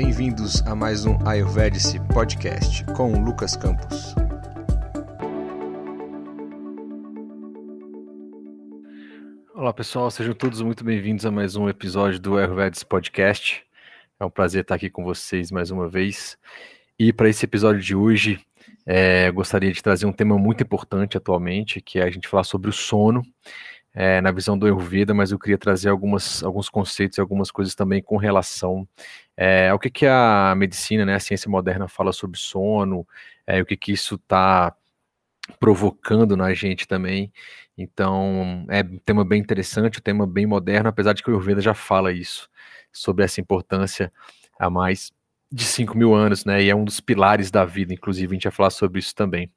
Bem-vindos a mais um Ayurvedic Podcast com Lucas Campos. Olá pessoal, sejam todos muito bem-vindos a mais um episódio do Ayurvedic Podcast. É um prazer estar aqui com vocês mais uma vez. E para esse episódio de hoje, é, gostaria de trazer um tema muito importante atualmente, que é a gente falar sobre o sono é, na visão do Ayurveda, mas eu queria trazer algumas, alguns conceitos e algumas coisas também com relação é, ao que, que a medicina, né, a ciência moderna fala sobre sono, é, o que, que isso está provocando na gente também. Então, é um tema bem interessante, um tema bem moderno, apesar de que o Ayurveda já fala isso, sobre essa importância há mais de 5 mil anos, né? E é um dos pilares da vida, inclusive, a gente vai falar sobre isso também,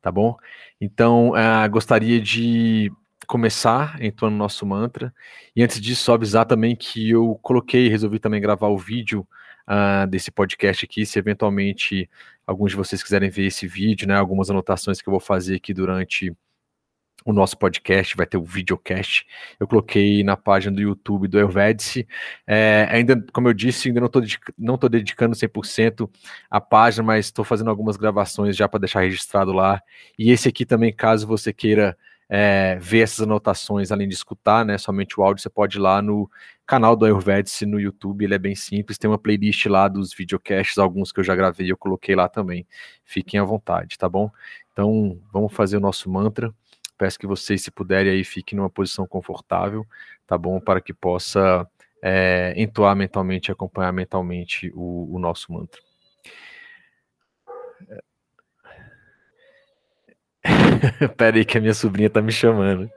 tá bom? Então, uh, gostaria de começar entrando no nosso mantra. E antes disso, só avisar também que eu coloquei, resolvi também gravar o vídeo uh, desse podcast aqui, se eventualmente alguns de vocês quiserem ver esse vídeo, né, algumas anotações que eu vou fazer aqui durante o nosso podcast, vai ter o videocast. Eu coloquei na página do YouTube do Elvedice. É, ainda, como eu disse, ainda não estou não dedicando 100% a página, mas estou fazendo algumas gravações já para deixar registrado lá. E esse aqui também, caso você queira é, ver essas anotações, além de escutar, né, somente o áudio, você pode ir lá no canal do Ayurvedic no YouTube, ele é bem simples, tem uma playlist lá dos videocasts, alguns que eu já gravei, eu coloquei lá também. Fiquem à vontade, tá bom? Então, vamos fazer o nosso mantra. Peço que vocês, se puderem, aí fiquem numa posição confortável, tá bom? Para que possa é, entoar mentalmente, acompanhar mentalmente o, o nosso mantra. Pera aí que a minha sobrinha tá me chamando.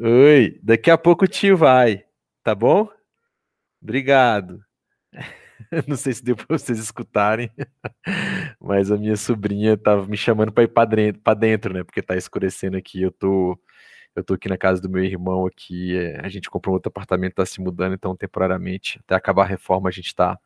Oi, daqui a pouco o tio vai, tá bom? Obrigado. Não sei se deu para vocês escutarem, mas a minha sobrinha tava me chamando para ir para dentro, dentro, né? Porque tá escurecendo aqui. Eu tô eu tô aqui na casa do meu irmão aqui, é, a gente comprou outro apartamento, tá se mudando, então temporariamente, até acabar a reforma, a gente tá,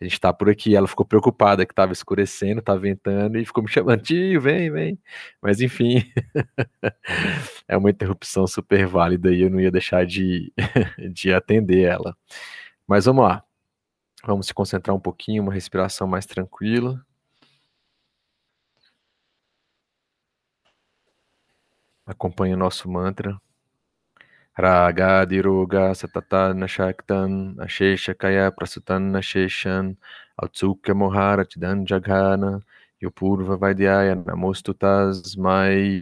a gente tá por aqui. Ela ficou preocupada que tava escurecendo, tá ventando e ficou me chamando, tio, vem, vem. Mas enfim, é uma interrupção super válida e eu não ia deixar de, de atender ela. Mas vamos lá. Vamos se concentrar um pouquinho, uma respiração mais tranquila. Acompanhe o nosso mantra. Raga diroga satatana shaktan ashesha kaya prasutan asheshan autsukya moharatidan jaghana yopurva vaidyaya namostu tasmai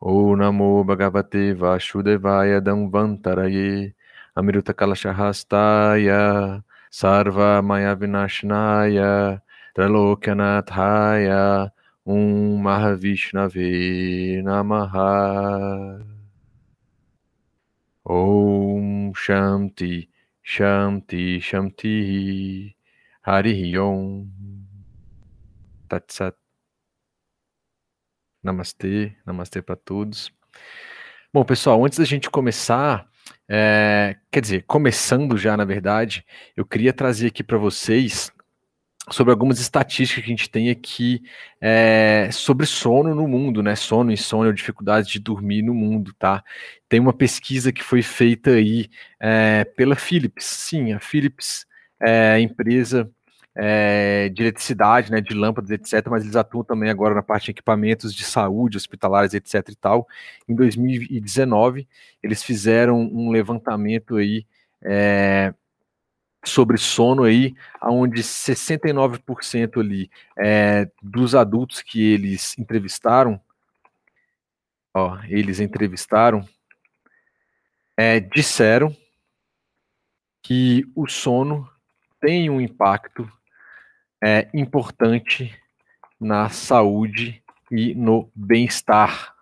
O namo bhagavate vasudevaya damvantaraye amiruta kalashahastaya sarva maya vinashnaya tralokyanathaya um Mahavishnave Namaha. Om Shanti, Shanti, Shanti, Hari Om. Tatsat. Namastê, namastê para todos. Bom, pessoal, antes da gente começar, é, quer dizer, começando já, na verdade, eu queria trazer aqui para vocês sobre algumas estatísticas que a gente tem aqui é, sobre sono no mundo, né? Sono, insônia, dificuldade de dormir no mundo, tá? Tem uma pesquisa que foi feita aí é, pela Philips. Sim, a Philips é empresa é, de eletricidade, né, de lâmpadas, etc., mas eles atuam também agora na parte de equipamentos de saúde, hospitalares, etc. e tal. Em 2019, eles fizeram um levantamento aí é, sobre sono aí, onde 69% ali é, dos adultos que eles entrevistaram, ó, eles entrevistaram, é, disseram que o sono tem um impacto é, importante na saúde e no bem-estar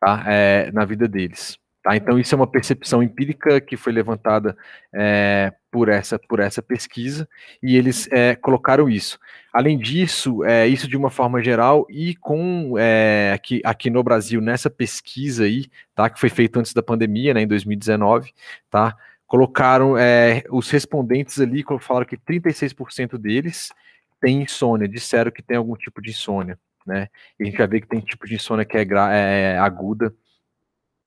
tá? é, na vida deles. Tá? Então, isso é uma percepção empírica que foi levantada é, por, essa, por essa pesquisa e eles é, colocaram isso. Além disso, é, isso de uma forma geral e com é, aqui, aqui no Brasil, nessa pesquisa aí, tá, que foi feita antes da pandemia, né, em 2019, tá, colocaram é, os respondentes ali, falaram que 36% deles têm insônia, disseram que tem algum tipo de insônia, né, e a gente vai ver que tem tipo de insônia que é, é aguda,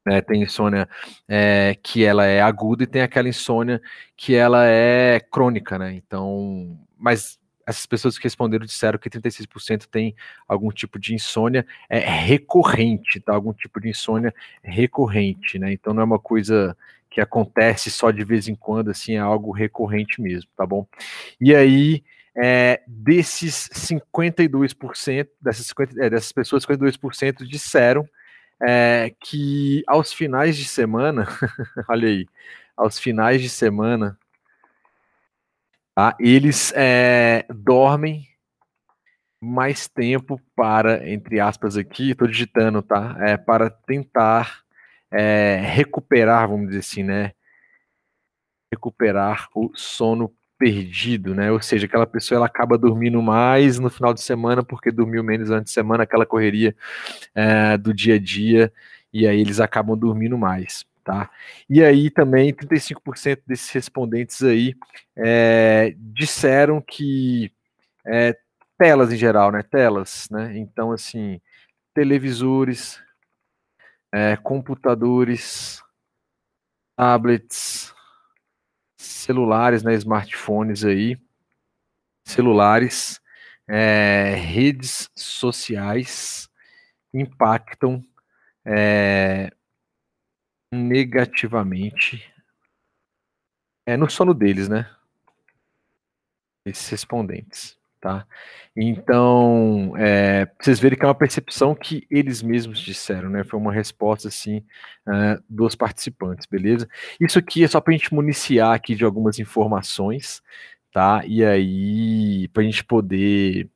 Né? Tem insônia é, que ela é aguda e tem aquela insônia que ela é crônica, né? Então, mas essas pessoas que responderam disseram que 36% tem algum tipo de insônia é recorrente, tá? Algum tipo de insônia recorrente, né? Então não é uma coisa que acontece só de vez em quando, assim, é algo recorrente mesmo, tá bom? E aí, é, desses 52%, dessas, 50, é, dessas pessoas, 52% disseram é, que aos finais de semana, olha aí, aos finais de semana, tá, eles é, dormem mais tempo para, entre aspas aqui, estou digitando, tá? É, para tentar é, recuperar, vamos dizer assim, né? Recuperar o sono perdido, né? Ou seja, aquela pessoa ela acaba dormindo mais no final de semana porque dormiu menos antes de semana, aquela correria é, do dia a dia, e aí eles acabam dormindo mais. Tá? E aí também 35% desses respondentes aí é, disseram que é, telas em geral, né? Telas, né? Então assim, televisores, computadores, tablets, celulares, né, smartphones aí, celulares, é, redes sociais impactam é, negativamente é, no sono deles, né? Esses respondentes tá? Então, é, vocês verem que é uma percepção que eles mesmos disseram, né? Foi uma resposta, assim, uh, dos participantes, beleza? Isso aqui é só para a gente municiar aqui de algumas informações, tá? E aí, para a gente poder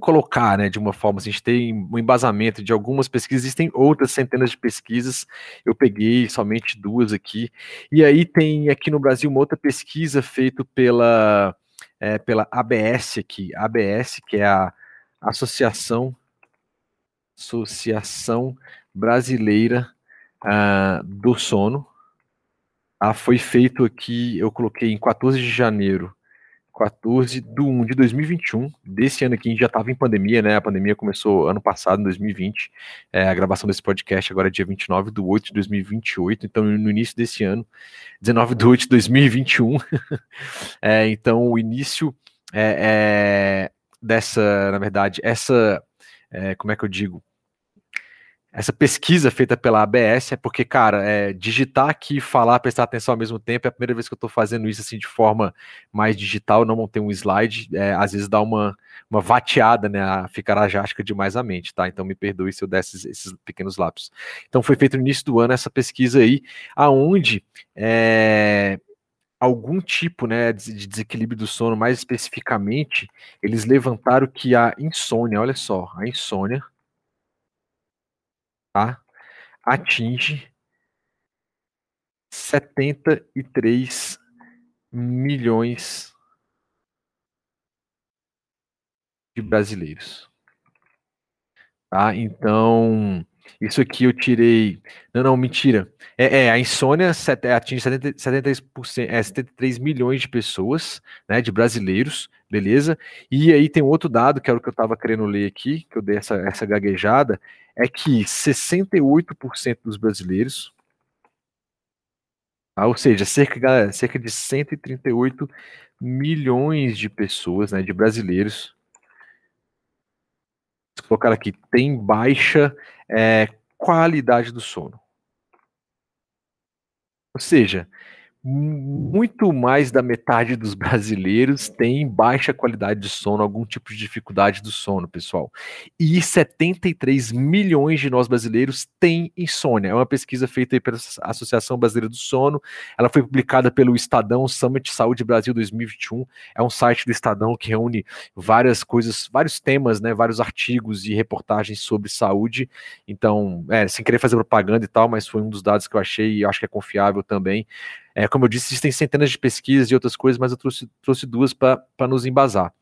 colocar, né, de uma forma, assim, a gente tem um embasamento de algumas pesquisas, existem outras centenas de pesquisas, eu peguei somente duas aqui, e aí tem aqui no Brasil uma outra pesquisa feita pela é, pela ABS aqui, ABS, que é a Associação, Associação Brasileira uh, do Sono. Ah, foi feito aqui, eu coloquei em 14 de janeiro 14 de 1 de 2021, desse ano aqui a gente já estava em pandemia, né? A pandemia começou ano passado, em 2020. É, a gravação desse podcast agora é dia 29 de 8 de 2028, então no início desse ano, 19 de 8 de 2021. é, então o início é, é, dessa, na verdade, essa, é, como é que eu digo? Essa pesquisa feita pela ABS é porque, cara, é, digitar aqui e falar, prestar atenção ao mesmo tempo é a primeira vez que eu estou fazendo isso assim de forma mais digital, não montei um slide, é, às vezes dá uma, uma vateada, né, ficar ajástica demais a mente, tá? Então me perdoe se eu desse esses, esses pequenos lapsos. Então foi feito no início do ano essa pesquisa aí, aonde é, algum tipo né, de desequilíbrio do sono, mais especificamente, eles levantaram que a insônia, olha só, a insônia tá? atinge 73 milhões de brasileiros. Tá? Então, isso aqui eu tirei. Não, não, mentira. É, é a insônia atinge 70, 73%, é, 73 milhões de pessoas, né, de brasileiros, beleza? E aí tem outro dado, que era o que eu estava querendo ler aqui, que eu dei essa, essa gaguejada, é que 68% dos brasileiros, ah, ou seja, cerca, cerca de 138 milhões de pessoas, né, de brasileiros, colocar aqui, tem baixa é, qualidade do sono. Ou seja, muito mais da metade dos brasileiros tem baixa qualidade de sono, algum tipo de dificuldade do sono, pessoal. E 73 milhões de nós brasileiros têm insônia. É uma pesquisa feita pela Associação Brasileira do Sono. Ela foi publicada pelo Estadão Summit Saúde Brasil 2021. É um site do Estadão que reúne várias coisas, vários temas, né, vários artigos e reportagens sobre saúde. Então, é, sem querer fazer propaganda e tal, mas foi um dos dados que eu achei e acho que é confiável também. É, como eu disse, existem centenas de pesquisas e outras coisas, mas eu trouxe, trouxe duas para nos embasar.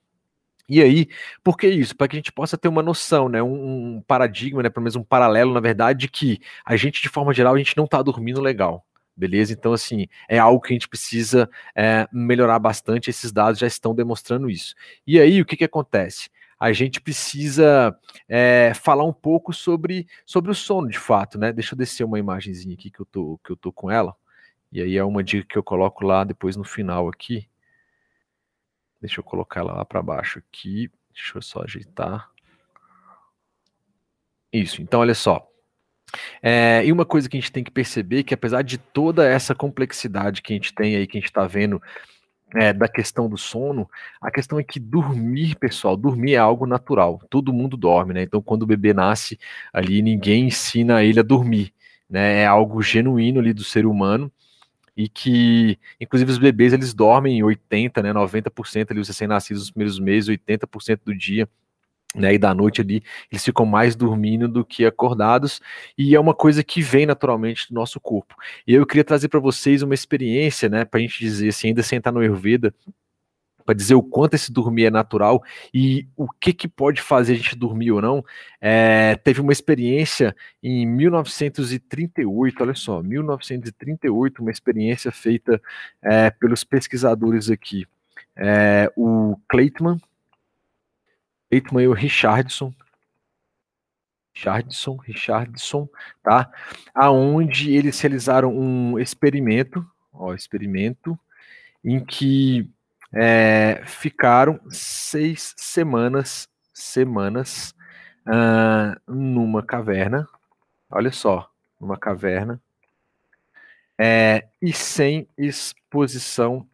E aí, por que isso? Para que a gente possa ter uma noção, né, um, um paradigma, né, pelo menos um paralelo, na verdade, de que a gente, de forma geral, a gente não está dormindo legal. Beleza? Então, assim, é algo que a gente precisa é, melhorar bastante. Esses dados já estão demonstrando isso. E aí, o que, que acontece? a gente precisa é, falar um pouco sobre, sobre o sono, de fato, né? Deixa eu descer uma imagenzinha aqui que eu tô, que eu tô com ela. E aí é uma dica que eu coloco lá depois no final aqui. Deixa eu colocar ela lá para baixo aqui. Deixa eu só ajeitar. Isso, então olha só. É, e uma coisa que a gente tem que perceber que apesar de toda essa complexidade que a gente tem aí, que a gente está vendo é, da questão do sono, a questão é que dormir, pessoal, dormir é algo natural. Todo mundo dorme, né? Então, quando o bebê nasce ali, ninguém ensina ele a dormir, né? É algo genuíno ali do ser humano e que, inclusive, os bebês eles dormem 80, né? 90% ali, os recém-nascidos nos primeiros meses, 80% do dia né, e da noite ali, eles ficam mais dormindo do que acordados, e é uma coisa que vem naturalmente do nosso corpo. E eu queria trazer para vocês uma experiência, né, para a gente dizer assim, ainda sem estar no Ayurveda, para dizer o quanto esse dormir é natural e o que, que pode fazer a gente dormir ou não. É, teve uma experiência em 1938, olha só, 1938, uma experiência feita é, pelos pesquisadores aqui. É, o Clayton Bateman e o Richardson. Richardson, Richardson, tá? Aonde eles realizaram um experimento, ó, experimento, em que é, ficaram seis semanas, semanas uh, numa caverna, olha só, numa caverna, é, e sem exposição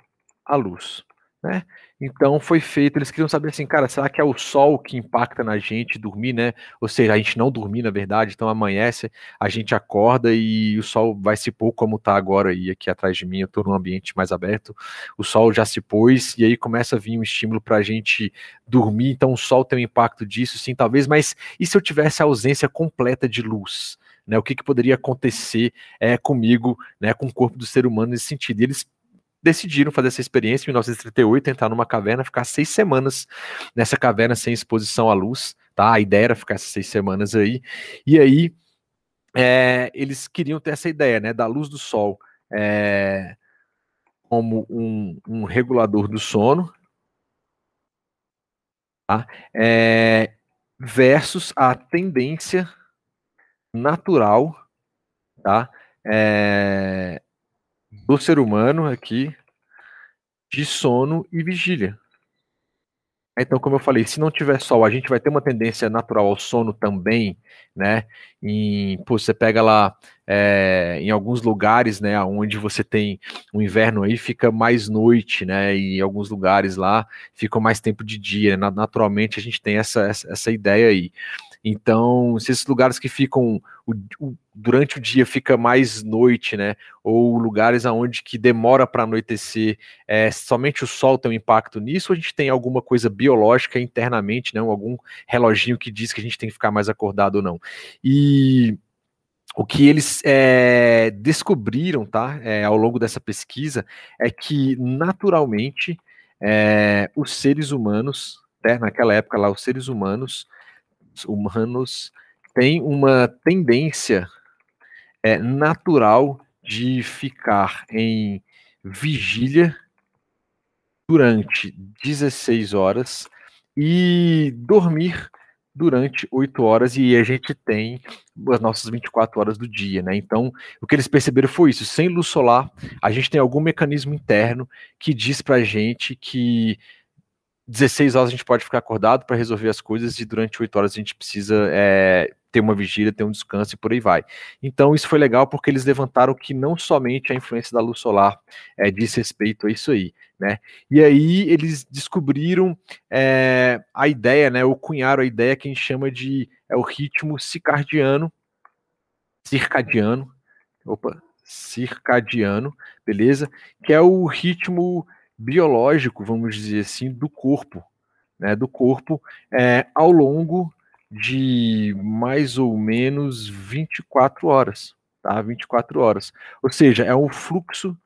à luz, né? Então foi feito, eles queriam saber assim, cara, será que é o sol que impacta na gente dormir, né? Ou seja, a gente não dormir, na verdade, então amanhece, a gente acorda e o sol vai se pôr como tá agora e aqui atrás de mim, eu tô num ambiente mais aberto, o sol já se pôs e aí começa a vir um estímulo para a gente dormir, então o sol tem um impacto disso, sim, talvez, mas e se eu tivesse a ausência completa de luz? Né, o que, que poderia acontecer é, comigo, né, com o corpo do ser humano nesse sentido? E eles decidiram fazer essa experiência em 1938, entrar numa caverna, ficar seis semanas nessa caverna sem exposição à luz, tá? A ideia era ficar essas seis semanas aí, e aí é, eles queriam ter essa ideia, né, da luz do sol é, como um, um, regulador do sono, tá? É, versus a tendência natural, tá? É, do ser humano aqui de sono e vigília. Então, como eu falei, se não tiver sol, a gente vai ter uma tendência natural ao sono também, né? Em, pô, você pega lá é, em alguns lugares, né, onde você tem o um inverno aí, fica mais noite, né? E em alguns lugares lá fica mais tempo de dia. Né? Naturalmente a gente tem essa, essa, essa ideia aí. Então, se esses lugares que ficam o, o, durante o dia fica mais noite, né? Ou lugares aonde que demora para anoitecer, é, somente o sol tem um impacto nisso, ou a gente tem alguma coisa biológica internamente, né? Algum reloginho que diz que a gente tem que ficar mais acordado ou não. E o que eles é, descobriram, tá? É, ao longo dessa pesquisa, é que naturalmente é, os seres humanos, né, naquela época lá, os seres humanos humanos têm uma tendência é, natural de ficar em vigília durante 16 horas e dormir durante 8 horas e a gente tem as nossas 24 horas do dia, né? Então, o que eles perceberam foi isso, sem luz solar, a gente tem algum mecanismo interno que diz pra gente que 16 horas a gente pode ficar acordado para resolver as coisas e durante 8 horas a gente precisa é, ter uma vigília, ter um descanso e por aí vai. Então isso foi legal porque eles levantaram que não somente a influência da luz solar é, diz respeito a isso aí, né? E aí eles descobriram é, a ideia, né? Ou cunharam a ideia que a gente chama de é o ritmo circadiano, circadiano, opa, circadiano, beleza? Que é o ritmo biológico, vamos dizer assim, do corpo, né, do corpo é, ao longo de mais ou menos 24 horas, tá? 24 horas. Ou seja, é um fluxo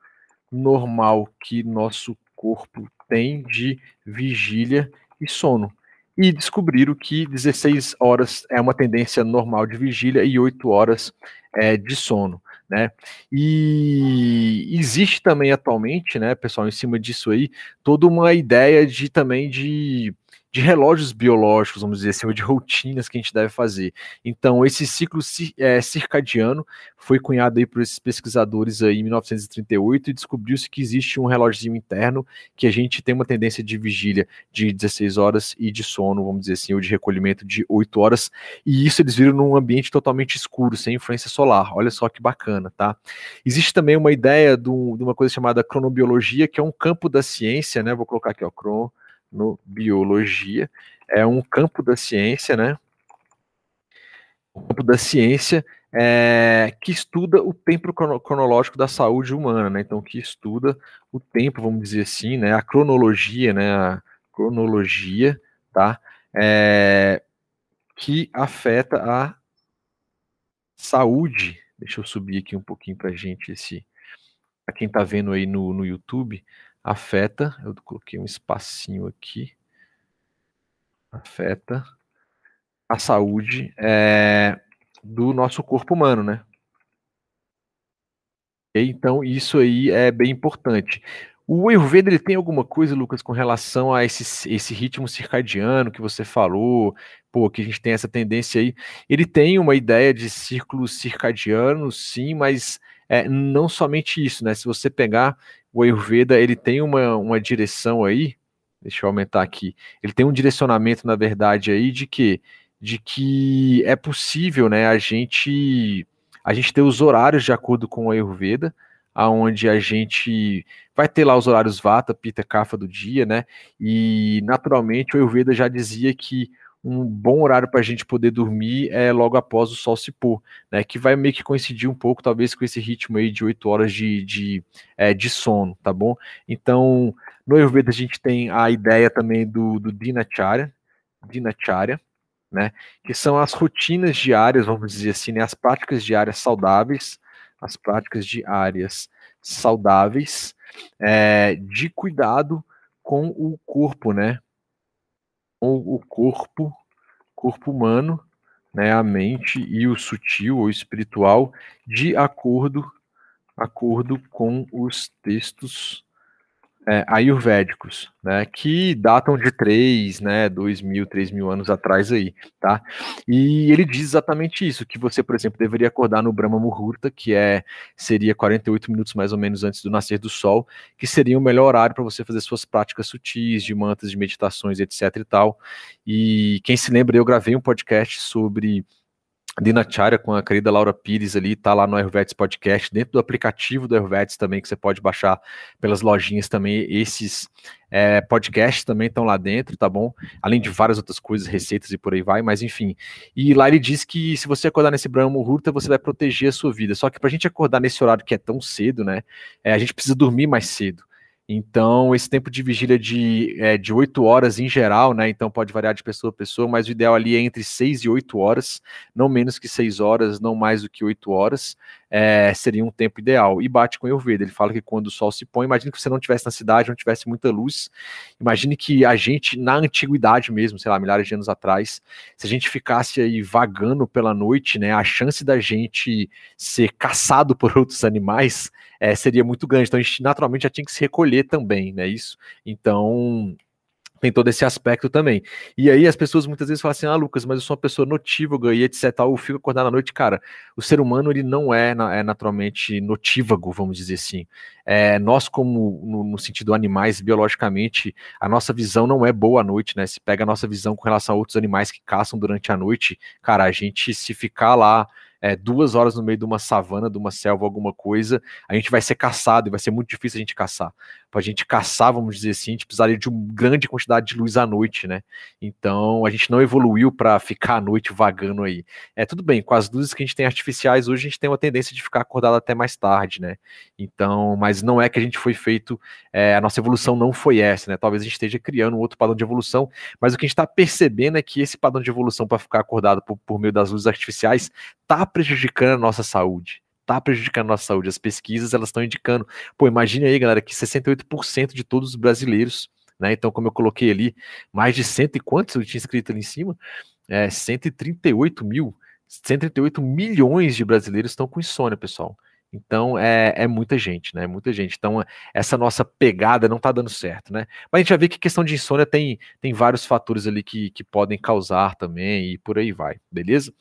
normal que nosso corpo tem de vigília e sono. E descobriram que 16 horas é uma tendência normal de vigília e 8 horas é, de sono né? E existe também atualmente, né, pessoal, em cima disso aí, toda uma ideia de também de, de relógios biológicos, vamos dizer assim, ou de rotinas que a gente deve fazer. Então, esse ciclo é, circadiano foi cunhado aí por esses pesquisadores aí em 1938 e descobriu-se que existe um relógio interno que a gente tem uma tendência de vigília de 16 horas e de sono, vamos dizer assim, ou de recolhimento de 8 horas, e isso eles viram num ambiente totalmente escuro, sem influência solar. Olha só que bacana, tá? Existe também uma ideia de, uma coisa chamada cronobiologia, que é um campo da ciência, né? Vou colocar aqui, ó, cronobiologia, é um campo da ciência, né? O campo da ciência é, que estuda o tempo cronológico da saúde humana, né? Então, que estuda o tempo, vamos dizer assim, né? A cronologia, né? A cronologia, tá? É, que afeta a saúde. Deixa eu subir aqui um pouquinho para gente esse, para quem está vendo aí no, no YouTube, afeta. Eu coloquei um espacinho aqui. Afeta a saúde é, do nosso corpo humano, né? Então, isso aí é bem importante. O Ayurveda, ele tem alguma coisa, Lucas, com relação a esse, esse ritmo circadiano que você falou, pô, que a gente tem essa tendência aí. Ele tem uma ideia de círculos circadianos, sim, mas é, não somente isso, né? Se você pegar o Ayurveda, ele tem uma, uma direção aí, deixa eu aumentar aqui, ele tem um direcionamento, na verdade, aí, de que de que é possível, né, a gente a gente ter os horários de acordo com o Ayurveda, aonde a gente vai ter lá os horários Vata, Pita, Kapha do dia, né? E naturalmente o Ayurveda já dizia que um bom horário para a gente poder dormir é logo após o sol se pôr, né? Que vai meio que coincidir um pouco, talvez, com esse ritmo aí de 8 horas de, de, é, de sono, tá bom? Então, no Ayurveda a gente tem a ideia também do, do Dinacharya, Dinacharya, né? Que são as rotinas diárias, vamos dizer assim, né? As práticas diárias saudáveis, as práticas diárias saudáveis é, de cuidado com o corpo, né? Com o corpo, corpo humano, né? A mente e o sutil ou espiritual, de acordo, acordo com os textos é, ayurvédicos, né, que datam de 3, né, 2 mil, 3 mil anos atrás aí, tá? E ele diz exatamente isso, que você, por exemplo, deveria acordar no Brahma Muhurta, que é, seria 48 minutos mais ou menos antes do nascer do sol, que seria o melhor horário para você fazer suas práticas sutis, de mantas, de meditações, etc e tal. E quem se lembra, eu gravei um podcast sobre Dinacharya com a querida Laura Pires ali, tá lá no Ayurvedes Podcast, dentro do aplicativo do Ayurvedes também, que você pode baixar pelas lojinhas também, esses é, podcasts também estão lá dentro, tá bom? Além de várias outras coisas, receitas e por aí vai, mas enfim. E lá ele diz que se você acordar nesse Brahma Muhurta, você vai proteger a sua vida, só que pra gente acordar nesse horário que é tão cedo, né, é, a gente precisa dormir mais cedo. Então, esse tempo de vigília de, é, de 8 horas em geral, né? Então pode variar de pessoa a pessoa, mas o ideal ali é entre 6 e 8 horas, não menos que 6 horas, não mais do que 8 horas, é, seria um tempo ideal. E bate com o Ayurveda. Ele fala que quando o sol se põe, imagine que você não estivesse na cidade, não tivesse muita luz. Imagine que a gente, na antiguidade mesmo, sei lá, milhares de anos atrás, se a gente ficasse aí vagando pela noite, né? A chance da gente ser caçado por outros animais é, seria muito grande. Então a gente naturalmente já tinha que se recolher também, né? Isso. Então tem todo esse aspecto também. E aí as pessoas muitas vezes falam assim, ah, Lucas, mas eu sou uma pessoa notívaga e etc. Eu fico acordado à noite, cara. O ser humano ele não é, é naturalmente notívago, vamos dizer assim. É, nós, como no, no, sentido animais, biologicamente, a nossa visão não é boa à noite, né? Se pega a nossa visão com relação a outros animais que caçam durante a noite, cara, a gente se ficar lá é, duas horas no meio de uma savana, de uma selva, alguma coisa, a gente vai ser caçado e vai ser muito difícil a gente caçar. Para a gente caçar, vamos dizer assim, a gente precisaria de uma grande quantidade de luz à noite, né? Então a gente não evoluiu para ficar à noite vagando aí. É tudo bem, com as luzes que a gente tem artificiais hoje, a gente tem uma tendência de ficar acordado até mais tarde, né? Então, mas não é que a gente foi feito, é, a nossa evolução não foi essa, né? Talvez a gente esteja criando um outro padrão de evolução, mas o que a gente está percebendo é que esse padrão de evolução para ficar acordado por, por meio das luzes artificiais está prejudicando a nossa saúde. Está prejudicando a nossa saúde. As pesquisas elas estão indicando. Pô, imagine aí, galera, que 68% de todos os brasileiros, né? Então, como eu coloquei ali, mais de cento e quantos eu tinha escrito ali em cima? É, 138 mil, 138 milhões de brasileiros estão com insônia, pessoal. Então é, é muita gente, né? Muita gente. Então essa nossa pegada não tá dando certo, né? Mas a gente já vê que questão de insônia tem, tem vários fatores ali que, que podem causar também e por aí vai, beleza?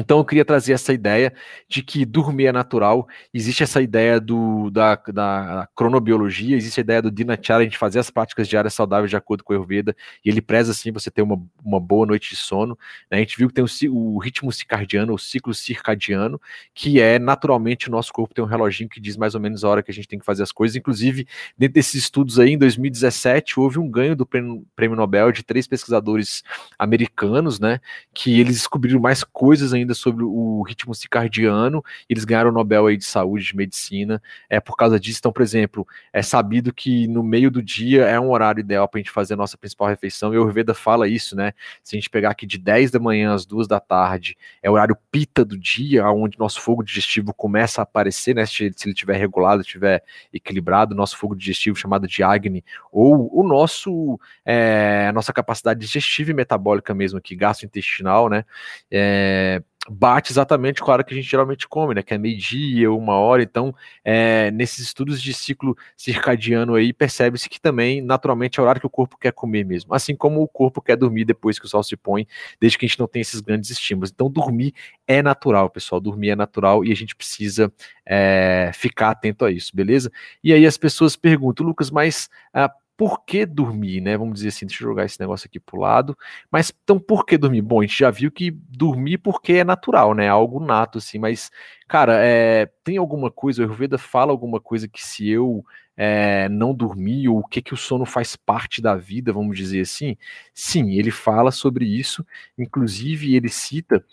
Então eu queria trazer essa ideia de que dormir é natural, existe essa ideia do, da, da cronobiologia, existe a ideia do Dinacharya, a gente fazer as práticas diárias saudáveis de acordo com o Ayurveda, e ele preza assim você ter uma, uma boa noite de sono. Né? A gente viu que tem o, o, ritmo circadiano, o ciclo circadiano, que é naturalmente o nosso corpo tem um reloginho que diz mais ou menos a hora que a gente tem que fazer as coisas. Inclusive, dentro desses estudos aí, em 2017, houve um ganho do prêmio, prêmio Nobel de três pesquisadores americanos, né? Que eles descobriram mais coisas ainda ainda sobre o ritmo circadiano, eles ganharam o Nobel aí de saúde, de medicina, é por causa disso. Então, por exemplo, é sabido que no meio do dia é um horário ideal para a gente fazer a nossa principal refeição, e o Ayurveda fala isso, né? Se a gente pegar aqui de 10 da manhã às 2 da tarde, é o horário pita do dia, onde nosso fogo digestivo começa a aparecer, né? Se, se ele estiver regulado, estiver equilibrado, nosso fogo digestivo chamado de Agni, ou o nosso, é, a nossa capacidade digestiva e metabólica mesmo aqui, gastrointestinal, né? É, bate exatamente com a hora que a gente geralmente come, né? Que é meio-dia, uma hora. Então, é, nesses estudos de ciclo circadiano aí, percebe-se que também, naturalmente, é o horário que o corpo quer comer mesmo. Assim como o corpo quer dormir depois que o sol se põe, desde que a gente não tem esses grandes estímulos. Então, dormir é natural, pessoal. Dormir é natural e a gente precisa é, ficar atento a isso, beleza? E aí as pessoas perguntam, Lucas, mas. Ah, por que dormir, né? Vamos dizer assim, deixa eu jogar esse negócio aqui pro lado. Mas então por que dormir? Bom, a gente já viu que dormir porque é natural, né? Algo nato, assim, mas, cara, é, tem alguma coisa, o Ayurveda fala alguma coisa que se eu é, não dormir, ou o que que o sono faz parte da vida, vamos dizer assim? Sim, ele fala sobre isso, inclusive ele cita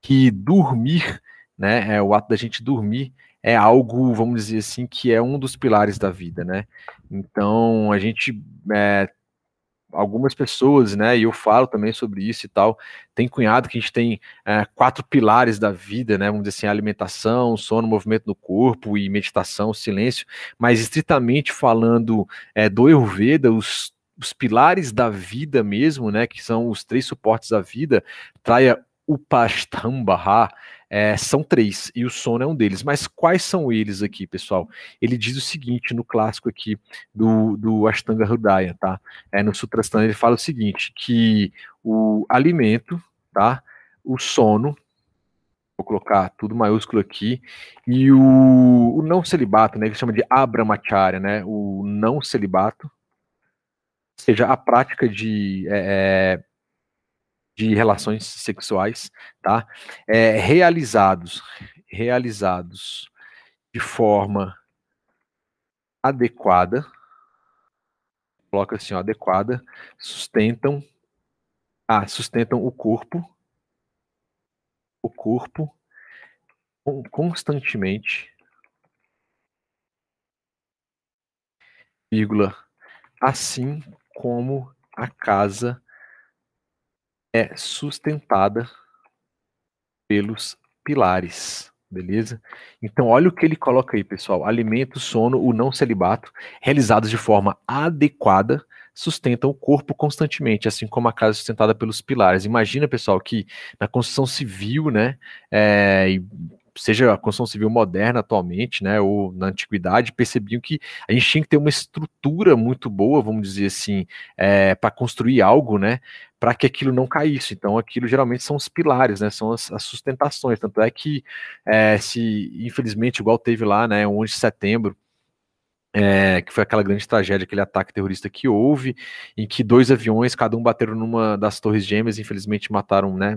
que dormir, né, é o ato da gente dormir é algo, vamos dizer assim, que é um dos pilares da vida, né? Então, a gente, é, algumas pessoas, né, e eu falo também sobre isso e tal, tem cunhado que a gente tem é, quatro pilares da vida, né, vamos dizer assim, alimentação, sono, movimento no corpo e meditação, silêncio, mas estritamente falando é, do Ayurveda, os, os pilares da vida mesmo, né, que são os três suportes da vida, traia Upashtambha, é, são três, e o sono é um deles. Mas quais são eles aqui, pessoal? Ele diz o seguinte no clássico aqui do, do Ashtanga Hridaya, tá? É, no Sutrasthana ele fala o seguinte, que o alimento, tá? O sono, vou colocar tudo maiúsculo aqui, e o, o não celibato, né? Que chama de abramacharya, né? O não celibato, ou seja, a prática de é, é de relações sexuais, tá? É, realizados, realizados de forma adequada, coloca assim, ó, adequada, sustentam, ah, sustentam o corpo, o corpo constantemente, vírgula, assim como a casa é sustentada pelos pilares, beleza? Então, olha o que ele coloca aí, pessoal: alimento, sono, o não celibato, realizados de forma adequada, sustentam o corpo constantemente, assim como a casa é sustentada pelos pilares. Imagina, pessoal, que na construção civil, né, é, seja a construção civil moderna atualmente, né, ou na antiguidade, percebiam que a gente tinha que ter uma estrutura muito boa, vamos dizer assim, é, para construir algo, né, para que aquilo não caísse. Então, aquilo geralmente são os pilares, né, são as, as sustentações. Tanto é que, é, se infelizmente, igual teve lá, né, 11 de setembro, é, que foi aquela grande tragédia, aquele ataque terrorista que houve, em que dois aviões, cada um bateram numa das torres gêmeas, infelizmente mataram, né,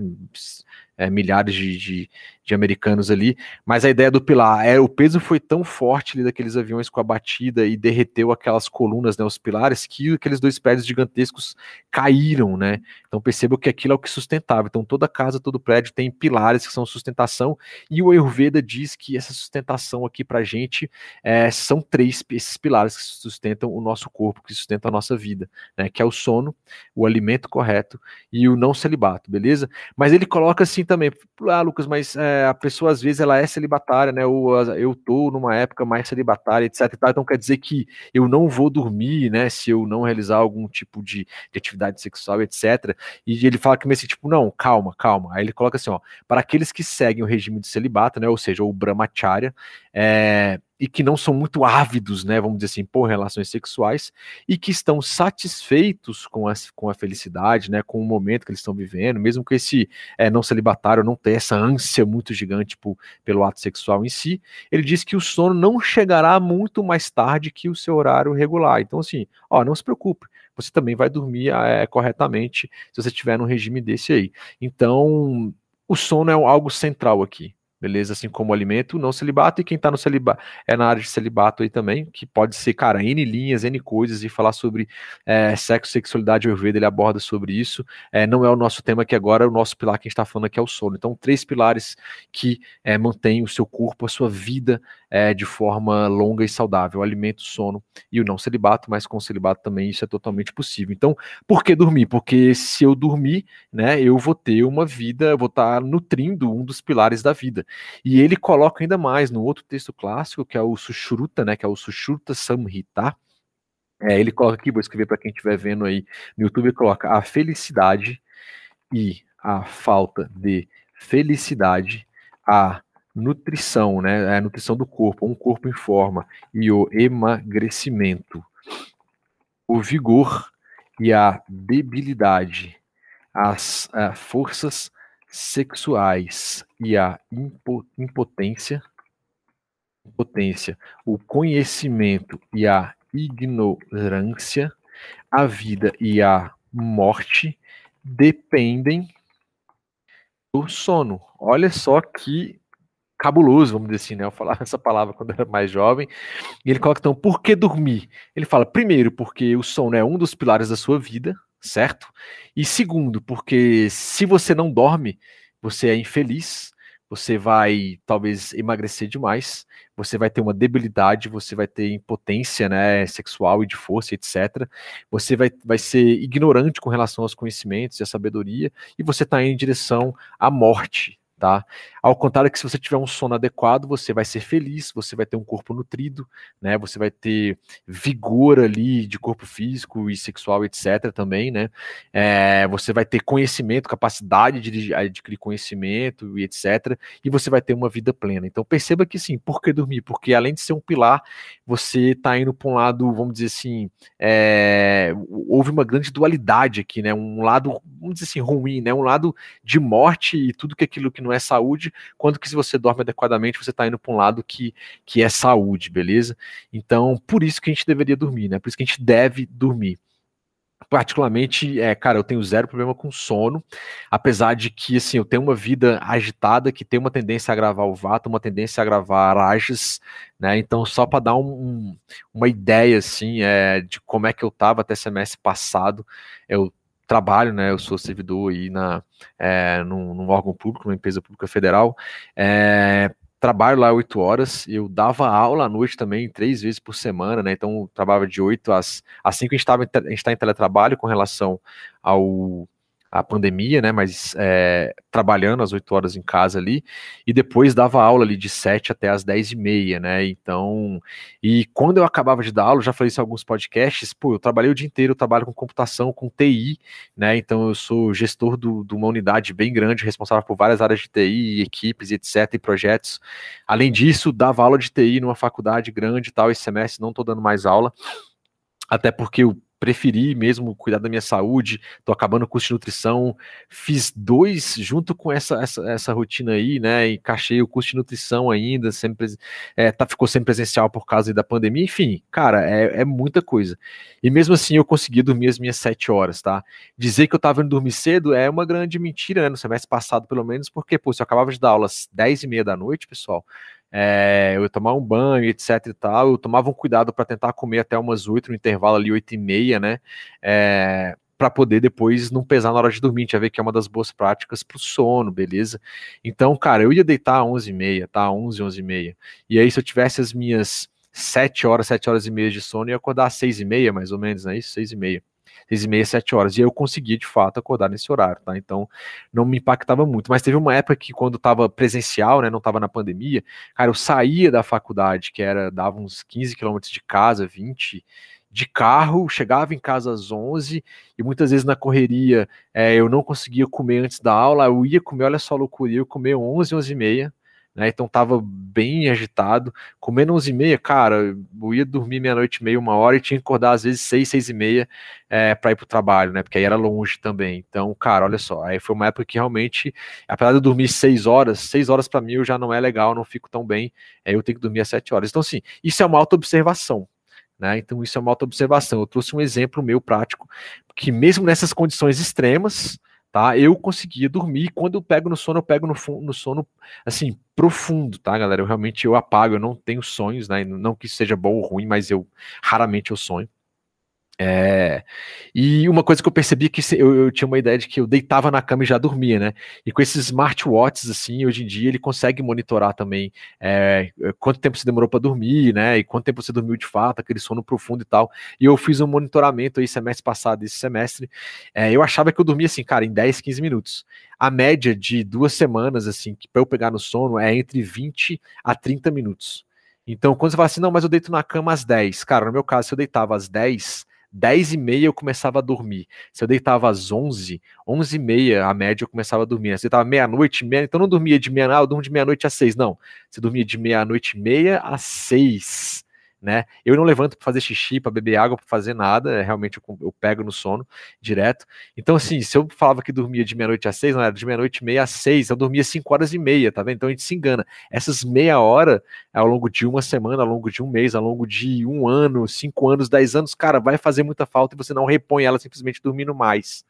é, milhares de, de, de, americanos ali, mas a ideia do pilar é o peso foi tão forte ali daqueles aviões com a batida e derreteu aquelas colunas, né, os pilares, que aqueles dois prédios gigantescos caíram, né? Então perceba que aquilo é o que sustentava. Então toda casa, todo prédio tem pilares que são sustentação e o Ayurveda diz que essa sustentação aqui para gente é, são três esses pilares que sustentam o nosso corpo, que sustentam a nossa vida, né? Que é o sono, o alimento correto e o não celibato, beleza? Mas ele coloca assim assim também, ah, Lucas, mas é, a pessoa às vezes ela é celibatária, né? Ou eu tô numa época mais celibatária, etc. Então quer dizer que eu não vou dormir, né? Se eu não realizar algum tipo de, de atividade sexual, etc. E ele fala que assim, tipo, não, calma, calma. Aí ele coloca assim, ó, para aqueles que seguem o regime de celibato, né? Ou seja, o brahmacharya, é, e que não são muito ávidos, né, vamos dizer assim, por relações sexuais e que estão satisfeitos com a, com a felicidade, né, com o momento que eles estão vivendo, mesmo que esse é, não celibatário não tenha essa ânsia muito gigante por, pelo ato sexual em si, ele diz que o sono não chegará muito mais tarde que o seu horário regular. Então, assim, ó, não se preocupe, você também vai dormir é, corretamente se você estiver num regime desse aí. Então, o sono é algo central aqui beleza? Assim como o alimento, não celibato, e quem tá no celibato é na área de celibato aí também, que pode ser, cara, N linhas, N coisas, e falar sobre é, sexo, sexualidade, Ayurveda, ele aborda sobre isso. É, não é o nosso tema aqui agora, o nosso pilar que a gente tá falando aqui é o sono. Então, três pilares que é, mantêm o seu corpo, a sua vida é, de forma longa e saudável: alimento, sono e o não celibato, mas com o celibato também isso é totalmente possível. Então, por que dormir? Porque se eu dormir, né, eu vou ter uma vida, vou estar tá nutrindo um dos pilares da vida. E ele coloca ainda mais no outro texto clássico, que é o Sushruta, né, que é o Sushruta Samhita. É, ele coloca aqui, vou escrever para quem estiver vendo aí no YouTube, coloca a felicidade e a falta de felicidade, a nutrição, né, a nutrição do corpo, um corpo em forma, e o emagrecimento, o vigor e a debilidade, as, eh, forças sexuais e a impotência, impotência, o conhecimento e a ignorância, a vida e a morte dependem do sono. Olha só que cabuloso, vamos dizer assim, né? Eu falava essa palavra quando era mais jovem. E ele coloca então, por que dormir? Ele fala, primeiro, porque o sono é um dos pilares da sua vida, certo? E segundo, porque se você não dorme, você é infeliz, você vai talvez emagrecer demais, você vai ter uma debilidade, você vai ter impotência né, sexual e de força, etc. Você vai, vai ser ignorante com relação aos conhecimentos e à sabedoria, e você está em direção à morte, tá? Ao contrário que se você tiver um sono adequado, você vai ser feliz, você vai ter um corpo nutrido, né? Você vai ter vigor ali de corpo físico e sexual, etc. também, né? É, você vai ter conhecimento, capacidade de adquirir conhecimento e etc. E você vai ter uma vida plena. Então perceba que sim, por que dormir? Porque além de ser um pilar, você está indo para um lado, vamos dizer assim, é, houve uma grande dualidade aqui, né? Um lado, vamos dizer assim, ruim, né? Um lado de morte e tudo que aquilo que não é saúde, quando que se você dorme adequadamente, você está indo para um lado que, que é saúde, beleza? Então, por isso que a gente deveria dormir, né? Por isso que a gente deve dormir particularmente, é, cara, eu tenho zero problema com sono, apesar de que, assim, eu tenho uma vida agitada que tem uma tendência a gravar o vato, uma tendência a gravar rajas, né, então só para dar um, uma ideia, assim, é, de como é que eu tava até semestre passado, eu trabalho, né? Eu sou servidor aí na, é, num, num órgão público, numa empresa pública federal. É, trabalho lá oito horas, eu dava aula à noite também, três vezes por semana, né? Então, trabalhava de oito às. Assim que a gente estava a gente tá em teletrabalho com relação ao a pandemia, né? Mas é, trabalhando às 8 horas em casa ali, e depois dava aula ali de 7 até as 10 e meia, né? Então, e quando eu acabava de dar aula, já falei isso em alguns podcasts, pô, eu trabalhei o dia inteiro, eu trabalho com computação, com TI, né? Então eu sou gestor do, de uma unidade bem grande, responsável por várias áreas de TI, equipes, etc., e projetos. Além disso, dava aula de TI numa faculdade grande e tal, esse semestre não estou dando mais aula até porque o preferi mesmo cuidar da minha saúde, tô acabando o curso de nutrição, fiz dois junto com essa, essa, essa rotina aí, né, encaixei o curso de nutrição ainda, sempre, é, tá, ficou sem presencial por causa da pandemia, enfim, cara, é, é muita coisa. E mesmo assim eu consegui dormir as minhas sete horas, tá? Dizer que eu tava indo dormir cedo é uma grande mentira, né, no semestre passado pelo menos, porque, pô, se eu acabava de dar aulas dez e meia da noite, pessoal, é, eu tomar um banho, etc e tal, eu tomava um cuidado para tentar comer até umas oito no intervalo ali, oito e meia, né, é, para poder depois não pesar na hora de dormir, a ver que é uma das boas práticas para o sono, beleza? Então, cara, eu ia deitar às 11 e meia, tá, 11, 11 e meia, e aí se eu tivesse as minhas sete horas, sete horas e meia de sono, eu ia acordar às seis e meia, mais ou menos, né, isso, seis e meia. Seis e meia, sete horas. E eu conseguia, de fato, acordar nesse horário, tá? Então, não me impactava muito. Mas teve uma época que, quando estava presencial, né, não estava na pandemia, cara, eu saía da faculdade, que era, dava uns 15 quilômetros de casa, 20 de carro, chegava em casa às 11 e muitas vezes na correria é, eu não conseguia comer antes da aula, eu ia comer, olha só a loucura, eu ia comer 11, 11 e meia, né, então tava bem agitado, comendo 11 e meia, cara, eu ia dormir meia-noite e meia, uma hora e tinha que acordar às vezes 6, 6 e meia é, para ir pro trabalho, né, porque aí era longe também, então, cara, olha só, aí foi uma época que realmente, apesar de eu dormir 6 horas, 6 horas para mim já não é legal, não fico tão bem, aí eu tenho que dormir às 7 horas, então assim, isso é uma auto-observação, né? Então, isso é uma auto-observação. Eu trouxe um exemplo meu prático, que mesmo nessas condições extremas, tá? Eu conseguia dormir. Quando eu pego no sono, eu pego no, no sono, assim, profundo, tá, galera? Eu realmente eu apago, eu não tenho sonhos, né? Não que seja bom ou ruim, mas eu raramente eu sonho. É, e uma coisa que eu percebi é que eu, eu, tinha uma ideia de que eu deitava na cama e já dormia, né? E com esses smartwatches, assim, hoje em dia ele consegue monitorar também é, quanto tempo você demorou para dormir, né? E quanto tempo você dormiu de fato, aquele sono profundo e tal. E eu fiz um monitoramento aí semestre passado, esse semestre. É, eu achava que eu dormia assim, cara, em 10, 15 minutos. A média de duas semanas, assim, para eu pegar no sono é entre 20 a 30 minutos. Então, quando você fala assim, não, mas eu deito na cama às 10, cara, no meu caso, se eu deitava às 10 10 e meia eu começava a dormir. Se eu deitava às 11, 11 e meia, a média, eu começava a dormir. Se eu deitava meia-noite, meia, então não dormia de meia, ah, eu durmo de meia-noite às 6, não. Você dormia de meia-noite e meia às 6 né? Eu não levanto para fazer xixi, para beber água, para fazer nada, é, realmente eu, eu, pego no sono direto. Então, assim, se eu falava que dormia de meia-noite às seis, não era de meia-noite e meia às seis, eu dormia cinco horas e meia, tá vendo? Então a gente se engana. Essas meia hora ao longo de uma semana, ao longo de um mês, ao longo de um ano, cinco anos, dez anos, cara, vai fazer muita falta e você não repõe ela simplesmente dormindo mais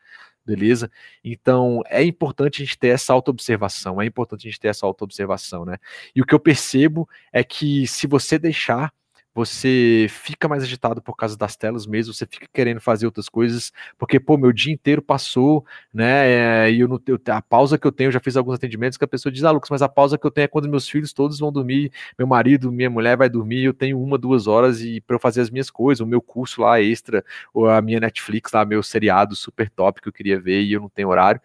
beleza? Então é importante a gente ter essa autoobservação, é importante a gente ter essa autoobservação, né? E o que eu percebo é que se você deixar você fica mais agitado por causa das telas mesmo, você fica querendo fazer outras coisas, porque, pô, meu dia inteiro passou, né, e eu tenho, a pausa que eu tenho, eu já fiz alguns atendimentos que a pessoa diz, ah, Lucas, mas a pausa que eu tenho é quando meus filhos todos vão dormir, meu marido, minha mulher vai dormir, eu tenho uma, duas horas e para eu fazer as minhas coisas, o meu curso lá extra, ou a minha Netflix lá, meu seriado super top que eu queria ver e eu não tenho horário,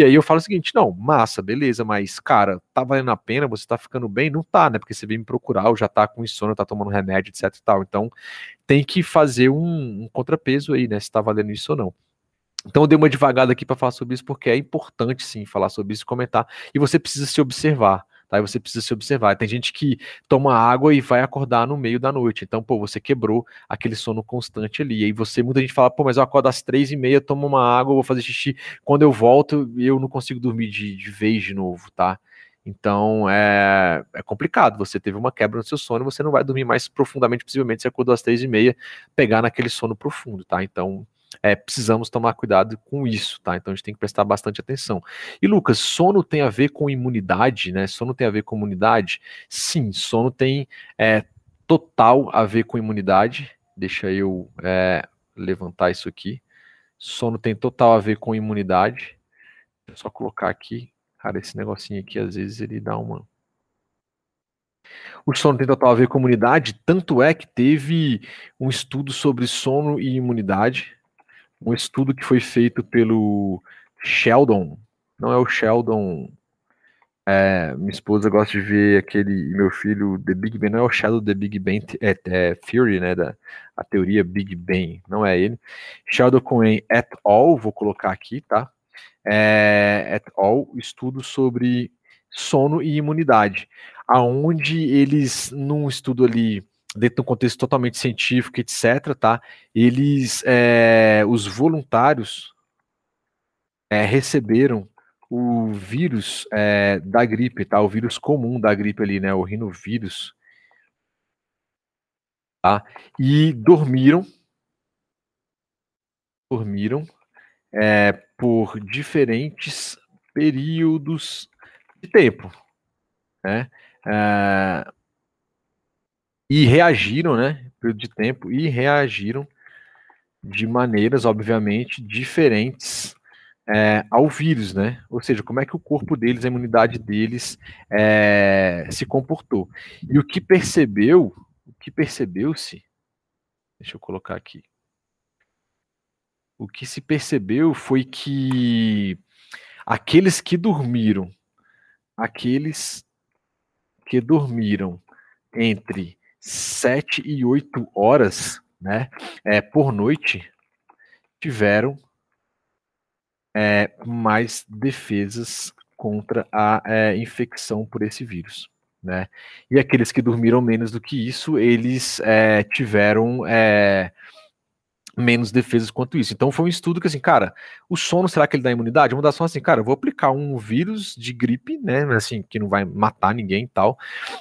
e aí eu falo o seguinte: não, massa, beleza, mas, cara, tá valendo a pena, você tá ficando bem? Não tá, né? Porque você vem me procurar, ou já tá com insônia, tá tomando remédio, etc e tal. Então, tem que fazer um, um contrapeso aí, né? Se tá valendo isso ou não. Então eu dei uma devagada aqui para falar sobre isso, porque é importante sim falar sobre isso, comentar, e você precisa se observar. Tá? E você precisa se observar. Tem gente que toma água e vai acordar no meio da noite. Então, pô, você quebrou aquele sono constante ali. E aí você, muita gente fala, pô, mas eu acordo às três e meia, tomo uma água, vou fazer xixi. Quando eu volto, eu não consigo dormir de, de vez de novo, tá? Então é, é complicado. Você teve uma quebra no seu sono, você não vai dormir mais profundamente, possivelmente, você acordou às três e meia, pegar naquele sono profundo, tá? Então é, precisamos tomar cuidado com isso, tá? Então a gente tem que prestar bastante atenção. E Lucas, sono tem a ver com imunidade, né? Sono tem a ver com imunidade? Sim, sono tem é, total a ver com imunidade. Deixa eu é, levantar isso aqui. Sono tem total a ver com imunidade. Vou só colocar aqui. Cara, esse negocinho aqui, às vezes, ele dá uma. O sono tem total a ver com imunidade, tanto é que teve um estudo sobre sono e imunidade um estudo que foi feito pelo Sheldon, não é o Sheldon, é, minha esposa gosta de ver aquele, meu filho, The Big Bang, não é o Sheldon The Big Bang é, é, Theory, né, da, a teoria Big Bang, não é ele. Sheldon Cohen et al., vou colocar aqui, tá? É, et al., estudo sobre sono e imunidade, aonde eles, num estudo ali dentro de um contexto totalmente científico, etc., tá? Eles, é, os voluntários é, receberam o vírus é, da gripe, tá? O vírus comum da gripe ali, né? O rinovírus, tá? E dormiram, dormiram por diferentes períodos de tempo, né? É, e reagiram, né, período de tempo, e reagiram de maneiras, obviamente, diferentes é, ao vírus, né? Ou seja, como é que o corpo deles, a imunidade deles é, se comportou. E o que percebeu, o que percebeu-se, deixa eu colocar aqui. o que se percebeu foi que aqueles que dormiram, aqueles que dormiram entre 7 e 8 horas né, é, por noite, tiveram é, mais defesas contra a é, infecção por esse vírus. Né? E aqueles que dormiram menos do que isso, eles é, tiveram é, menos defesas quanto isso. Então foi um estudo que assim, cara, o sono será que ele dá imunidade? Uma das formas assim, cara, eu vou aplicar um vírus de gripe, né, assim, que não vai matar ninguém e tal,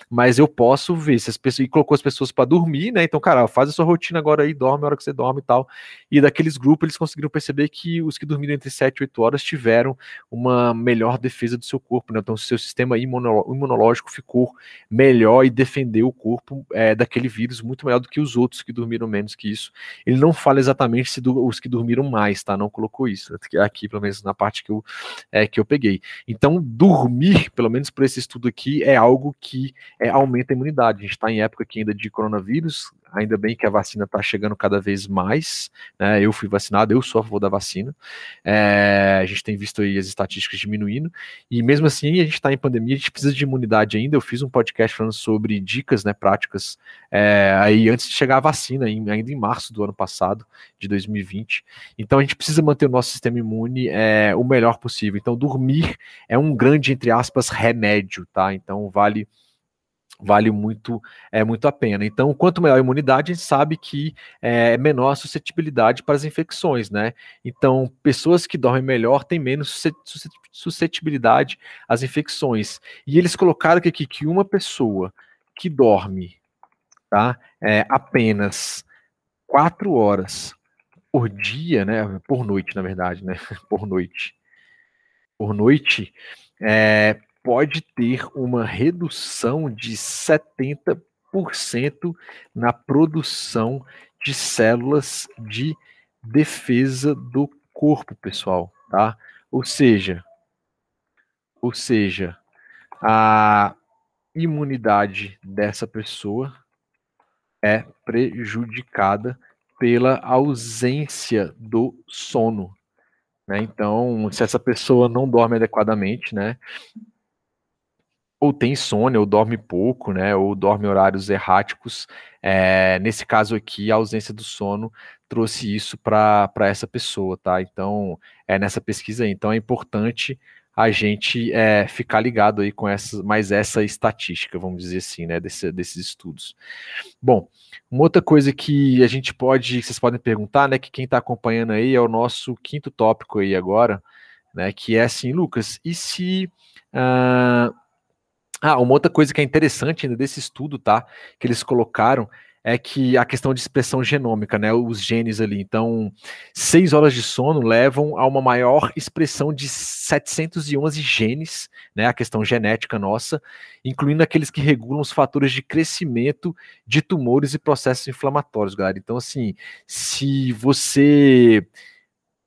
mas eu posso ver se as pessoas e colocou as pessoas para dormir, né? Então, cara, faz a sua rotina agora aí, dorme a hora que você dorme e tal. E daqueles grupos eles conseguiram perceber que os que dormiram entre 7 e 8 horas tiveram uma melhor defesa do seu corpo, né? Então, seu sistema imunológico ficou melhor e defendeu o corpo é, daquele vírus muito melhor do que os outros que dormiram menos que isso. Ele não fala exatamente se do, os que dormiram mais, tá? Não colocou isso aqui, pelo menos na parte que eu, é, que eu peguei. Então, dormir, pelo menos por esse estudo aqui, é algo que é, aumenta a imunidade. A gente está em época aqui ainda de coronavírus, ainda bem que a vacina está chegando cada vez mais, né? Eu fui vacinado, eu sou a favor da vacina. É, a gente tem visto aí as estatísticas diminuindo, e mesmo assim a gente está em pandemia, a gente precisa de imunidade ainda. Eu fiz um podcast falando sobre dicas né, práticas é, aí antes de chegar a vacina, ainda em março do ano passado, de 2020. Então a gente precisa manter o nosso sistema imune é, o melhor possível. Então, dormir é um grande, entre aspas, remédio, tá? Então vale vale muito é muito a pena. Então, quanto maior a imunidade, a gente sabe que é menor a suscetibilidade para as infecções, né? Então, pessoas que dormem melhor têm menos suscetibilidade às infecções. E eles colocaram aqui que uma pessoa que dorme, tá, é, apenas quatro horas por dia, né? Por noite, na verdade, né? Por noite. Por noite, é, pode ter uma redução de 70% na produção de células de defesa do corpo, pessoal, tá? Ou seja, ou seja, a imunidade dessa pessoa é prejudicada pela ausência do sono. Né? Então, se essa pessoa não dorme adequadamente, né, ou tem insônia, ou dorme pouco, né, ou dorme horários erráticos. É, nesse caso aqui, a ausência do sono trouxe isso para essa pessoa, tá? Então, é nessa pesquisa aí. Então, é importante a gente é, ficar ligado aí com essa, mais essa estatística, vamos dizer assim, né, desse, desses estudos. Bom, uma outra coisa que a gente pode, vocês podem perguntar, né, que quem está acompanhando aí é o nosso quinto tópico aí agora, né, que é assim, Lucas, e se uh, ah, uma outra coisa que é interessante ainda desse estudo, tá? Que eles colocaram é que a questão de expressão genômica, né? Os genes ali. Então, seis horas de sono levam a uma maior expressão de 711 genes, né? A questão genética nossa, incluindo aqueles que regulam os fatores de crescimento de tumores e processos inflamatórios, galera. Então, assim, se você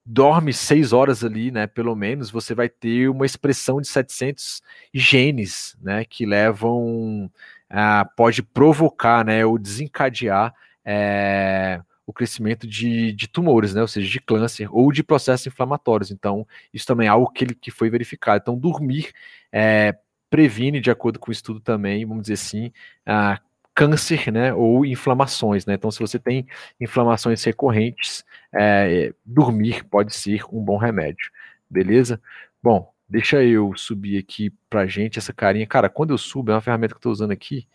dorme seis horas ali, né, pelo menos, você vai ter uma expressão de 700 genes, né, que levam, a, pode provocar, né, ou desencadear é, o crescimento de, de, tumores, né, ou seja, de câncer ou de processos inflamatórios. Então, isso também é algo que, que foi verificado. Então, dormir é, previne, de acordo com o estudo também, vamos dizer assim, a câncer, né, ou inflamações, né? Então, se você tem inflamações recorrentes, é, dormir pode ser um bom remédio, beleza? Bom, deixa eu subir aqui pra gente essa carinha. Cara, quando eu subo, é uma ferramenta que eu tô usando aqui,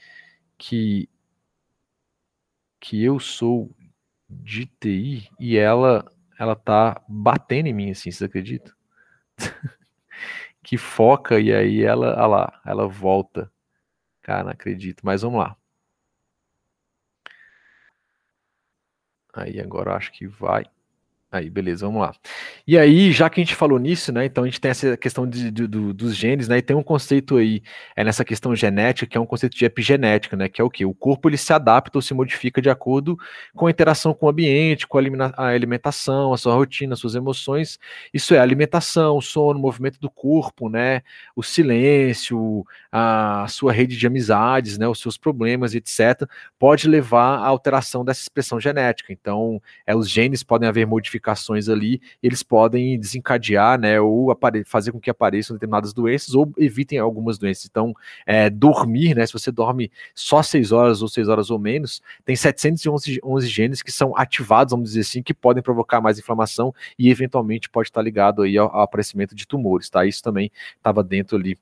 que, que eu sou de TI e ela, ela tá batendo em mim, assim, vocês acreditam? que foca e aí ela, olha lá, ela volta. Cara, não acredito, mas vamos lá. Aí agora acho que vai. Aí, beleza, vamos lá. E aí, já que a gente falou nisso, né? Então a gente tem essa questão de, de, do, dos genes, né? E tem um conceito aí é nessa questão genética, que é um conceito de epigenética, né? Que é o que? O corpo ele se adapta ou se modifica de acordo com a interação com o ambiente, com a alimentação, a sua rotina, as suas emoções. Isso é alimentação, sono, movimento do corpo, né? O silêncio, a sua rede de amizades, né? Os seus problemas, etc. Pode levar à alteração dessa expressão genética. Então, é, os genes podem haver modificações modificações ali, eles podem desencadear, né, ou fazer com que apareçam determinadas doenças ou evitem algumas doenças. Então, é, dormir, né, se você dorme só 6 horas ou 6 horas ou menos, tem 711 11 genes que são ativados, vamos dizer assim, que podem provocar mais inflamação e eventualmente pode estar ligado aí ao, ao aparecimento de tumores, tá? Isso também estava dentro ali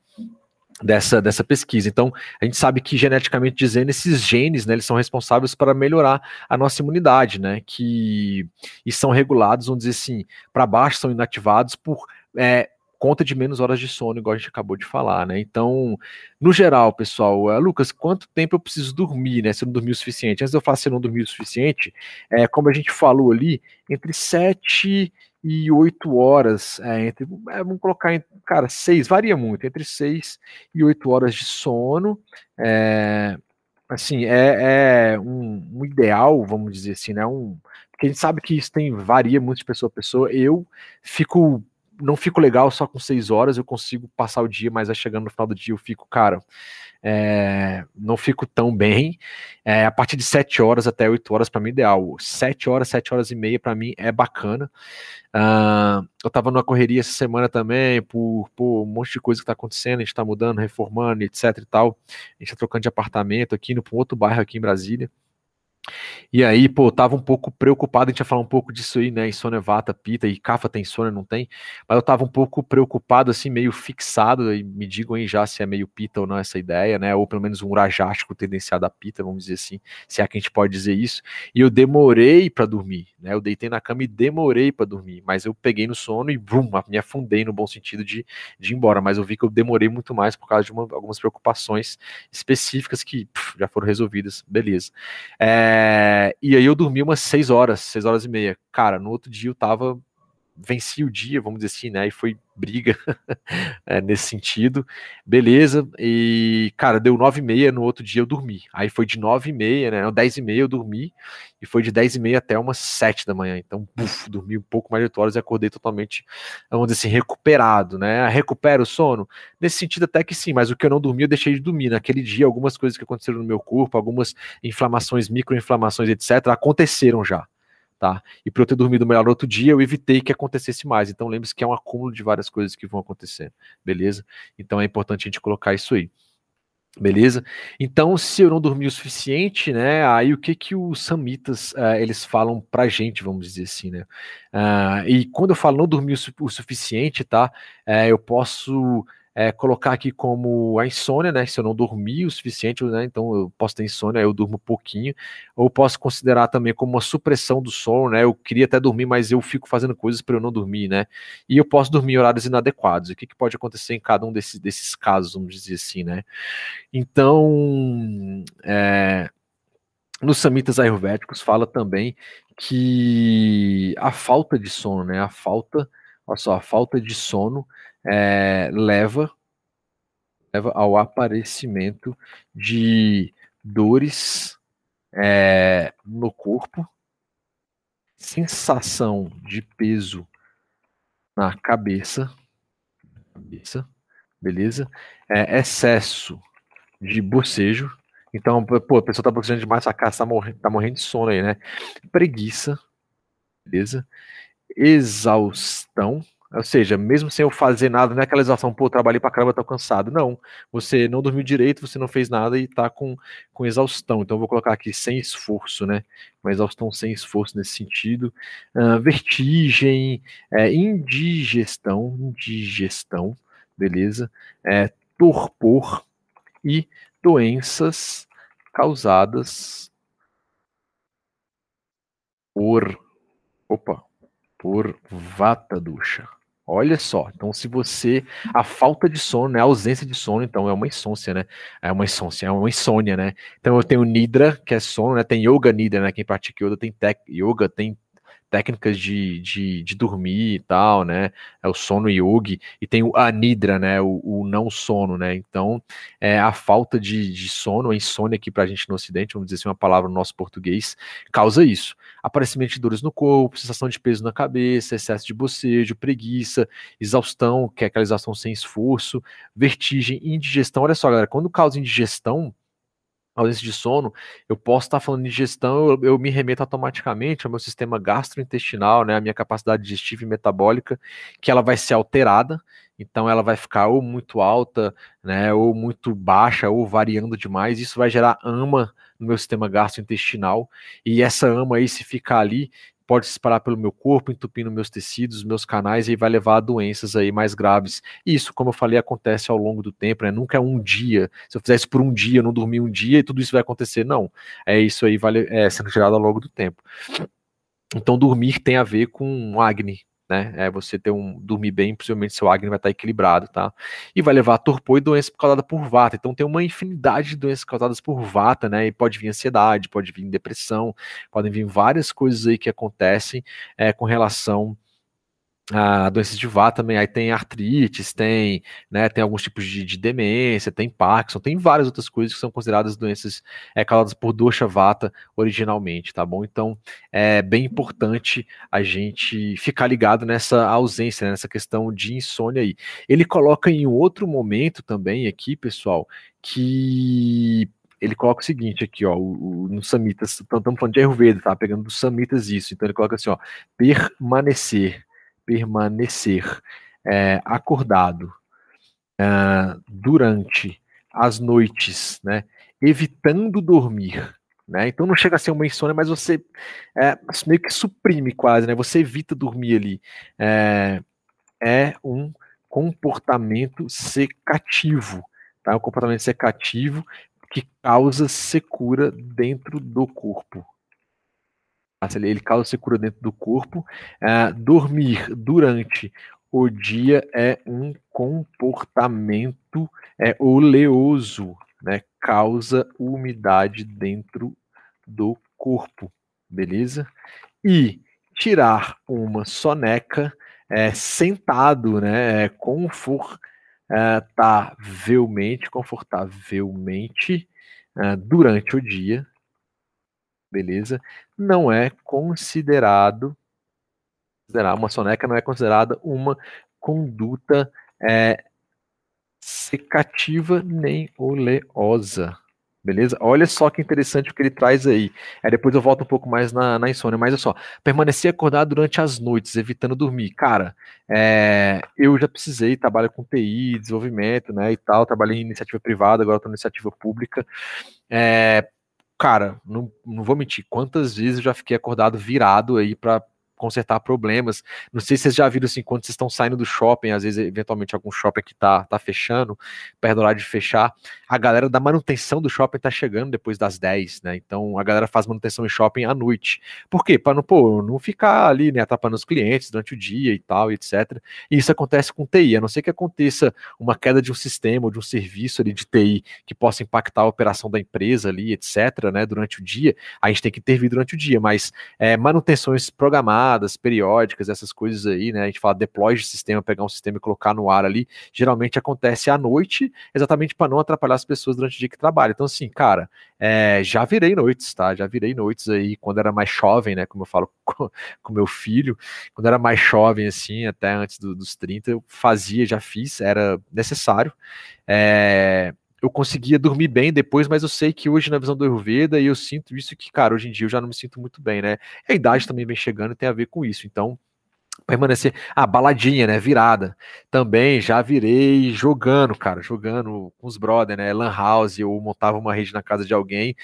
dessa, dessa pesquisa. Então, a gente sabe que geneticamente dizendo, esses genes, né, eles são responsáveis para melhorar a nossa imunidade, né, que e são regulados, vamos dizer assim, para baixo são inativados por é, conta de menos horas de sono, igual a gente acabou de falar, né? Então, no geral, pessoal, uh, Lucas, quanto tempo eu preciso dormir, né? Se eu não dormir o suficiente? Antes eu falar se eu não dormi o suficiente, é, como a gente falou ali, entre 7 e 8 horas, é, entre, é, vamos colocar, cara, 6, varia muito, entre 6 e 8 horas de sono, é, assim, é, é um, um, ideal, vamos dizer assim, né, um, porque a gente sabe que isso tem, varia muito de pessoa a pessoa, eu fico não fico legal só com seis horas, eu consigo passar o dia, mas aí chegando no final do dia eu fico, cara, é, não fico tão bem. É, a partir de sete horas até oito horas para mim ideal. Sete horas, sete horas e meia para mim é bacana. Uh, eu tava numa correria essa semana também por, por um monte de coisa que tá acontecendo, a gente tá mudando, reformando, etc e tal. A gente tá trocando de apartamento aqui, indo um outro bairro aqui em Brasília. E aí, pô, tava um pouco preocupado, a gente ia falar um pouco disso aí, né? Insônia vata, pita, e cafa tem insônia, não tem? Mas eu tava um pouco preocupado, assim, meio fixado, e me digam aí já se é meio pita ou não essa ideia, né? Ou pelo menos um urajástico tendenciado a pita, vamos dizer assim, se é que a gente pode dizer isso. E eu demorei para dormir, né? Eu deitei na cama e demorei para dormir, mas eu peguei no sono e, brum, me afundei no bom sentido de, de ir embora. Mas eu vi que eu demorei muito mais por causa de uma, algumas preocupações específicas que já foram resolvidas, beleza. É é, e aí eu dormi umas 6 horas, 6 horas e meia. Cara, no outro dia eu tava. Venci o dia, vamos dizer assim, né? E foi briga é, nesse sentido. Beleza. E, cara, deu 9 e meia, no outro dia eu dormi. Aí foi de 9 e meia, né? 10 e meia eu dormi. E foi de 10 e meia até umas 7 da manhã. Então, buf, dormi um pouco mais de 8 horas e acordei totalmente, vamos dizer assim, recuperado, né? Recupera o sono? Nesse sentido, até que sim, mas o que eu não dormi, eu deixei de dormir. Naquele dia, algumas coisas que aconteceram no meu corpo, algumas inflamações, microinflamações, etc., aconteceram já tá? E para eu ter dormido melhor no outro dia, eu evitei que acontecesse mais. Então lembre-se que é um acúmulo de várias coisas que vão acontecer, beleza? Então é importante a gente colocar isso aí. Beleza? Então, se eu não dormi o suficiente, né? Aí o que que os samitas uh, eles falam pra gente, vamos dizer assim, né? Uh, e quando eu falo não dormir o, su o suficiente, tá? Uh, eu posso é, colocar aqui como a insônia, né? Se eu não dormir o suficiente, né? Então eu posso ter insônia, eu durmo pouquinho, ou posso considerar também como uma supressão do sono, né? Eu queria até dormir, mas eu fico fazendo coisas para eu não dormir, né? E eu posso dormir em horários inadequados. O que, que pode acontecer em cada um desses, desses casos, vamos dizer assim, né? Então, é, nos samitas ayurvédicos fala também que a falta de sono, né? A falta, olha só, a falta de sono é, leva, leva ao aparecimento de dores é, no corpo, sensação de peso na cabeça, cabeça beleza? É, excesso de bocejo. Então, pô, a pessoa tá bocejando demais, a casa tá morrendo, tá morrendo de sono aí, né? Preguiça, beleza? Exaustão, ou seja, mesmo sem eu fazer nada, não é aquela exaustão, pô, trabalhei pra caramba, tô cansado. Não, você não dormiu direito, você não fez nada e tá com, com exaustão. Então eu vou colocar aqui sem esforço, né? Uma exaustão sem esforço nesse sentido. Uh, vertigem, é, indigestão, indigestão, beleza? É, torpor e doenças causadas por. Opa, por vata ducha. Olha só, então se você. A falta de sono, né? A ausência de sono, então é uma insônia, né? É uma insônia, é uma insônia, né? Então eu tenho Nidra, que é sono, né? Tem Yoga Nidra, né? Quem pratica Yoga tem tech, Yoga, tem técnicas de, de, de, dormir e tal, né? É o sono yogi, e tem o anidra, né? O, o não sono, né? Então, é, a falta de, de sono, a insônia aqui pra gente no Ocidente, vamos dizer assim, uma palavra no nosso português, causa isso. Aparecimento de dores no corpo, sensação de peso na cabeça, excesso de bocejo, preguiça, exaustão, que é aquela exaustão sem esforço, vertigem, indigestão. Olha só, galera, quando causa indigestão, ausência de sono, eu posso estar falando de digestão, eu, eu, me remeto automaticamente ao meu sistema gastrointestinal, né, a minha capacidade digestiva e metabólica, que ela vai ser alterada, então ela vai ficar ou muito alta, né, ou muito baixa, ou variando demais, isso vai gerar ama no meu sistema gastrointestinal, e essa ama aí, se ficar ali, pode se espalhar pelo meu corpo, entupindo meus tecidos, meus canais e vai levar a doenças aí mais graves. Isso, como eu falei, acontece ao longo do tempo, né? Nunca é um dia. Se eu fizer isso por um dia, não dormir um dia e tudo isso vai acontecer, não. É isso aí, vale, é sendo gerado ao longo do tempo. Então, dormir tem a ver com Agni, né? É você ter um dormir bem, possivelmente seu Agni vai estar equilibrado, tá? E vai levar a torpor e doença causada por vata. Então tem uma infinidade de doenças causadas por vata, né? E pode vir ansiedade, pode vir depressão, podem vir várias coisas aí que acontecem é, com relação a doenças de vá também, aí tem artrites, tem, né, tem alguns tipos de, de, demência, tem Parkinson, tem várias outras coisas que são consideradas doenças é, causadas por dosha vata originalmente, tá bom? Então é bem importante a gente ficar ligado nessa ausência, né, nessa questão de insônia aí. Ele coloca em outro momento também aqui, pessoal, que ele coloca o seguinte aqui, ó, o, no Samitas, estamos falando de Ayurveda, tá? Pegando dos Samitas isso, então ele coloca assim, ó, permanecer permanecer é, acordado é, durante as noites, né, evitando dormir. Né? Então não chega a ser uma insônia, mas você é, meio que suprime quase, né? Você evita dormir ali. É, é um comportamento secativo, tá? Um comportamento secativo que causa secura dentro do corpo ele causa secura dentro do corpo. Uh, dormir durante o dia é um comportamento é, oleoso, né? Causa umidade dentro do corpo, beleza? E tirar uma soneca é, sentado, né? Confortavelmente, confortavelmente uh, durante o dia, beleza? Não é considerado, uma soneca não é considerada uma conduta é, secativa nem oleosa. Beleza? Olha só que interessante o que ele traz aí. É, depois eu volto um pouco mais na, na insônia, mas olha só. Permanecer acordado durante as noites, evitando dormir. Cara, é, eu já precisei, trabalho com TI, desenvolvimento, né, e tal, trabalhei em iniciativa privada, agora estou em iniciativa pública. É, cara, não, não vou mentir, quantas vezes eu já fiquei acordado virado aí para consertar problemas. Não sei se vocês já viram assim, quando vocês estão saindo do shopping, às vezes, eventualmente, algum shopping que tá, tá fechando, perto do horário de fechar, a galera da manutenção do shopping tá chegando depois das 10, né? Então a galera faz manutenção em shopping à noite. Por quê? Para não, não ficar ali, né, atrapalhando os clientes durante o dia e tal, etc. E isso acontece com TI, a não ser que aconteça uma queda de um sistema ou de um serviço ali de TI que possa impactar a operação da empresa ali, etc., né, durante o dia, a gente tem que intervir durante o dia, mas é, manutenções programadas chamadas periódicas, essas coisas aí, né? A gente fala deploy de sistema, pegar um sistema e colocar no ar ali, geralmente acontece à noite, exatamente para não atrapalhar as pessoas durante o dia que trabalham. Então, assim, cara, é, já virei noites, tá? Já virei noites aí quando era mais jovem, né? Como eu falo com, meu filho, quando era mais jovem, assim, até antes do, dos 30, eu fazia, já fiz, era necessário. É, eu conseguia dormir bem depois, mas eu sei que hoje na visão do Ayurveda, e eu sinto isso que, cara, hoje em dia eu já não me sinto muito bem, né? A idade também vem chegando e tem a ver com isso. Então, permanecer. Ah, baladinha, né? Virada. Também já virei jogando, cara, jogando com os brother, né? Lan House, eu montava uma rede na casa de alguém.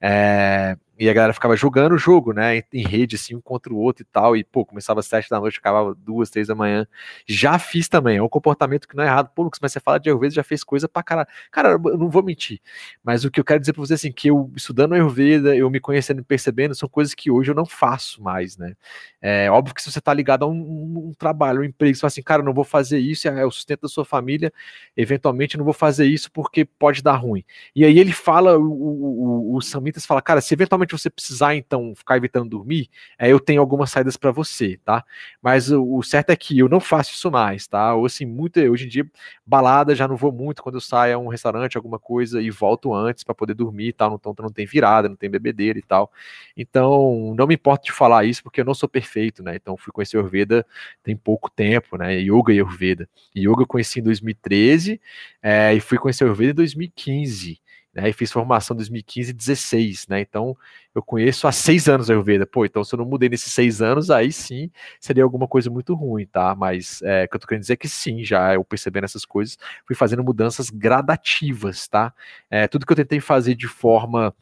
É, e a galera ficava jogando o jogo, né? Em rede, assim, um contra o outro e tal. E, pô, começava às sete da noite, acabava duas, três da manhã. Já fiz também. É um comportamento que não é errado. Pô, Lucas, mas você fala de Ayurveda, já fez coisa pra caralho. Cara, eu não vou mentir. Mas o que eu quero dizer pra você, assim, que eu, estudando Ayurveda, eu me conhecendo e percebendo, são coisas que hoje eu não faço mais, né? É óbvio que se você tá ligado a um, um, um trabalho, um emprego, você fala assim, cara, eu não vou fazer isso, é o sustento da sua família, eventualmente não vou fazer isso porque pode dar ruim. E aí ele fala, o, o, o, o Samitas fala, cara, se eventualmente você precisar, então, ficar evitando dormir, é, eu tenho algumas saídas para você, tá? Mas o, o, certo é que eu não faço isso mais, tá? Ou assim, muito, hoje em dia, balada já não vou muito quando eu saio a um restaurante, alguma coisa, e volto antes para poder dormir e tal, então não tem virada, não tem bebedeira e tal. Então, não me importa de falar isso, porque eu não sou perfeito, né? Então, fui conhecer Ayurveda tem pouco tempo, né? Yoga e Ayurveda. Yoga eu conheci em 2013 é, e fui conhecer Ayurveda em 2015. Né? E fiz formação em 2015 e 16, né? Então eu conheço há seis anos a Ayurveda. Pô, então se eu não mudei nesses seis anos, aí sim seria alguma coisa muito ruim, tá? Mas é, o que eu tô querendo dizer é que sim, já eu percebendo essas coisas, fui fazendo mudanças gradativas, tá? É, tudo que eu tentei fazer de forma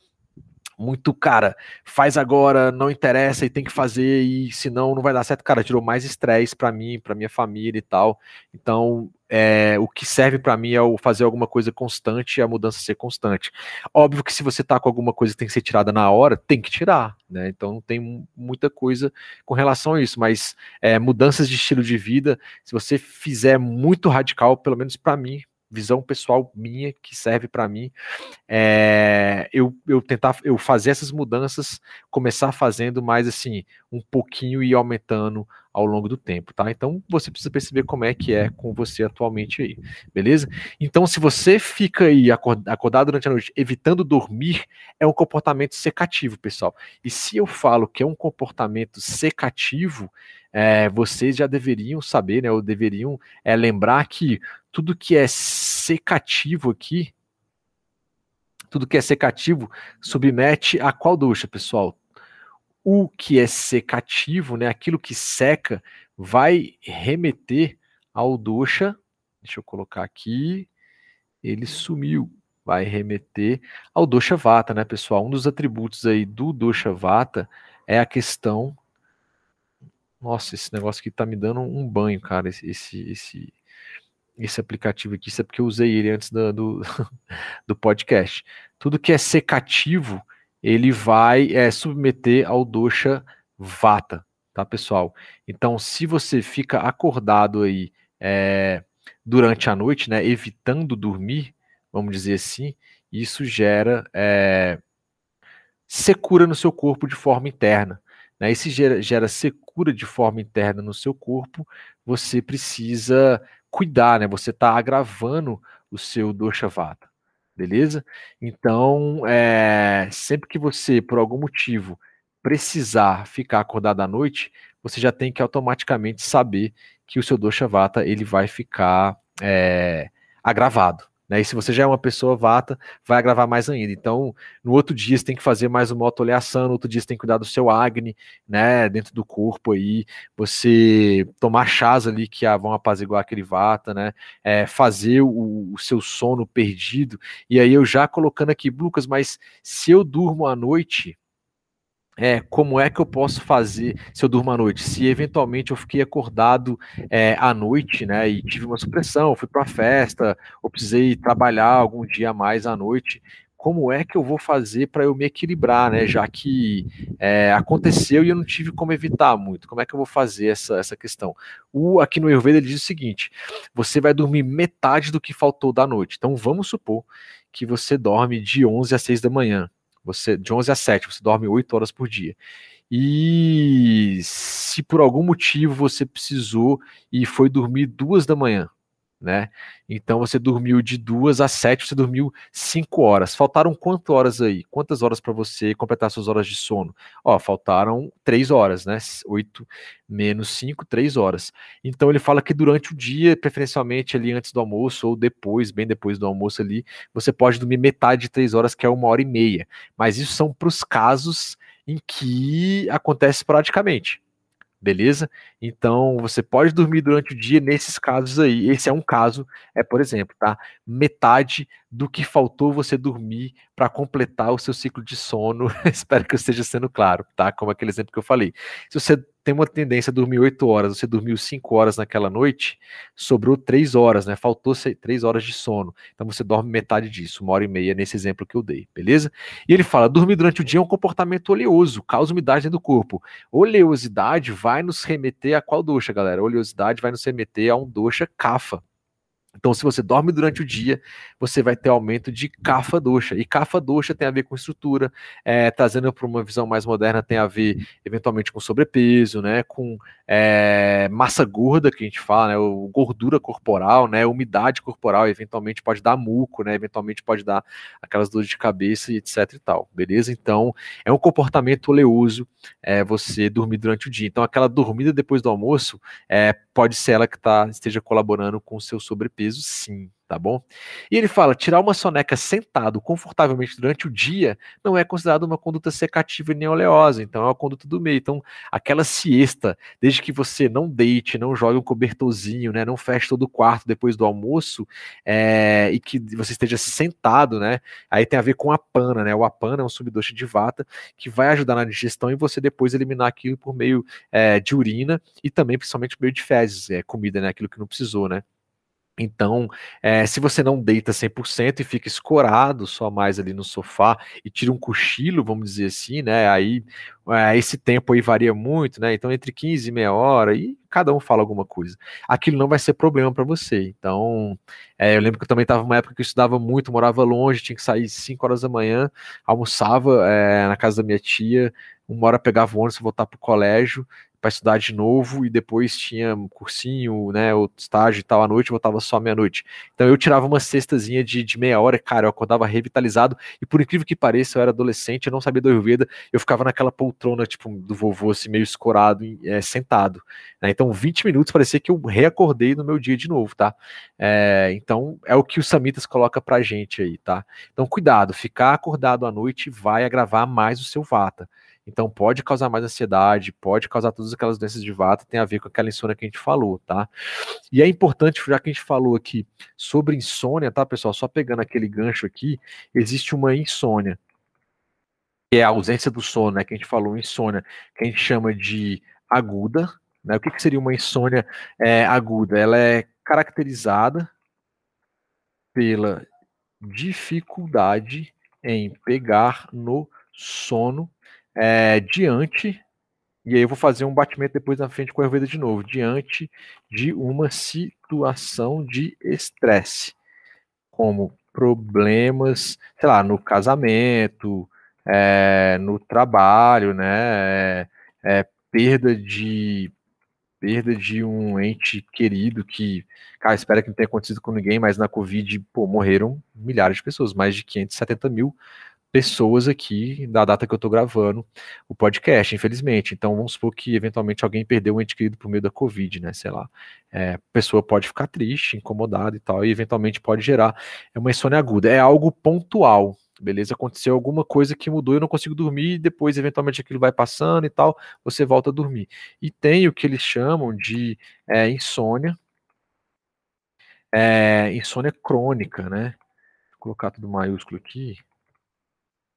muito, cara, faz agora, não interessa e tem que fazer e senão não vai dar certo. Cara, tirou mais estresse para mim, para minha família e tal. Então, é, o que serve para mim é o fazer alguma coisa constante e a mudança ser constante. Óbvio que se você tá com alguma coisa que tem que ser tirada na hora, tem que tirar, né? Então não tem muita coisa com relação a isso, mas é, mudanças de estilo de vida, se você fizer muito radical, pelo menos para mim, visão pessoal minha que serve para mim é, eu, eu tentar eu fazer essas mudanças começar fazendo mais assim um pouquinho e aumentando ao longo do tempo tá? Então você precisa perceber como é que é com você atualmente aí beleza? Então se você fica aí acordado durante a noite evitando dormir é um comportamento secativo pessoal. E se eu falo que é um comportamento secativo é, vocês já deveriam saber, né, ou deveriam é, lembrar que tudo que é secativo aqui, tudo que é secativo submete a qual ducha, pessoal? O que é secativo, né, aquilo que seca, vai remeter ao ducha. Deixa eu colocar aqui. Ele sumiu. Vai remeter ao dosha vata, né, pessoal? Um dos atributos aí do dosha vata é a questão nossa, esse negócio aqui tá me dando um banho, cara. Esse, esse, esse, esse aplicativo aqui. Isso é porque eu usei ele antes do, do, do podcast. Tudo que é secativo, ele vai é, submeter ao dosha vata, tá, pessoal? Então, se você fica acordado aí é, durante a noite, né, evitando dormir, vamos dizer assim, isso gera é, secura no seu corpo de forma interna. Né? E se gera, gera secura de forma interna no seu corpo, você precisa cuidar, né? Você está agravando o seu dosha vata, beleza? Então, é, sempre que você, por algum motivo, precisar ficar acordado à noite, você já tem que automaticamente saber que o seu dosha vata ele vai ficar é, agravado. Né? E se você já é uma pessoa vata, vai agravar mais ainda. Então, no outro dia você tem que fazer mais uma autoleação, no outro dia você tem que cuidar do seu Agni, né, dentro do corpo aí, você tomar chás ali que ah, vão apaziguar aquele vata, né, é, fazer o, o, seu sono perdido. E aí eu já colocando aqui, Lucas, mas se eu durmo à noite, é, como é que eu posso fazer se eu durmo à noite? Se eventualmente eu fiquei acordado é, à noite, né, e tive uma supressão, fui para uma festa, ou precisei trabalhar algum dia a mais à noite, como é que eu vou fazer para eu me equilibrar, né? Já que é, aconteceu e eu não tive como evitar muito. Como é que eu vou fazer essa, essa questão? O, aqui no Ayurveda ele diz o seguinte: você vai dormir metade do que faltou da noite. Então vamos supor que você dorme de 11 às 6 da manhã. Você de 11 a 7, você dorme 8 horas por dia. E se por algum motivo você precisou e foi dormir duas da manhã, né? Então você dormiu de duas a sete, você dormiu cinco horas. Faltaram quantas horas aí? Quantas horas para você completar suas horas de sono? Ó, faltaram três horas, né? Oito menos cinco, três horas. Então ele fala que durante o dia, preferencialmente ali antes do almoço ou depois, bem depois do almoço ali, você pode dormir metade de três horas, que é uma hora e meia. Mas isso são para os casos em que acontece praticamente beleza? Então você pode dormir durante o dia nesses casos aí. Esse é um caso, é por exemplo, tá? Metade do que faltou você dormir para completar o seu ciclo de sono. Espero que eu esteja sendo claro, tá? Como aquele exemplo que eu falei. Se você tem uma tendência a dormir 8 horas, você dormiu 5 horas naquela noite, sobrou 3 horas, né? Faltou 3 horas de sono. Então você dorme metade disso, uma hora e meia nesse exemplo que eu dei, beleza? E ele fala: dormir durante o dia é um comportamento oleoso, causa umidade do corpo. Oleosidade vai nos remeter a qual doxa, galera? Oleosidade vai nos remeter a um doxa kafa. Então, se você dorme durante o dia, você vai ter aumento de cafa doxa. E cafa doxa tem a ver com estrutura, é, trazendo para uma visão mais moderna, tem a ver eventualmente com sobrepeso, né, com é, massa gorda que a gente fala, né, gordura corporal, né, umidade corporal, eventualmente pode dar muco, né, eventualmente pode dar aquelas dores de cabeça e etc e tal, beleza? Então, é um comportamento oleoso é, você dormir durante o dia. Então, aquela dormida depois do almoço é, pode ser ela que tá, esteja colaborando com o seu sobrepeso peso, sim, tá bom? E ele fala: tirar uma soneca sentado confortavelmente durante o dia não é considerado uma conduta secativa nem oleosa, então é uma conduta do meio. Então, aquela siesta, desde que você não deite, não jogue um cobertorzinho, né, não feche todo o quarto depois do almoço, é, e que você esteja sentado, né, aí tem a ver com a pana, né? O apana é um subdoce de vata que vai ajudar na digestão e você depois eliminar aquilo por meio é, de urina e também, principalmente, por meio de fezes, é, comida, né? Aquilo que não precisou, né? Então, é, se você não deita 100% e fica escorado só mais ali no sofá e tira um cochilo, vamos dizer assim, né? Aí é, esse tempo aí varia muito, né? Então, entre 15 e meia hora, e cada um fala alguma coisa. Aquilo não vai ser problema para você. Então, é, eu lembro que eu também estava numa época que eu estudava muito, morava longe, tinha que sair 5 horas da manhã, almoçava na casa da minha tia, uma hora pegava o ônibus, voltar para o colégio, para estudar de novo e depois tinha cursinho, né, o estágio e tal à noite, voltava só meia-noite. Então eu tirava uma cestazinha de, de meia hora, cara, eu acordava revitalizado e por incrível que pareça, eu era adolescente, eu não sabia do Ayurveda, eu ficava naquela poltrona, tipo, do vovô, assim, meio escorado, é, sentado. Né? Então 20 minutos parecia que eu reacordei no meu dia de novo, tá? É, então é o que o Samitas coloca pra gente aí, tá? Então cuidado, ficar acordado à noite vai agravar mais o seu vata. Então pode causar mais ansiedade, pode causar todas aquelas doenças de vata, tem a ver com aquela insônia que a gente falou, tá? E é importante, já que a gente falou aqui sobre insônia, tá, pessoal? Só pegando aquele gancho aqui, existe uma insônia, que é a ausência do sono, né? Que a gente falou, insônia, que a gente chama de aguda, né? O que, que seria uma insônia é, aguda? Ela é caracterizada pela dificuldade em pegar no sono é, diante, e aí eu vou fazer um batimento depois na frente com a Ayurveda de novo, diante de uma situação de estresse, como problemas, sei lá, no casamento, é, no trabalho, né, é, é, perda de perda de um ente querido que, cara, espera que não tenha acontecido com ninguém, mas na Covid, pô, morreram milhares de pessoas, mais de 570 mil pessoas aqui da data que eu estou gravando o podcast, infelizmente. Então vamos supor que eventualmente alguém perdeu um ente querido por meio da Covid, né? Sei lá. É, a pessoa pode ficar triste, incomodada e tal, e eventualmente pode gerar uma insônia aguda. É algo pontual, beleza? Aconteceu alguma coisa que mudou, eu não consigo dormir, e depois, eventualmente, aquilo vai passando e tal, você volta a dormir. E tem o que eles chamam de é, insônia, é, insônia crônica, né? Vou colocar tudo maiúsculo aqui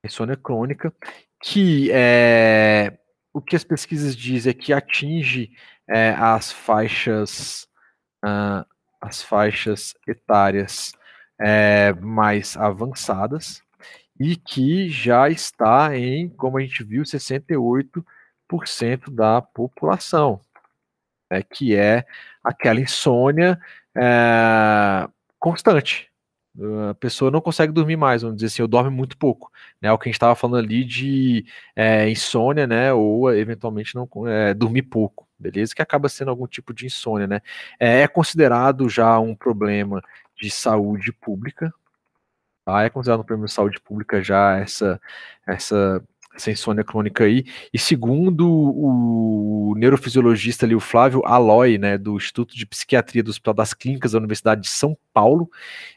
insônia crônica, que é, o que as pesquisas dizem é que atinge é, as faixas uh, as faixas etárias é, mais avançadas e que já está em, como a gente viu, 68% da população, né, que é aquela insônia é, constante, a pessoa não consegue dormir mais, vamos dizer assim, ou dorme muito pouco, né? O que a gente estava falando ali de é, insônia, né? Ou eventualmente não é, dormir pouco, beleza? Que acaba sendo algum tipo de insônia, né? É, é considerado já um problema de saúde pública, tá? É considerado um problema de saúde pública já essa essa essa insônia crônica aí. E segundo o neurofisiologista ali, o Flávio Aloy, né, do Instituto de Psiquiatria do Hospital das Clínicas da Universidade de São Paulo,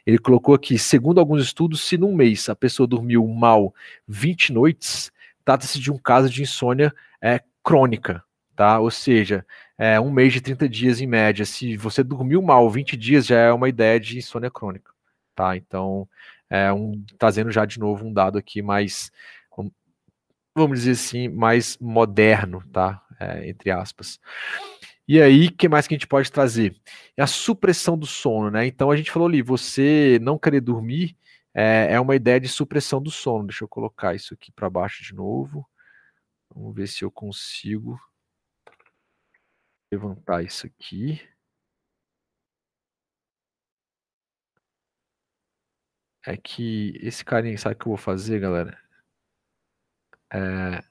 ele colocou aqui, segundo alguns estudos, se num mês a pessoa dormiu mal 20 noites, trata-se de um caso de insônia é, crônica, tá? Ou seja, é um mês de 30 dias em média. Se você dormiu mal 20 dias, já é uma ideia de insônia crônica, tá? Então, é um, trazendo já de novo um dado aqui mais vamos dizer assim, mais moderno, tá? É, entre aspas. E aí, o que mais que a gente pode trazer? É a supressão do sono, né? Então a gente falou ali, você não querer dormir é, é uma ideia de supressão do sono. Deixa eu colocar isso aqui para baixo de novo. Vamos ver se eu consigo levantar isso aqui. É que esse carinha, sabe o que eu vou fazer, galera? É...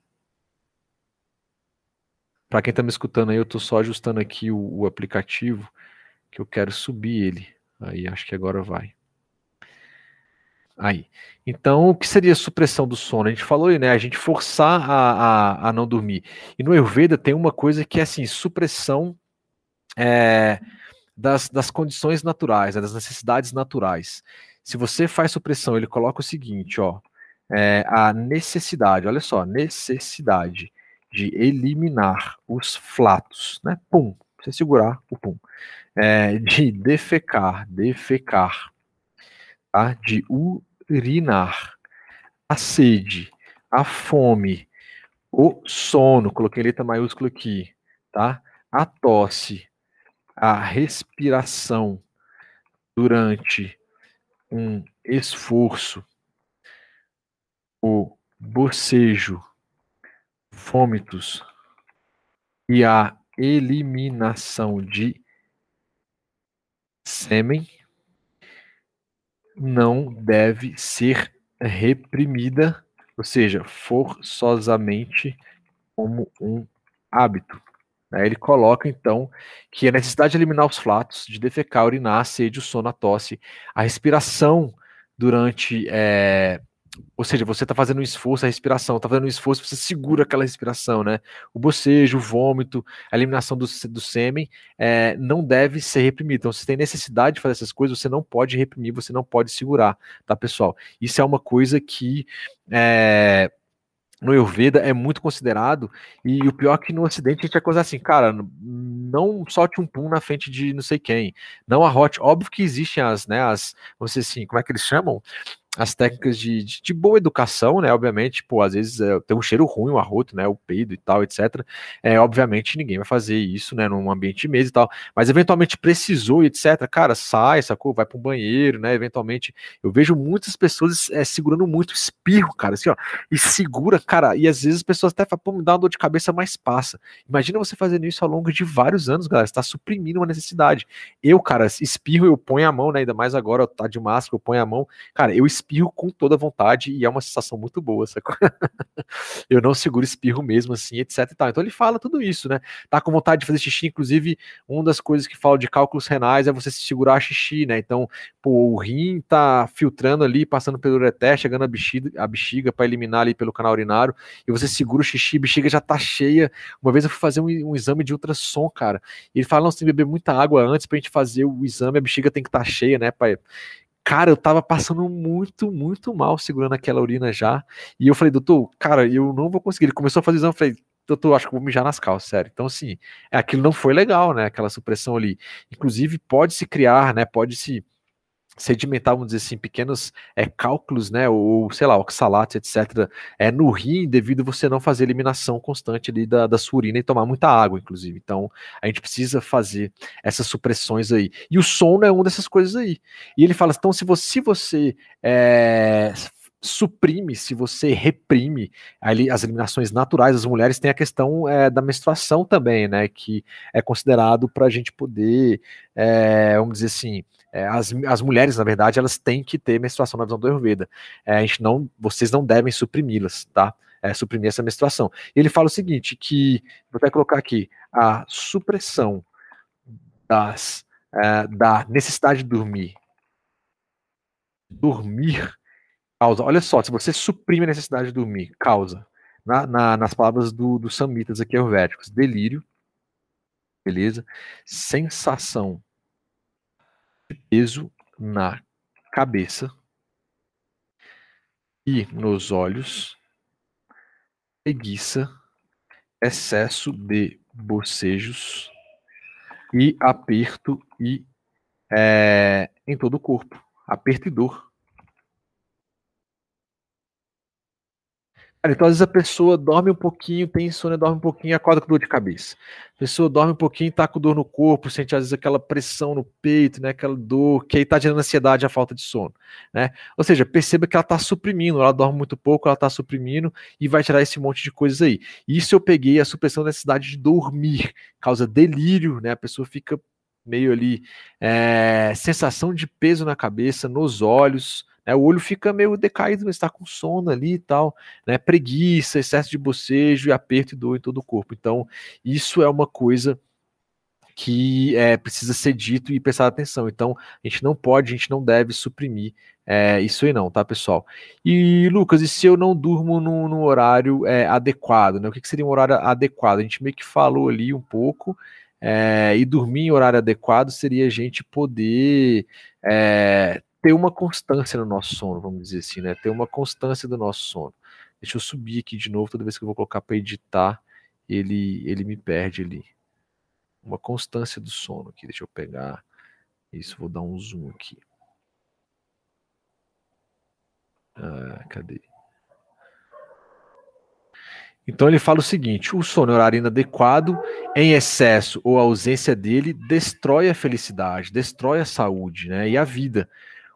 Para quem está me escutando aí, eu estou só ajustando aqui o, o, aplicativo, que eu quero subir ele. Aí acho que agora vai. Aí. Então, o que seria supressão do sono? A gente falou aí, né? A gente forçar a, a, a não dormir. E no Ayurveda tem uma coisa que é assim, supressão é, das, das condições naturais, né, das necessidades naturais. Se você faz supressão, ele coloca o seguinte, ó, é, a necessidade, olha só, necessidade de eliminar os flatos, né? Pum, você segurar o pum. É, de defecar, defecar, tá? De urinar, a sede, a fome, o sono, coloquei letra maiúscula aqui, tá? A tosse, a respiração durante um esforço, o bocejo, vômitos e a eliminação de sêmen não deve ser reprimida, ou seja, forçosamente como um hábito. Ele coloca, então, que a necessidade de eliminar os flatos, de defecar, urinar, a sede, o sono, a tosse, a respiração durante. É, ou seja, você está fazendo um esforço, a respiração, está fazendo um esforço, você segura aquela respiração, né? O bocejo, o vômito, a eliminação do, do sêmen é, não deve ser reprimido. Então, se tem necessidade de fazer essas coisas, você não pode reprimir, você não pode segurar, tá, pessoal? Isso é uma coisa que. É, no Ayurveda é muito considerado, e o pior é que no Ocidente a gente é coisa assim, cara, não solte um pum na frente de não sei quem, não arrote, óbvio que existem as, né, as, você assim, como é que eles chamam? As técnicas de, de, de, boa educação, né? Obviamente, pô, às vezes é, tem um cheiro ruim, o arroto, né? O peido e tal, etc. É, obviamente, ninguém vai fazer isso, né? Num ambiente de mesa e tal. Mas eventualmente precisou, etc. Cara, sai, sacou? Vai para um banheiro, né? Eventualmente, eu vejo muitas pessoas é, segurando muito espirro, cara, assim, ó. E segura, cara. E às vezes as pessoas até falam, pô, me dá uma dor de cabeça, mas passa. Imagina você fazendo isso ao longo de vários anos, galera. Você tá suprimindo uma necessidade. Eu, cara, espirro, eu ponho a mão, né? Ainda mais agora, tá de máscara, eu ponho a mão. Cara, eu espirro espirro com toda vontade e é uma sensação muito boa, sacou? eu não seguro espirro mesmo, assim, etc e tal. Então ele fala tudo isso, né? Tá com vontade de fazer xixi, inclusive, uma das coisas que fala de cálculos renais é você se segurar xixi, né? Então, pô, o rim tá filtrando ali, passando pelo ureter, chegando a bexiga, a bexiga para eliminar ali pelo canal urinário, e você segura o xixi, a bexiga já tá cheia. Uma vez eu fui fazer um, um exame de ultrassom, cara, e ele fala, não, você tem que beber muita água antes pra gente fazer o exame, a bexiga tem que estar tá cheia, né, pai? Cara, eu tava passando muito, muito mal segurando aquela urina já. E eu falei, doutor, cara, eu não vou conseguir. Ele começou a fazer exame, eu falei, doutor, acho que vou mijar nas calças, sério. Então, assim, aquilo não foi legal, né? Aquela supressão ali. Inclusive, pode se criar, né? Pode se sedimentar, vamos dizer assim, pequenos é, cálculos, né, ou sei lá, oxalatos, etc., é, no rim, devido você não fazer eliminação constante ali da, da sua urina e tomar muita água, inclusive. Então, a gente precisa fazer essas supressões aí. E o sono é uma dessas coisas aí. E ele fala, então, se você, se você é, suprime, se você reprime as eliminações naturais das mulheres, tem a questão é, da menstruação também, né, que é considerado para a gente poder, é, vamos dizer assim, é, as, as mulheres, na verdade, elas têm que ter menstruação na visão do Ayurveda. É, a gente não, vocês não devem suprimi-las, tá? É, suprimir essa menstruação. E ele fala o seguinte, que, vou até colocar aqui, a supressão das, é, da necessidade de dormir, dormir causa, olha só, se você suprime a necessidade de dormir, causa, na, na, nas palavras do, dos samitas aqui ayurvédicos, delírio, beleza? Sensação peso na cabeça e nos olhos, preguiça, excesso de bocejos e aperto e é, em todo o corpo, aperto e dor. Então, às vezes a pessoa dorme um pouquinho, tem insônia, dorme um pouquinho acorda com dor de cabeça. A pessoa dorme um pouquinho, tá com dor no corpo, sente às vezes aquela pressão no peito, né, aquela dor, que aí tá gerando ansiedade, a falta de sono, né? Ou seja, perceba que ela tá suprimindo, ela dorme muito pouco, ela tá suprimindo e vai tirar esse monte de coisas aí. Isso eu peguei a supressão da necessidade de dormir, causa delírio, né? A pessoa fica meio ali, é, sensação de peso na cabeça, nos olhos, né, o olho fica meio decaído, está com sono ali e tal, né, preguiça, excesso de bocejo e aperto e dor em todo o corpo. Então, isso é uma coisa que é, precisa ser dito e prestar atenção. Então, a gente não pode, a gente não deve suprimir é, isso aí não, tá, pessoal? E, Lucas, e se eu não durmo no horário é, adequado, né? O que, que, seria um horário adequado? A gente meio que falou ali um pouco, É, e dormir em horário adequado seria a gente poder é, ter uma constância no nosso sono, vamos dizer assim, né? Ter uma constância do nosso sono. Deixa eu subir aqui de novo, toda vez que eu vou colocar para editar, ele, ele me perde ali. Uma constância do sono aqui, deixa eu pegar isso, vou dar um zoom aqui. Ah, cadê? Então ele fala o seguinte: o sono é horário inadequado, em excesso ou ausência dele, destrói a felicidade, destrói a saúde né, e a vida.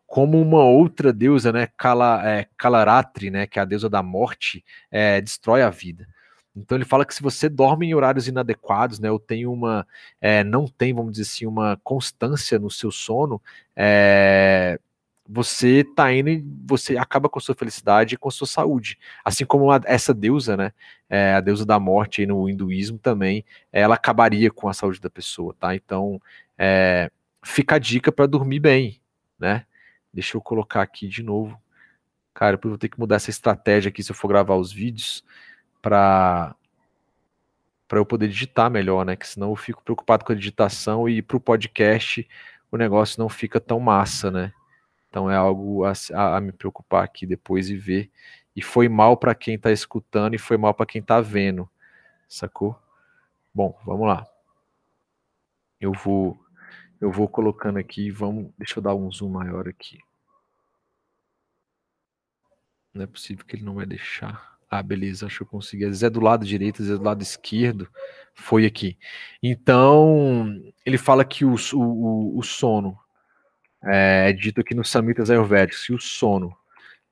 Como uma outra deusa, né, Kala, é, Kalaratri, né, que é a deusa da morte, é, destrói a vida. Então ele fala que se você dorme em horários inadequados, né, ou tem uma, é, não tem, vamos dizer assim, uma constância no seu sono, é, você tá indo e você acaba com a sua felicidade e com a sua saúde. Assim como a, essa deusa, né? É, a deusa da morte no hinduísmo também, ela acabaria com a saúde da pessoa, tá? Então, é, fica a dica para dormir bem, né? Deixa eu colocar aqui de novo. Cara, eu vou ter que mudar essa estratégia aqui se eu for gravar os vídeos para para eu poder digitar melhor, né? Que senão eu fico preocupado com a digitação e para o podcast o negócio não fica tão massa, né? Então é algo a, a, me preocupar aqui depois e ver. E foi mal para quem está escutando e foi mal para quem está vendo, sacou? Bom, vamos lá. Eu vou eu vou colocando aqui, vamos, deixa eu dar um zoom maior aqui. Não é possível que ele não vai deixar. Ah, beleza, acho que eu consegui. É do lado direito, é do lado esquerdo. Foi aqui. Então, ele fala que o, o, o sono é, é dito aqui nos Samitas Ayurvédicos que o sono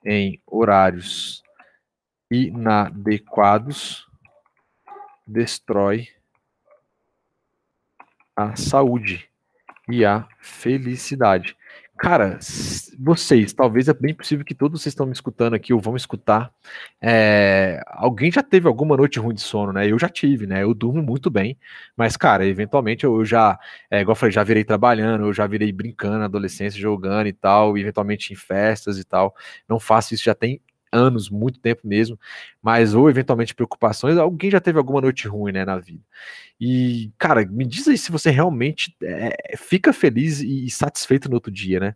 em horários inadequados destrói a saúde e a felicidade. Cara, vocês, talvez é bem possível que todos vocês estão me escutando aqui ou vão escutar. É, alguém já teve alguma noite ruim de sono, né? Eu já tive, né? Eu durmo muito bem, mas, cara, eventualmente eu, já, é, igual eu falei, já virei trabalhando, eu já virei brincando na adolescência, jogando e tal, eventualmente em festas e tal. Não faço isso já tem anos, muito tempo mesmo, mas ou eventualmente preocupações, alguém já teve alguma noite ruim, né, na vida. E, cara, me diz aí se você realmente é, fica feliz e, satisfeito no outro dia, né?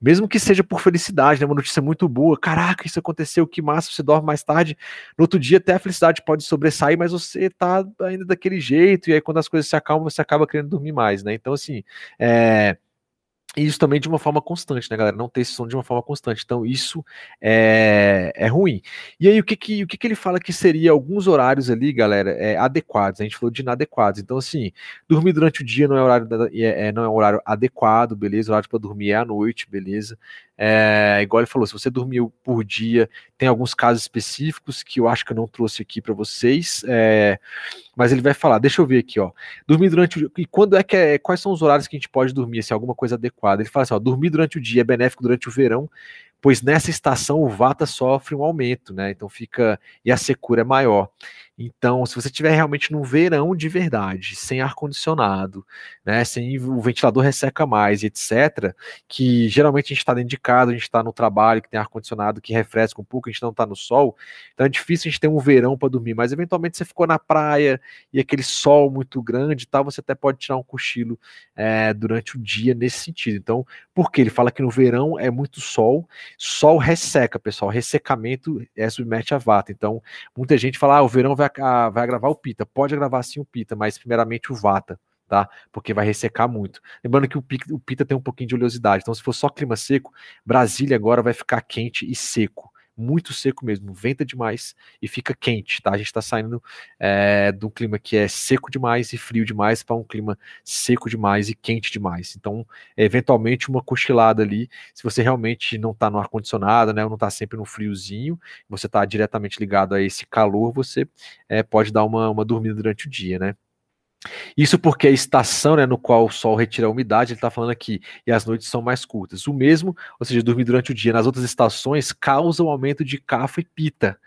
Mesmo que seja por felicidade, né? Uma notícia muito boa, caraca, isso aconteceu, que massa, você dorme mais tarde. No outro dia até a felicidade pode sobressair, mas você tá ainda daquele jeito, e aí quando as coisas se acalmam, você acaba querendo dormir mais, né? Então, assim, é e isso também de uma forma constante, né, galera? Não ter esse som de uma forma constante. Então, isso é, é ruim. E aí, o que que, o que que ele fala que seria alguns horários ali, galera, é, adequados? A gente falou de inadequados. Então, assim, dormir durante o dia não é horário, é, é, não é um horário adequado, beleza? O horário para dormir é à noite, beleza? É, igual ele falou, se você dormiu por dia, tem alguns casos específicos que eu acho que eu não trouxe aqui para vocês, é, mas ele vai falar, deixa eu ver aqui, ó. Dormir durante o dia, e quando é que é, quais são os horários que a gente pode dormir, se é alguma coisa adequada? Ele fala assim, ó, dormir durante o dia é benéfico durante o verão, pois nessa estação o Vata sofre um aumento, né? Então fica e a secura é maior. Então, se você tiver realmente num verão de verdade, sem ar condicionado, né, sem o ventilador resseca mais, etc, que geralmente a gente está dentro de casa, a gente está no trabalho que tem ar condicionado, que refresca um pouco, a gente não está no sol, então é difícil a gente ter um verão para dormir. Mas eventualmente você ficou na praia e aquele sol muito grande, tal, você até pode tirar um cochilo é, durante o dia nesse sentido. Então, porque ele fala que no verão é muito sol Sol resseca, pessoal. Ressecamento é submete a vata. Então, muita gente fala: ah, o verão vai, ah, vai agravar o pita. Pode agravar sim o pita, mas primeiramente o vata. Tá? Porque vai ressecar muito. Lembrando que o o pita tem um pouquinho de oleosidade. Então, se for só clima seco, Brasília agora vai ficar quente e seco muito seco mesmo, venta demais e fica quente, tá? A gente está saindo é, de um clima que é seco demais e frio demais para um clima seco demais e quente demais. Então, eventualmente, uma cochilada ali, se você realmente não está no ar-condicionado, né? Ou não está sempre no friozinho, você está diretamente ligado a esse calor, você é, pode dar uma, uma dormida durante o dia, né? Isso porque a estação né, no qual o sol retira a umidade, ele está falando aqui, e as noites são mais curtas. O mesmo, ou seja, dormir durante o dia nas outras estações, causa um aumento de cafa e pita,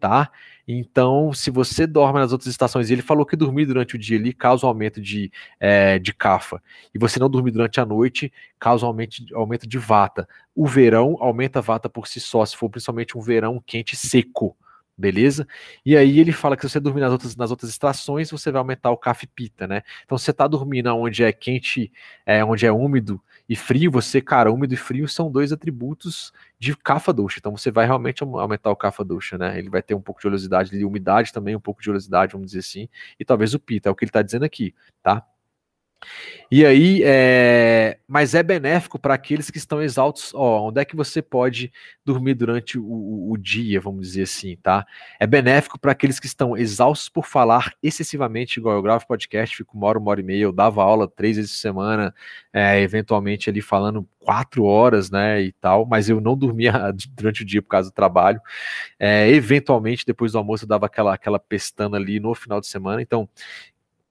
tá? Então, se você dorme nas outras estações, ele falou que dormir durante o dia ali causa um aumento de, é, de cafa, e você não dormir durante a noite, causa um aumento, aumento de vata. O verão aumenta a vata por si só, se for principalmente um verão quente e seco, beleza? E aí ele fala que se você dormir nas outras, nas outras estações, você vai aumentar o CAF pita, né? Então, se você tá dormindo onde é quente, é, onde é úmido e frio, você, cara, úmido e frio são dois atributos de cafa doxa. Então, você vai realmente aumentar o cafa doxa, né? Ele vai ter um pouco de oleosidade, de umidade também, um pouco de oleosidade, vamos dizer assim, e talvez o pita, é o que ele tá dizendo aqui, tá? E aí, é... mas é benéfico para aqueles que estão exaltos. Ó, onde é que você pode dormir durante o, o dia, vamos dizer assim, tá? É benéfico para aqueles que estão exaustos por falar excessivamente, igual eu gravo podcast, fico uma hora, uma hora e meia, eu dava aula três vezes por semana, é, eventualmente ali falando quatro horas, né, e tal, mas eu não dormia durante o dia por causa do trabalho. É, eventualmente, depois do almoço, eu dava aquela, aquela pestana ali no final de semana. Então,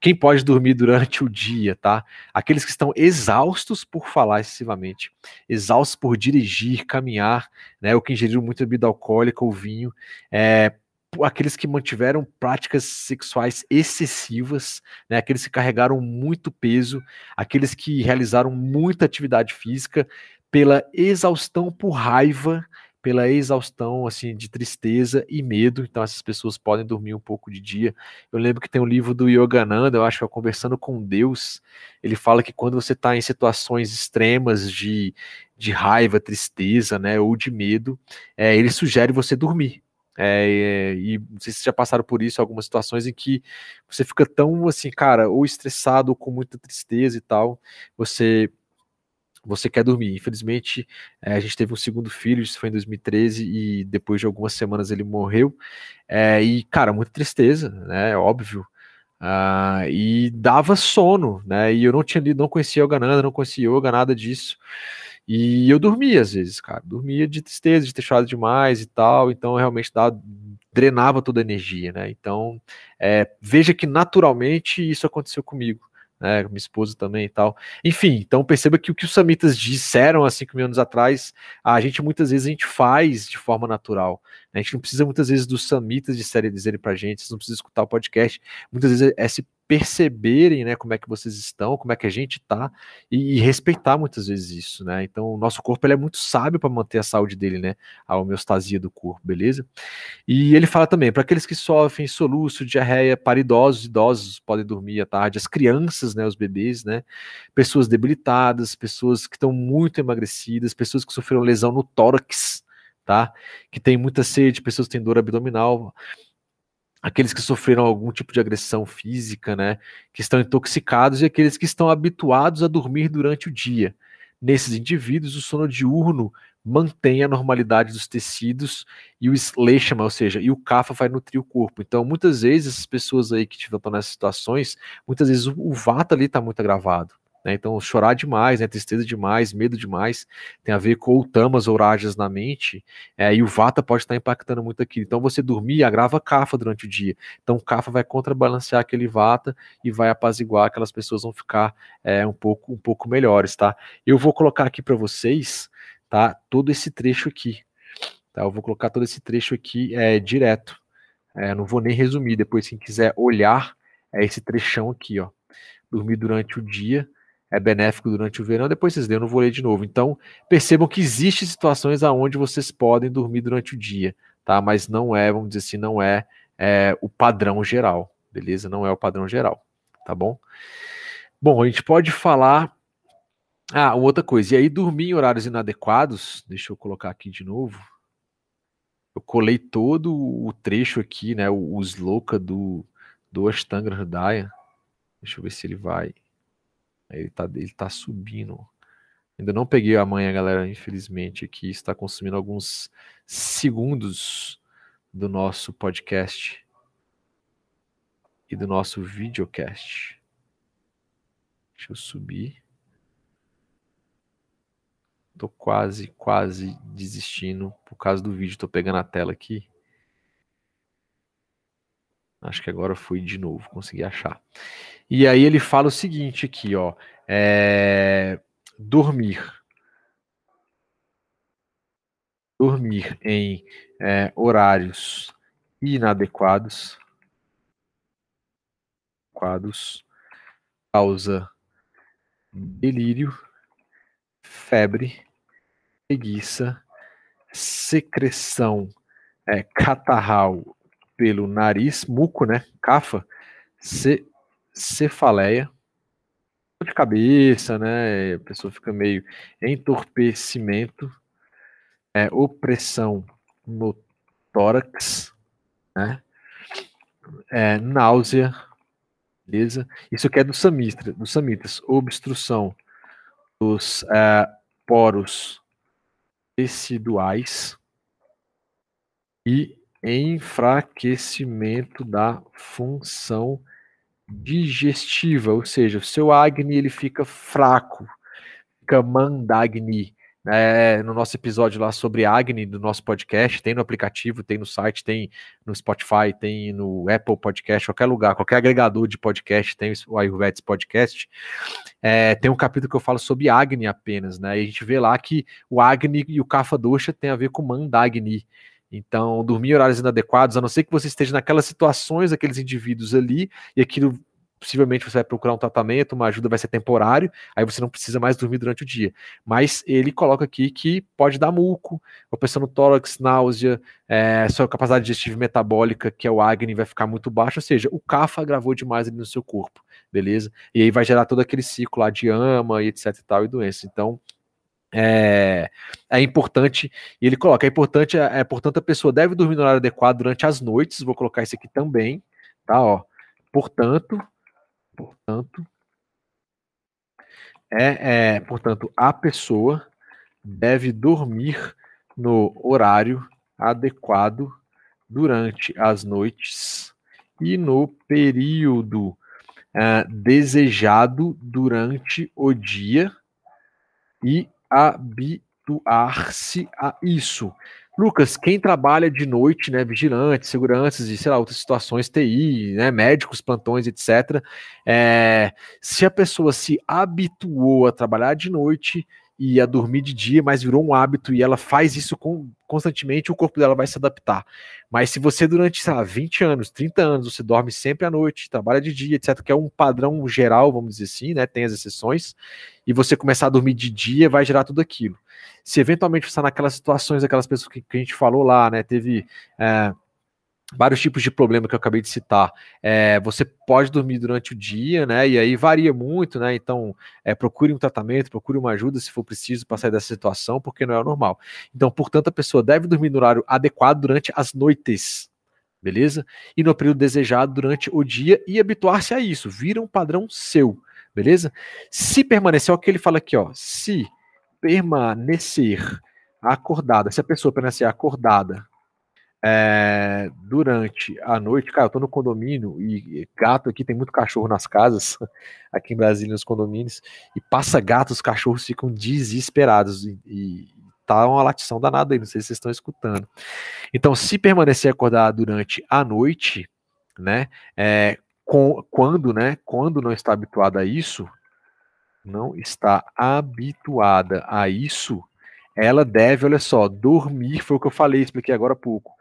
quem pode dormir durante o dia, tá? Aqueles que estão exaustos por falar excessivamente, exaustos por dirigir, caminhar, né? Ou que ingeriram muita bebida alcoólica ou vinho, é, aqueles que mantiveram práticas sexuais excessivas, né, aqueles que carregaram muito peso, aqueles que realizaram muita atividade física pela exaustão por raiva, pela exaustão, assim, de tristeza e medo. Então, essas pessoas podem dormir um pouco de dia. Eu lembro que tem um livro do Yogananda, eu acho que é Conversando com Deus. Ele fala que quando você está em situações extremas de, de raiva, tristeza, né, ou de medo, é, ele sugere você dormir. É, e não sei se vocês já passaram por isso, algumas situações em que você fica tão assim, cara, ou estressado, ou com muita tristeza e tal, você você quer dormir. Infelizmente, é, a gente teve um segundo filho, isso foi em 2013, e depois de algumas semanas ele morreu. É, e, cara, muita tristeza, né? É óbvio. Uh, e dava sono, né? E eu não tinha lido, não conhecia Gananda, não conhecia yoga, nada disso. E eu dormia às vezes, cara. Dormia de tristeza, de ter chorado demais e tal. Então realmente dava, drenava toda a energia, né? Então é, veja que naturalmente isso aconteceu comigo né, minha esposa também e tal. Enfim, então perceba que o que os samitas disseram há 5 mil anos atrás, a gente muitas vezes a gente faz de forma natural. Né? A gente não precisa muitas vezes dos samitas de série dizerem pra gente, vocês não precisam escutar o podcast. Muitas vezes é se perceberem, né, como é que vocês estão, como é que a gente tá e, e respeitar muitas vezes isso, né? Então, o nosso corpo ele é muito sábio para manter a saúde dele, né? A homeostasia do corpo, beleza? E ele fala também para aqueles que sofrem soluço, diarreia, para idosos, idosos podem dormir à tarde, as crianças, né, os bebês, né? Pessoas debilitadas, pessoas que estão muito emagrecidas, pessoas que sofreram lesão no tórax, tá? Que tem muita sede, pessoas que têm dor abdominal, aqueles que sofreram algum tipo de agressão física, né, que estão intoxicados e aqueles que estão habituados a dormir durante o dia. Nesses indivíduos, o sono diurno mantém a normalidade dos tecidos e o sleshama, ou seja, e o kapha vai nutrir o corpo. Então, muitas vezes, essas pessoas aí que estão nessas situações, muitas vezes o, o vata ali está muito agravado. Né? Então, chorar demais, né? tristeza demais, medo demais, tem a ver com o tamas ou rajas na mente, é, e o vata pode estar impactando muito aquilo. Então, você dormir agrava kafa durante o dia. Então, kafa vai contrabalancear aquele vata e vai apaziguar, aquelas pessoas vão ficar é, um, pouco, um pouco melhores, tá? Eu vou colocar aqui para vocês, tá? Todo esse trecho aqui. Tá? Eu vou colocar todo esse trecho aqui é, direto. É, não vou nem resumir, depois quem quiser olhar, é esse trechão aqui, ó. Dormir durante o dia, é benéfico durante o verão, depois vocês leem, eu não vou ler de novo. Então, percebam que existem situações aonde vocês podem dormir durante o dia, tá? Mas não é, vamos dizer assim, não é, é o padrão geral, beleza? Não é o padrão geral, tá bom? Bom, a gente pode falar. Ah, outra coisa, e aí dormir em horários inadequados, deixa eu colocar aqui de novo. Eu colei todo o trecho aqui, né? O, o sloka do, do Ashtanga Hridaya. Deixa eu ver se ele vai. Ele tá, ele tá subindo. Ainda não peguei a manha, galera, infelizmente, aqui está consumindo alguns segundos do nosso podcast e do nosso videocast. Deixa eu subir. Tô quase, quase desistindo por causa do vídeo. Tô pegando a tela aqui. Acho que agora fui de novo, consegui achar. E aí ele fala o seguinte aqui, ó. É, dormir. Dormir em é, horários inadequados adequados causa delírio, febre, preguiça, secreção é, catarral pelo nariz, muco, né? Cafa, ce, cefaleia, de cabeça, né? A pessoa fica meio entorpecimento, é, opressão no tórax, né? É, náusea, beleza? Isso aqui é do samitra, do samitas, obstrução dos é, poros teciduais e enfraquecimento da função digestiva, ou seja, o seu Agni ele fica fraco, fica mandagni. É, no nosso episódio lá sobre Agni, do nosso podcast, tem no aplicativo, tem no site, tem no Spotify, tem no Apple Podcast, qualquer lugar, qualquer agregador de podcast, tem o Ayurvedas Podcast. É, tem um capítulo que eu falo sobre Agni apenas, né? E a gente vê lá que o Agni e o Kapha Dosha tem a ver com Mandagni. Então, dormir em horários inadequados, a não ser que você esteja naquelas situações, aqueles indivíduos ali, e aquilo possivelmente você vai procurar um tratamento, uma ajuda vai ser temporário, aí você não precisa mais dormir durante o dia. Mas ele coloca aqui que pode dar muco, opressão no tórax, náusea, é, sua capacidade digestiva metabólica, que é o Agni, vai ficar muito baixa, ou seja, o CAFA agravou demais ali no seu corpo, beleza? E aí vai gerar todo aquele ciclo lá de ama e etc e tal, e doença. Então, é, é, importante, e ele coloca, é importante, é, é, portanto, a pessoa deve dormir no horário adequado durante as noites, vou colocar isso aqui também, tá, ó, portanto, portanto, é, é portanto, a pessoa deve dormir no horário adequado durante as noites e no período é, desejado durante o dia e habituar-se a isso. Lucas, quem trabalha de noite, né, vigilantes, seguranças e, sei lá, outras situações, TI, né, médicos, plantões, etc., é, se a pessoa se habituou a trabalhar de noite, ia dormir de dia, mas virou um hábito e ela faz isso com, constantemente, o corpo dela vai se adaptar. Mas se você, durante, sei lá, 20 anos, 30 anos, você dorme sempre à noite, trabalha de dia, etc., que é um padrão geral, vamos dizer assim, né? Tem as exceções, e você começar a dormir de dia, vai gerar tudo aquilo. Se eventualmente você está naquelas situações, aquelas pessoas que, que, a gente falou lá, né? Teve. É, vários tipos de problema que eu acabei de citar. É, você pode dormir durante o dia, né? E aí varia muito, né? Então, é, procure um tratamento, procure uma ajuda se for preciso para sair dessa situação, porque não é normal. Então, portanto, a pessoa deve dormir no horário adequado durante as noites. Beleza? E no período desejado durante o dia e habituar-se a isso, vira um padrão seu, beleza? Se permanecer, é o que ele fala aqui, ó. Se permanecer acordada, se a pessoa permanecer acordada é, durante a noite, cara, eu tô no condomínio e gato aqui, tem muito cachorro nas casas, aqui em Brasília, nos condomínios, e passa gato, os cachorros ficam desesperados e, e tá uma latição danada aí, não sei se vocês estão escutando. Então, se permanecer acordado durante a noite, né, é, com, quando, né, quando não está habituada a isso, não está habituada a isso, ela deve, olha só, dormir, foi o que eu falei, expliquei agora há pouco,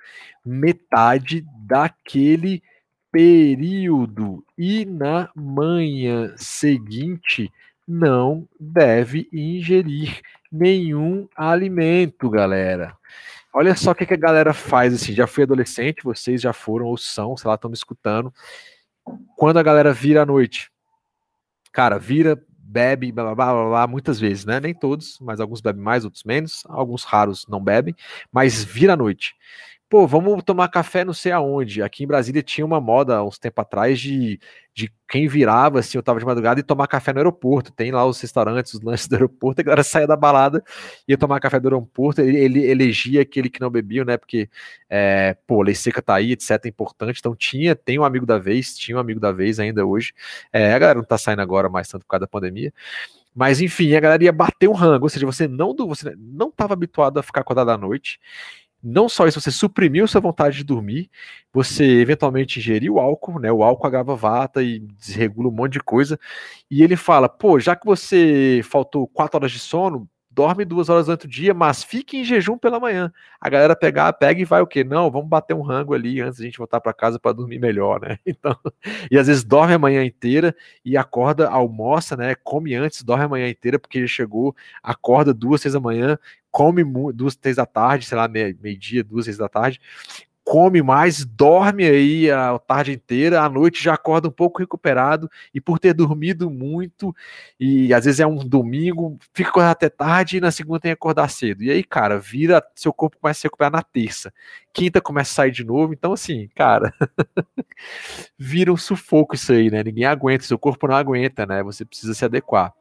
metade daquele período e na manhã seguinte não deve ingerir nenhum alimento, galera. Olha só o que, que a galera faz assim. Já fui adolescente, vocês já foram ou são, sei lá, estão me escutando. Quando a galera vira à noite, cara, vira bebe, blá, blá, blá, blá, muitas vezes, né? Nem todos, mas alguns bebem mais, outros menos. Alguns raros não bebem, mas vira à noite pô, vamos tomar café não sei aonde. Aqui em Brasília tinha uma moda uns tempo atrás de, de quem virava, assim, eu tava de madrugada e tomar café no aeroporto. Tem lá os restaurantes, os lanches do aeroporto, a galera saía da balada ia tomar café do aeroporto. Ele, ele elegia aquele que não bebia, né? Porque, é, pô, lei seca tá aí, etc. É importante. Então tinha, tem um amigo da vez, tinha um amigo da vez ainda hoje. É, a galera não tá saindo agora mais tanto por causa da pandemia. Mas enfim, a galera ia bater um rango, ou seja, você não você não habituado a ficar acordado à noite não só isso, você suprimiu sua vontade de dormir, você eventualmente ingeriu álcool, né? O álcool agrava vata e desregula um monte de coisa. E ele fala: pô, já que você faltou quatro horas de sono, dorme duas horas durante o dia, mas fique em jejum pela manhã. A galera pegar, pega e vai o quê? Não, vamos bater um rango ali antes da gente voltar para casa para dormir melhor, né? Então, e às vezes dorme a manhã inteira e acorda, almoça, né? Come antes, dorme a manhã inteira porque ele chegou, acorda duas, seis da manhã, come duas, três da tarde, sei lá, meio-dia, duas, seis da tarde, come mais, dorme aí a tarde inteira, à noite já acorda um pouco recuperado e por ter dormido muito e às vezes é um domingo, fica acordado até tarde e na segunda tem que acordar cedo. E aí, cara, vira, seu corpo começa a se recuperar na terça. Quinta começa a sair de novo, então assim, cara, vira um sufoco isso aí, né? Ninguém aguenta, seu corpo não aguenta, né? Você precisa se adequar.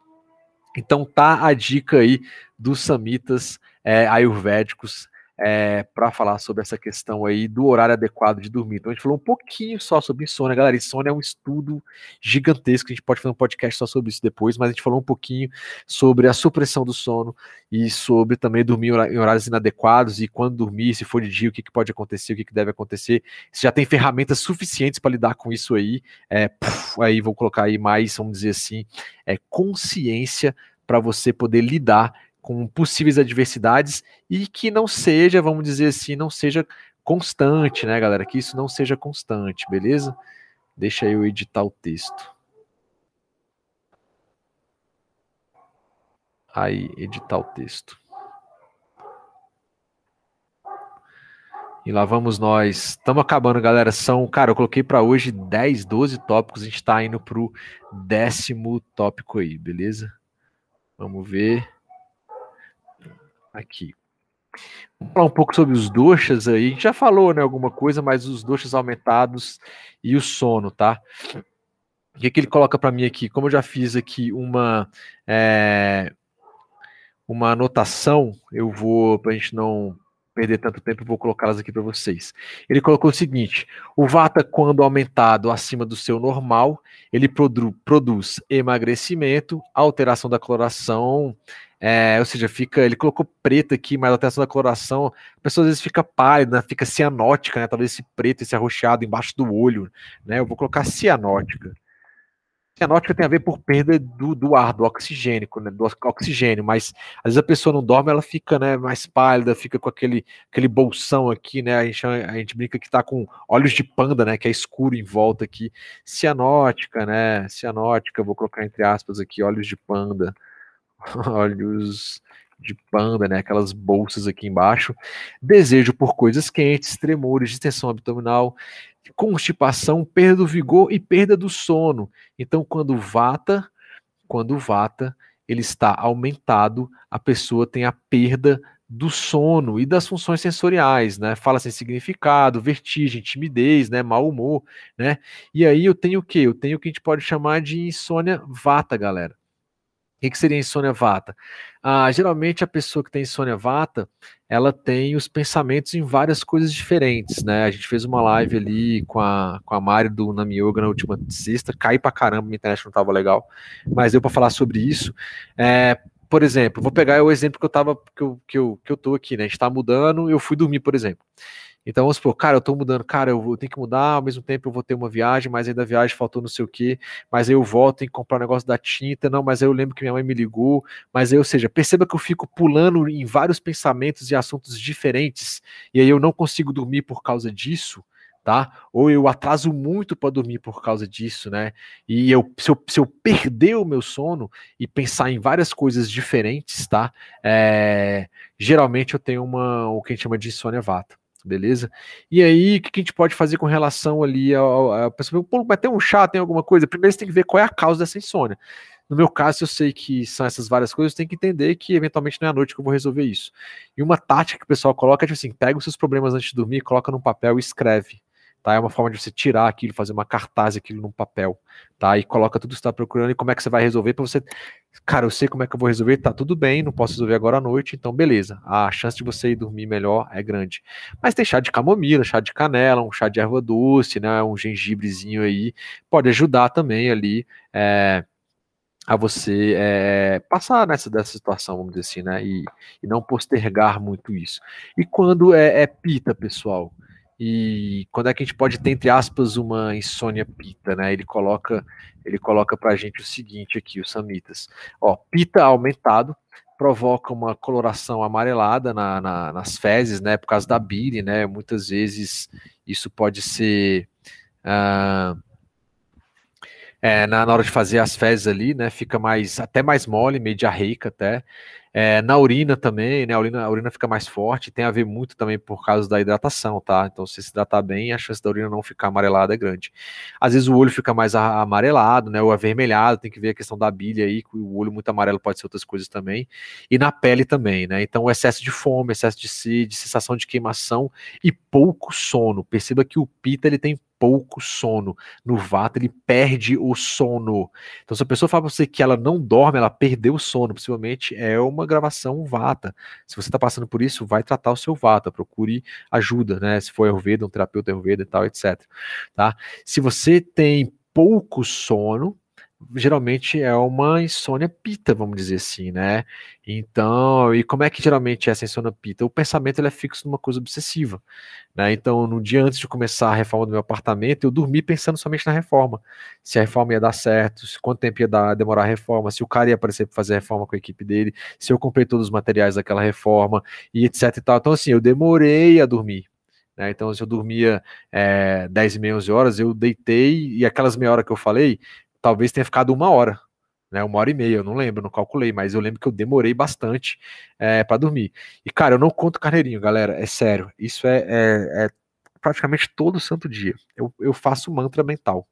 Então tá a dica aí dos samitas é, ayurvédicos é, para falar sobre essa questão aí do horário adequado de dormir. Então a gente falou um pouquinho só sobre insônia, galera. Insônia é um estudo gigantesco, a gente pode fazer um podcast só sobre isso depois, mas a gente falou um pouquinho sobre a supressão do sono e sobre também dormir em horários inadequados e quando dormir, se for de dia, o que, que pode acontecer, o que, que deve acontecer. Você já tem ferramentas suficientes para lidar com isso aí. É, puf, aí vou colocar aí mais, vamos dizer assim, é, consciência para você poder lidar com possíveis adversidades e que não seja, vamos dizer assim, não seja constante, né, galera? Que isso não seja constante, beleza? Deixa eu editar o texto. Aí, editar o texto. E lá vamos nós. Estamos acabando, galera. São, cara, eu coloquei para hoje 10, 12 tópicos. A gente está indo para o décimo tópico aí, beleza? Vamos ver aqui. Vamos falar um pouco sobre os doxas aí. A gente já falou, né, alguma coisa, mas os doxas aumentados e o sono, tá? O que, que ele coloca para mim aqui? Como eu já fiz aqui uma é, uma anotação, eu vou para a gente não perder tanto tempo, vou colocá-las aqui para vocês. Ele colocou o seguinte: o Vata, quando aumentado acima do seu normal, ele produ produz emagrecimento, alteração da coloração, é, ou seja, fica, ele colocou preto aqui, mas a alteração da coloração, a pessoa às vezes fica pálida, fica cianótica, né? Talvez esse preto, esse arroxeado embaixo do olho, né? Eu vou colocar cianótica. Cianótica tem a ver por perda do, do ar, do oxigênio, né? do oxigênio, mas às vezes a pessoa não dorme, ela fica né, mais pálida, fica com aquele, aquele bolsão aqui, né? A gente, a gente brinca que tá com olhos de panda, né? Que é escuro em volta aqui. Cianótica, né? Cianótica, vou colocar entre aspas aqui, olhos de panda. olhos de panda, né? Aquelas bolsas aqui embaixo. Desejo por coisas quentes, tremores, distensão abdominal, constipação, perda do vigor e perda do sono. Então, quando vata, quando vata, ele está aumentado, a pessoa tem a perda do sono e das funções sensoriais, né? Fala sem significado, vertigem, timidez, né? Mau humor, né? E aí eu tenho o quê? Eu tenho o que a gente pode chamar de insônia vata, galera. O que seria insônia vata? Ah, geralmente a pessoa que tem insônia vata, ela tem os pensamentos em várias coisas diferentes, né? A gente fez uma live ali com a, com a Mari do Nami Yoga na última sexta, cai pra caramba, minha internet não estava legal, mas deu para falar sobre isso. É, por exemplo, vou pegar o exemplo que eu tava, que eu, que eu, que eu tô aqui, né? A gente tá mudando, eu fui dormir, por exemplo. Então, vamos supor, cara, eu tô mudando, cara, eu, tenho que mudar, ao mesmo tempo eu vou ter uma viagem, mas aí da viagem faltou não sei o quê, mas aí eu volto, tenho que comprar um negócio da tinta, não, mas aí eu lembro que minha mãe me ligou, mas aí, ou seja, perceba que eu fico pulando em vários pensamentos e assuntos diferentes, e aí eu não consigo dormir por causa disso, tá? Ou eu atraso muito para dormir por causa disso, né? E eu se, eu, se eu perder o meu sono e pensar em várias coisas diferentes, tá? É, geralmente eu tenho uma, o que a gente chama de insônia vata beleza? E aí, o que a gente pode fazer com relação ali ao, pessoa, pô, mas tem um chá, tem alguma coisa? Primeiro você tem que ver qual é a causa dessa insônia. No meu caso, eu sei que são essas várias coisas, tem que entender que eventualmente não é à noite que eu vou resolver isso. E uma tática que o pessoal coloca é tipo assim: pega os seus problemas antes de dormir, coloca num papel e escreve. Tá? É uma forma de você tirar aquilo, fazer uma cartaz aquilo num papel, tá? E coloca tudo que você está procurando e como é que você vai resolver para você. Cara, eu sei como é que eu vou resolver, tá tudo bem, não posso resolver agora à noite, então beleza. A chance de você ir dormir melhor é grande. Mas tem chá de camomila, chá de canela, um chá de erva doce, né? Um gengibrezinho aí, pode ajudar também ali. É, a você é, passar nessa dessa situação, vamos dizer assim, né? E, e não postergar muito isso. E quando é, é pita, pessoal, e quando é que a gente pode ter, entre aspas, uma insônia pita, né? Ele coloca, ele coloca pra gente o seguinte aqui, os samitas. Ó, pita aumentado provoca uma coloração amarelada na, na, nas fezes, né? Por causa da bile, né? Muitas vezes isso pode ser. Uh, é, na, na, hora de fazer as fezes ali, né? Fica mais até mais mole, meio diarreica até. É, na urina também, né? A urina, a urina fica mais forte, tem a ver muito também por causa da hidratação, tá? Então, se se hidratar bem, a chance da urina não ficar amarelada é grande. Às vezes o olho fica mais amarelado, né? Ou avermelhado, tem que ver a questão da bilha aí, o olho muito amarelo pode ser outras coisas também. E na pele também, né? Então, o excesso de fome, excesso de sede, sensação de queimação e pouco sono. Perceba que o pita ele tem pouco sono. No Vata, ele perde o sono. Então, se a pessoa fala para você que ela não dorme, ela perdeu o sono, possivelmente é uma gravação Vata. Se você está passando por isso, vai tratar o seu Vata, procure ajuda, né? Se for Ayurveda, um terapeuta Ayurveda e tal, etc. Tá? Se você tem pouco sono, geralmente é uma insônia pita, vamos dizer assim, né? Então, e como é que geralmente é essa insônia pita? O pensamento ele é fixo numa coisa obsessiva, né? Então, no dia antes de começar a reforma do meu apartamento, eu dormi pensando somente na reforma. Se a reforma ia dar certo, se quanto tempo ia dar, demorar a reforma, se o cara ia aparecer para fazer a reforma com a equipe dele, se eu comprei todos os materiais daquela reforma e etc e tal. Então, assim, eu demorei a dormir, né? Então, se eu dormia é, 10 e meia, 11 horas, eu deitei e aquelas meia hora que eu falei, talvez tenha ficado uma hora, né? Uma hora e meia, eu não lembro, não calculei, mas eu lembro que eu demorei bastante é, para dormir. E, cara, eu não conto carneirinho, galera, é sério. Isso é, é, é praticamente todo santo dia. Eu, eu faço mantra mental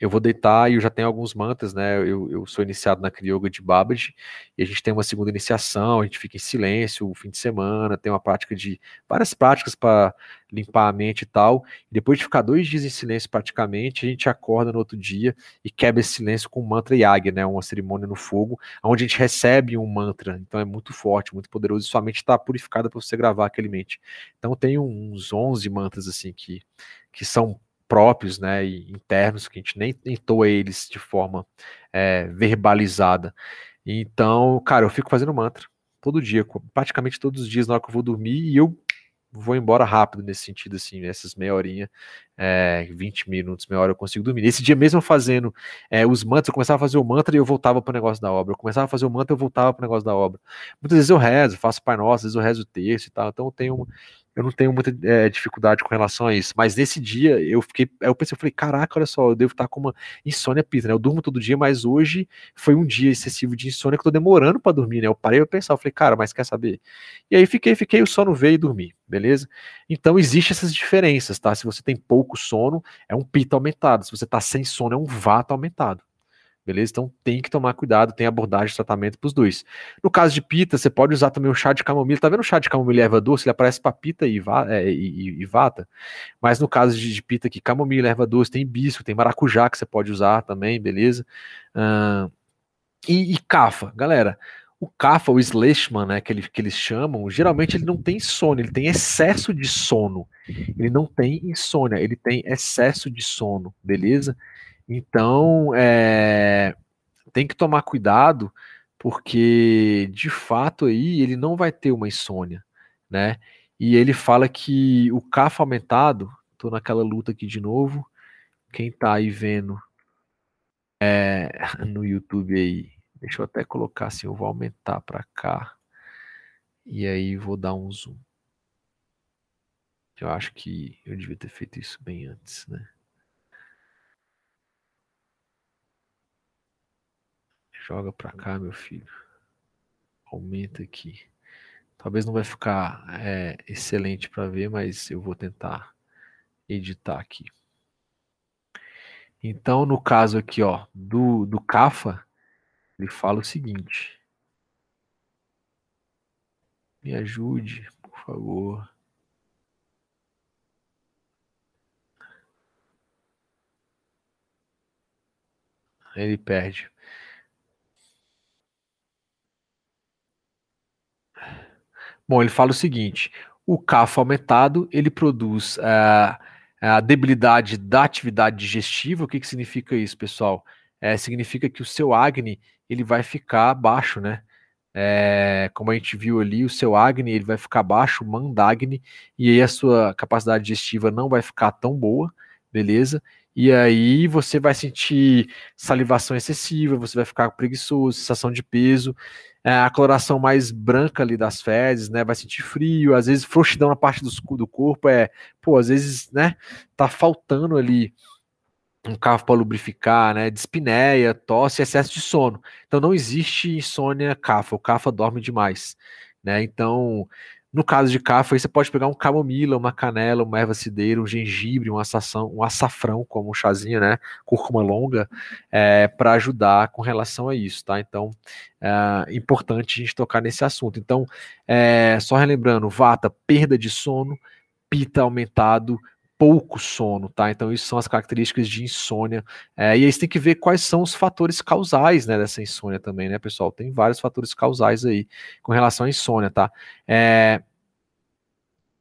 eu vou deitar e eu já tenho alguns mantras, né? Eu, eu sou iniciado na Kriya Yoga de Babaji e a gente tem uma segunda iniciação, a gente fica em silêncio o fim de semana, tem uma prática de várias práticas para limpar a mente e tal. E depois de ficar dois dias em silêncio praticamente, a gente acorda no outro dia e quebra esse silêncio com um mantra yag, né? Uma cerimônia no fogo, onde a gente recebe um mantra. Então é muito forte, muito poderoso e sua mente está purificada para você gravar aquele mente. Então tem uns 11 mantras assim que que são próprios, né, internos, que a gente nem entoa eles de forma é, verbalizada. Então, cara, eu fico fazendo mantra todo dia, praticamente todos os dias na hora que eu vou dormir, e eu vou embora rápido nesse sentido, assim, essas meia horinha, é, 20 minutos, meia hora eu consigo dormir. Nesse dia mesmo fazendo é, os mantras, eu começava a fazer o mantra e eu voltava para o negócio da obra. Eu começava a fazer o mantra e eu voltava para o negócio da obra. Muitas vezes eu rezo, faço Pai Nosso, às vezes eu rezo o texto e tal, então eu tenho eu não tenho muita é, dificuldade com relação a isso. Mas nesse dia eu fiquei, eu pensei, eu falei, caraca, olha só, eu devo estar com uma insônia pita, né? Eu durmo todo dia, mas hoje foi um dia excessivo de insônia que eu tô demorando para dormir, né? Eu parei pra pensar, eu falei, cara, mas quer saber? E aí fiquei, fiquei, o sono veio e dormi, beleza? Então existem essas diferenças, tá? Se você tem pouco sono, é um pita aumentado. Se você tá sem sono, é um vata aumentado. Beleza? Então tem que tomar cuidado, tem abordagem de tratamento para os dois. No caso de pita, você pode usar também o chá de camomila. Tá vendo o chá de camomila e erva doce? Ele aparece para pita e, é, e, e, vata. Mas no caso de, de pita aqui, camomila, erva doce, tem hibisco, tem maracujá que você pode usar também, beleza? Uh, e, e cafa, galera. O kafa, o sleshman, né, que, ele, que eles chamam, geralmente ele não tem sono, ele tem excesso de sono. Ele não tem insônia, ele tem excesso de sono, beleza? Então, é, tem que tomar cuidado, porque de fato aí ele não vai ter uma insônia, né? E ele fala que o CAF aumentado, tô naquela luta aqui de novo, quem tá aí vendo é, no YouTube aí, deixa eu até colocar assim, eu vou aumentar para cá, e aí vou dar um zoom. Eu acho que eu devia ter feito isso bem antes, né? Joga pra cá, meu filho. Aumenta aqui. Talvez não vai ficar é, excelente para ver, mas eu vou tentar editar aqui. Então, no caso aqui, ó, do, do CAFA, ele fala o seguinte. Me ajude, por favor. Ele perde. Bom, ele fala o seguinte: o CAF aumentado ele produz uh, a debilidade da atividade digestiva. O que, que significa isso, pessoal? É, significa que o seu Agni ele vai ficar baixo, né? É, como a gente viu ali, o seu Agni ele vai ficar baixo, o Mandagni, e aí a sua capacidade digestiva não vai ficar tão boa, beleza? E aí você vai sentir salivação excessiva, você vai ficar preguiçoso, sensação de peso, é, a coloração mais branca ali das fezes, né? Vai sentir frio, às vezes frouxidão na parte do, do corpo é, pô, às vezes, né? Tá faltando ali um carro para lubrificar, né? Dispneia, tosse, excesso de sono. Então não existe insônia cafa, o cafa dorme demais, né? Então, no caso de cafa, você pode pegar um camomila, uma canela, uma erva cideira, um gengibre, um, açação, um açafrão, como um chazinho, né? Cúrcuma longa, é, para ajudar com relação a isso, tá? Então, é importante a gente tocar nesse assunto. Então, é, só relembrando, vata, perda de sono, pita aumentado, pouco sono, tá? Então, isso são as características de insônia. É, e aí você tem que ver quais são os fatores causais né, dessa insônia também, né, pessoal? Tem vários fatores causais aí com relação à insônia, tá? É,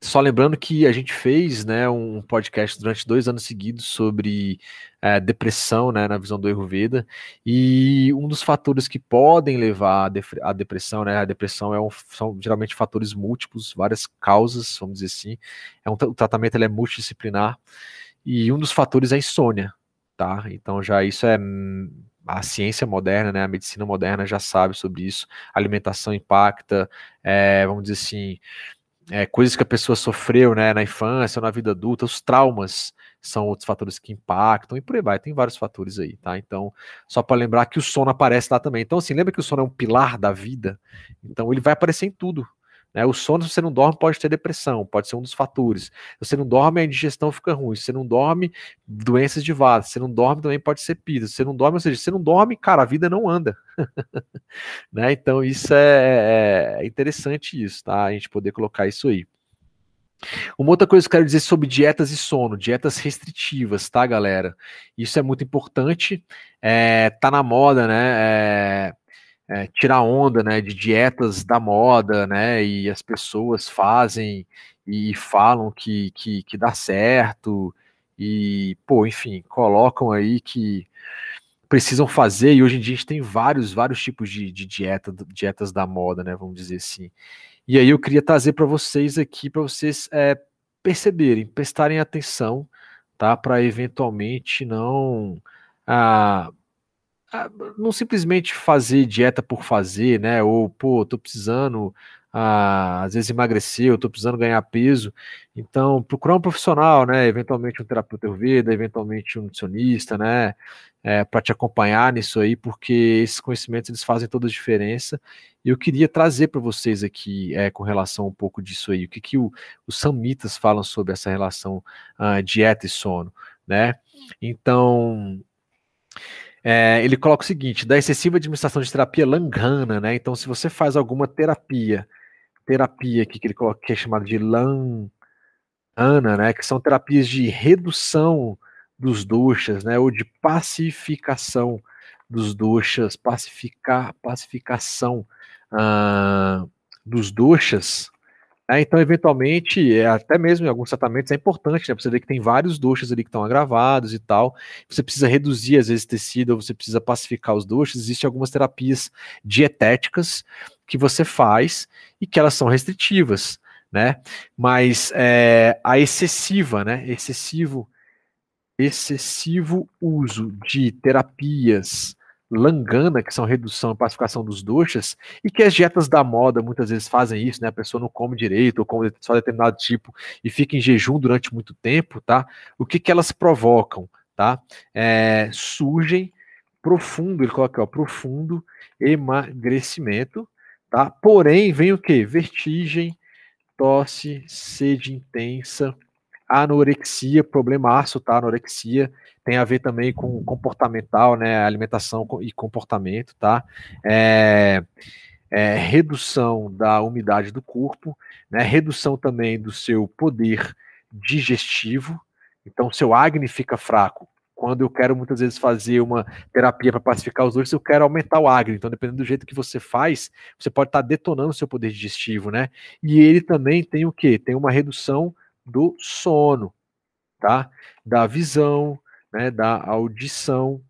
só lembrando que a gente fez né, um podcast durante dois anos seguidos sobre é, depressão, né, na visão do Ayurveda, e um dos fatores que podem levar à depressão, né, a depressão é um, são geralmente fatores múltiplos, várias causas, vamos dizer assim, é um, o tratamento é multidisciplinar, e um dos fatores é a insônia, tá? Então já isso é a ciência moderna, né, a medicina moderna já sabe sobre isso, a alimentação impacta, é, vamos dizer assim, é, coisas que a pessoa sofreu né, na infância ou na vida adulta, os traumas são outros fatores que impactam e por aí vai, tem vários fatores aí, tá? Então, só para lembrar que o sono aparece lá também. Então, assim, lembra que o sono é um pilar da vida? Então, ele vai aparecer em tudo. Né? O sono, se você não dorme, pode ter depressão, pode ser um dos fatores. Se você não dorme, a indigestão fica ruim. Se você não dorme, doenças de vaso. Se você não dorme, também pode ser pida. Se você não dorme, ou seja, se você não dorme, cara, a vida não anda. né? Então, isso é, é, é interessante isso, tá? A gente poder colocar isso aí. Uma outra coisa que eu quero dizer sobre dietas e sono, dietas restritivas, tá, galera? Isso é muito importante. É, tá na moda, né? É, é, tirar onda, né, de dietas da moda, né, e as pessoas fazem e falam que, que, que dá certo, e, pô, enfim, colocam aí que precisam fazer, e hoje em dia a gente tem vários, vários tipos de, de dieta, dietas da moda, né, vamos dizer assim. E aí eu queria trazer para vocês aqui, para vocês é, perceberem, prestarem atenção, tá, para eventualmente não... Ah, não simplesmente fazer dieta por fazer, né? Ou, pô, tô precisando, ah, às vezes emagrecer, eu tô precisando ganhar peso. Então, procurar um profissional, né? Eventualmente um terapeuta Ayurveda, eventualmente um nutricionista, né? É, para te acompanhar nisso aí, porque esses conhecimentos eles fazem toda a diferença. E eu queria trazer para vocês aqui, é, com relação um pouco disso aí, o que, que o, os samitas falam sobre essa relação ah, dieta e sono, né? Então, é, ele coloca o seguinte: da excessiva administração de terapia langana, né? Então, se você faz alguma terapia, terapia aqui que ele coloca que é chamada de langana, né? Que são terapias de redução dos doxas, né? Ou de pacificação dos doxas, pacificar, pacificação uh, dos doxas, é, então, eventualmente, é, até mesmo em alguns tratamentos é importante, né? Você vê que tem vários doxas ali que estão agravados e tal. Você precisa reduzir, às vezes, tecido, você precisa pacificar os doxas. Existem algumas terapias dietéticas que você faz e que elas são restritivas, né? Mas é, a excessiva, né? Excessivo, excessivo uso de terapias langana, que são redução e pacificação dos doxas, e que as dietas da moda muitas vezes fazem isso, né? A pessoa não come direito ou come só determinado tipo e fica em jejum durante muito tempo, tá? O que que elas provocam, tá? É, surgem profundo, ele coloca, ó, profundo emagrecimento, tá? Porém, vem o que? Vertigem, tosse, sede intensa, anorexia, problemaço, tá? Anorexia tem a ver também com comportamental, né? Alimentação e comportamento, tá? É, é, redução da umidade do corpo, né? Redução também do seu poder digestivo. Então, seu acne fica fraco. Quando eu quero muitas vezes fazer uma terapia para pacificar os dois, eu quero aumentar o acne. Então, dependendo do jeito que você faz, você pode estar tá detonando o seu poder digestivo, né? E ele também tem o quê? Tem uma redução do sono, tá? Da visão, né? Da audição,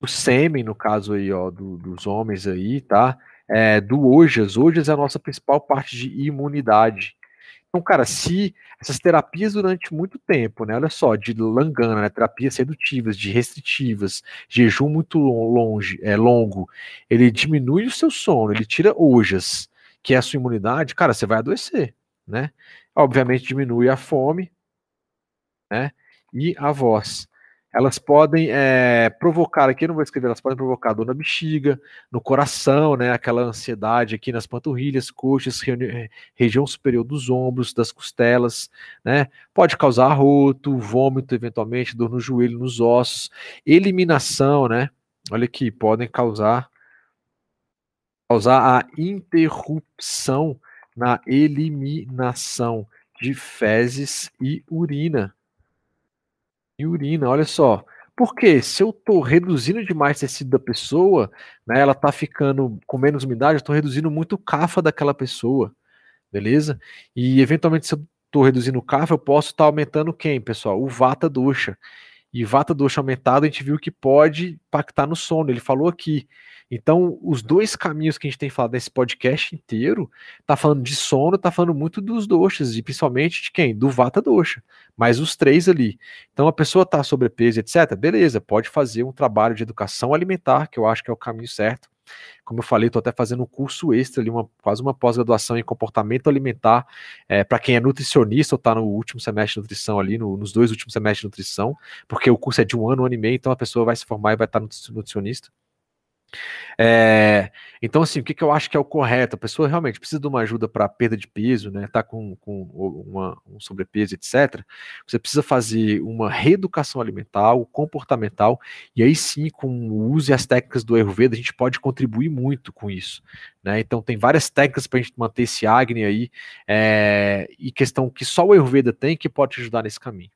o sêmen, no caso aí, ó, do, dos homens aí, tá? É, do ojas, ojas é a nossa principal parte de imunidade. Então, cara, se essas terapias durante muito tempo, né? Olha só, de langana, né, terapias sedutivas, de restritivas, jejum muito longe, é longo, ele diminui o seu sono, ele tira ojas, que é a sua imunidade, cara, você vai adoecer, né? Obviamente diminui a fome, né? e a voz. Elas podem é, provocar, aqui eu não vou escrever, elas podem provocar dor na bexiga, no coração, né, aquela ansiedade aqui nas panturrilhas, coxas, região superior dos ombros, das costelas, né, pode causar arroto, vômito, eventualmente, dor no joelho, nos ossos, eliminação, né, olha aqui, podem causar, causar a interrupção na eliminação de fezes e urina e urina, olha só. Porque se eu estou reduzindo demais o tecido da pessoa, né, ela está ficando com menos umidade, eu estou reduzindo muito o cafa daquela pessoa, beleza? E eventualmente se eu estou reduzindo o cafa, eu posso estar tá aumentando quem, pessoal? O vata dosha. E vata dosha aumentado, a gente viu que pode impactar no sono. Ele falou aqui, então, os dois caminhos que a gente tem falado nesse podcast inteiro, tá falando de sono, tá falando muito dos doxas, e principalmente de quem? Do vata dosha. Mas os três ali. Então, a pessoa tá sobrepeso, etc. Beleza, pode fazer um trabalho de educação alimentar, que eu acho que é o caminho certo. Como eu falei, estou até fazendo um curso extra ali, uma, quase uma pós-graduação em comportamento alimentar, é, para quem é nutricionista ou está no último semestre de nutrição ali, no, nos dois últimos semestres de nutrição, porque o curso é de um ano, um ano e meio, então a pessoa vai se formar e vai estar tá nutricionista. É, então, assim, o que, que, eu acho que é o correto? A pessoa realmente precisa de uma ajuda para perda de peso, né? Tá com, com uma, um sobrepeso, etc. Você precisa fazer uma reeducação alimentar, comportamental, e aí sim, com o uso e as técnicas do Ayurveda, a gente pode contribuir muito com isso. Né? Então, tem várias técnicas para a gente manter esse Agni aí, é, e questão que só o Ayurveda tem que pode ajudar nesse caminho.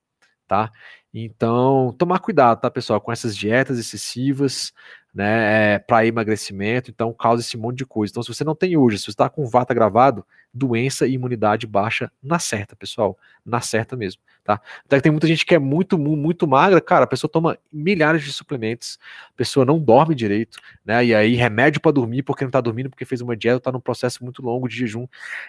Tá? Então, tomar cuidado, tá, pessoal, com essas dietas excessivas, né, é, para emagrecimento, então causa esse monte de coisa. Então, se você não tem hoje, se você está com vata gravado, doença e imunidade baixa na certa, pessoal, na certa mesmo, tá? Então, tem muita gente que é muito, muito magra, cara, a pessoa toma milhares de suplementos, a pessoa não dorme direito, né, e aí remédio para dormir porque não está dormindo, porque fez uma dieta, está num processo muito longo de jejum.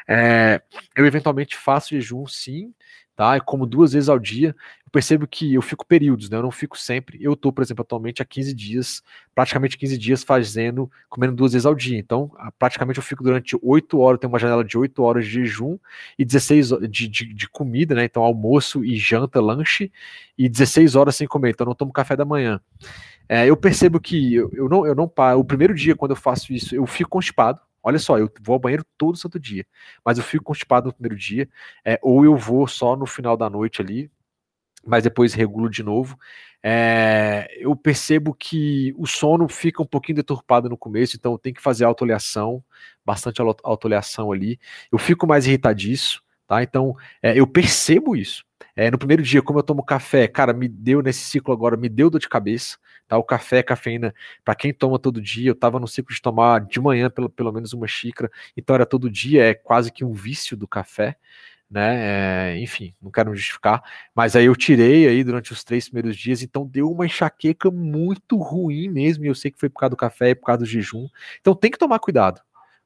É, eu eventualmente faço jejum, sim, tá? Eu como duas vezes ao dia. Eu percebo que eu fico períodos, né? Eu não fico sempre. Eu tô, por exemplo, atualmente há 15 dias, praticamente 15 dias fazendo, comendo duas vezes ao dia. Então, praticamente eu fico durante 8 horas, tenho uma janela de 8 horas de jejum e 16 de, de, de comida, né? Então, almoço e janta, lanche, e 16 horas sem comer. Então, eu não tomo café da manhã. É, eu percebo que eu, eu, não, eu não paro. O primeiro dia, quando eu faço isso, eu fico constipado. Olha só, eu vou ao banheiro todo santo dia, mas eu fico constipado no primeiro dia, é, ou eu vou só no final da noite ali, mas depois regulo de novo. É, eu percebo que o sono fica um pouquinho deturpado no começo, então eu tenho que fazer autoleação, bastante autoleação ali. Eu fico mais irritadiço, tá? Então é, eu percebo isso. É, no primeiro dia, como eu tomo café, cara, me deu nesse ciclo agora, me deu dor de cabeça. Tá? O café, cafeína, para quem toma todo dia, eu estava no ciclo de tomar de manhã pelo, pelo menos uma xícara, então era todo dia, é quase que um vício do café, né? É, enfim, não quero justificar, mas aí eu tirei aí durante os três primeiros dias, então deu uma enxaqueca muito ruim mesmo, e eu sei que foi por causa do café e por causa do jejum, então tem que tomar cuidado.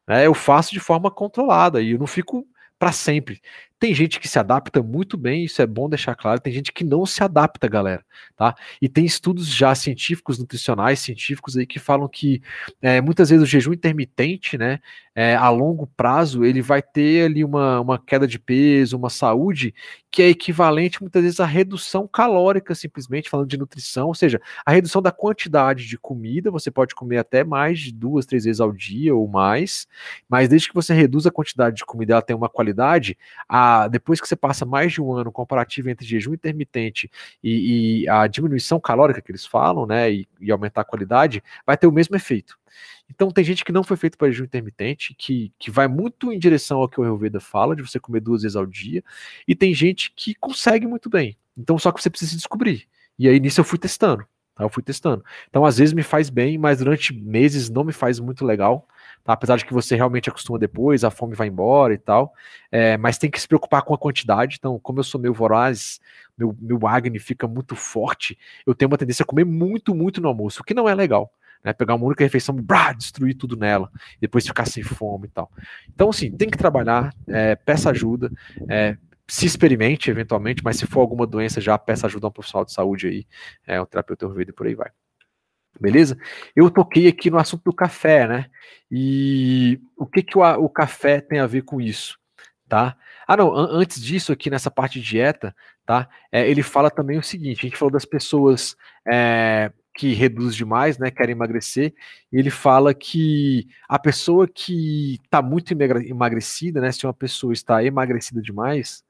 Né? Eu faço de forma controlada e eu não fico para sempre. Tem gente que se adapta muito bem, isso é bom deixar claro. Tem gente que não se adapta, galera, tá? E tem estudos já científicos, nutricionais, científicos aí que falam que é, muitas vezes o jejum intermitente, né, é, a longo prazo, ele vai ter ali uma, uma queda de peso, uma saúde que é equivalente muitas vezes à redução calórica, simplesmente falando de nutrição, ou seja, a redução da quantidade de comida. Você pode comer até mais de duas, três vezes ao dia ou mais, mas desde que você reduza a quantidade de comida, ela tem uma qualidade. A depois que você passa mais de um ano comparativo entre jejum intermitente e, e a diminuição calórica que eles falam, né, e, e, aumentar a qualidade, vai ter o mesmo efeito. Então tem gente que não foi feito para jejum intermitente, que, que vai muito em direção ao que o Ayurveda fala, de você comer duas vezes ao dia, e tem gente que consegue muito bem. Então só que você precisa descobrir. E aí nisso eu fui testando. Tá? Eu fui testando. Então às vezes me faz bem, mas durante meses não me faz muito legal. Tá? Apesar de que você realmente acostuma depois, a fome vai embora e tal. É, mas tem que se preocupar com a quantidade. Então, como eu sou meio voraz, meu, meu Agni fica muito forte, eu tenho uma tendência a comer muito, muito no almoço, o que não é legal. Né, pegar uma única refeição brá, destruir tudo nela, depois ficar sem fome e tal. Então, assim, tem que trabalhar, é, peça ajuda, é, se experimente eventualmente, mas se for alguma doença, já peça ajuda a um profissional de saúde aí, é, um terapeuta e por aí vai. Beleza? Eu toquei aqui no assunto do café, né? E o que, que o, o café tem a ver com isso? Tá? Ah, não, an antes disso, aqui nessa parte de dieta, tá? É, ele fala também o seguinte: a gente falou das pessoas é, que reduz demais, né, querem emagrecer, e ele fala que a pessoa que está muito emagrecida, né, se uma pessoa está emagrecida demais,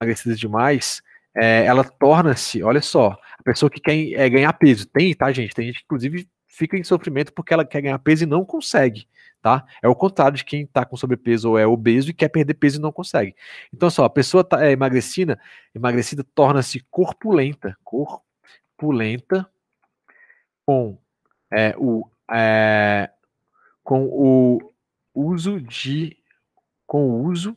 emagrecida demais, é, ela torna-se, olha só, a pessoa que quer é, ganhar peso, tem, tá, gente? Tem gente que, inclusive, fica em sofrimento porque ela quer ganhar peso e não consegue, tá? É o contrário de quem tá com sobrepeso ou é obeso e quer perder peso e não consegue. Então, só, a pessoa tá, é emagrecida, emagrecida torna-se corpulenta, corpulenta, com é, o é, com o uso de com o uso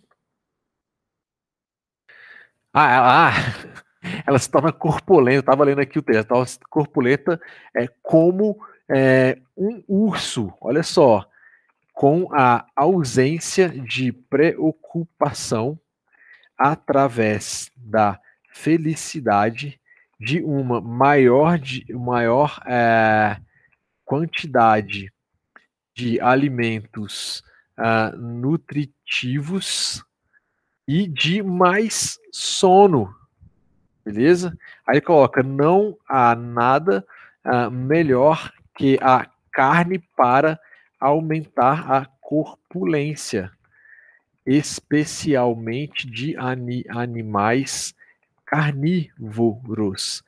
ah, ah ela se torna corpulenta. Eu estava lendo aqui o texto. Ela corpulenta é como é, um urso. Olha só, com a ausência de preocupação através da felicidade de uma maior, de, maior é, quantidade de alimentos uh, nutritivos e de mais sono, beleza? Aí coloca: não há nada uh, melhor que a carne para aumentar a corpulência, especialmente de ani animais carnívoros,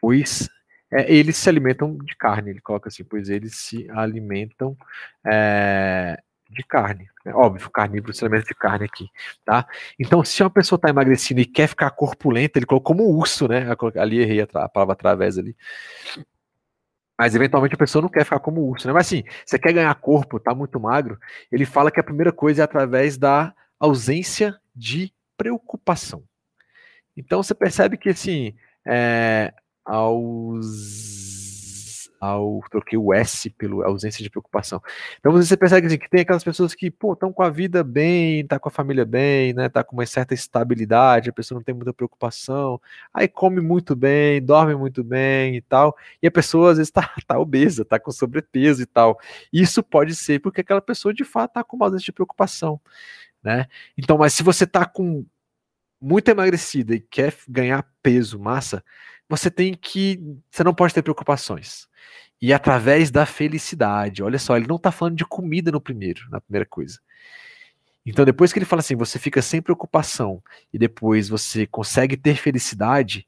pois é, eles se alimentam de carne. Ele coloca assim, pois eles se alimentam é, de carne. É óbvio, carnívoro alimenta de carne aqui, tá? Então, se uma pessoa está emagrecida e quer ficar corpulenta, ele colocou como urso, né? Ali errei a, palavra através ali. Mas eventualmente a pessoa não quer ficar como urso, né? Mas assim, você quer ganhar corpo, tá muito magro, ele fala que a primeira coisa é através da ausência de preocupação. Então você percebe que assim, é, aos, ao troquei o S pelo ausência de preocupação. Então você percebe assim, que tem aquelas pessoas que pô estão com a vida bem, tá com a família bem, né, tá com uma certa estabilidade, a pessoa não tem muita preocupação, aí come muito bem, dorme muito bem e tal, e a pessoa às vezes tá, tá obesa, tá com sobrepeso e tal. Isso pode ser porque aquela pessoa de fato tá com uma ausência de preocupação, né? Então, mas se você tá com muito emagrecida e quer ganhar peso, massa, você tem que. Você não pode ter preocupações. E através da felicidade. Olha só, ele não está falando de comida no primeiro, na primeira coisa. Então, depois que ele fala assim, você fica sem preocupação e depois você consegue ter felicidade,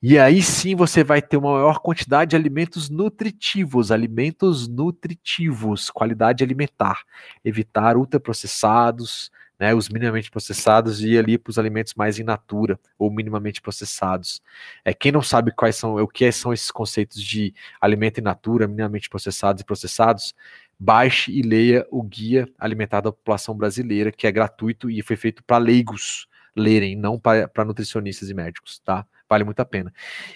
e aí sim você vai ter uma maior quantidade de alimentos nutritivos, alimentos nutritivos, qualidade alimentar, evitar ultraprocessados, né, os minimamente processados e ali para os alimentos mais in natura ou minimamente processados. É, quem não sabe quais são, o que são esses conceitos de alimento in natura, minimamente processados e processados, baixe e leia o Guia Alimentar da População Brasileira, que é gratuito e foi feito para leigos lerem, não para nutricionistas e médicos, tá? Vale muito a pena.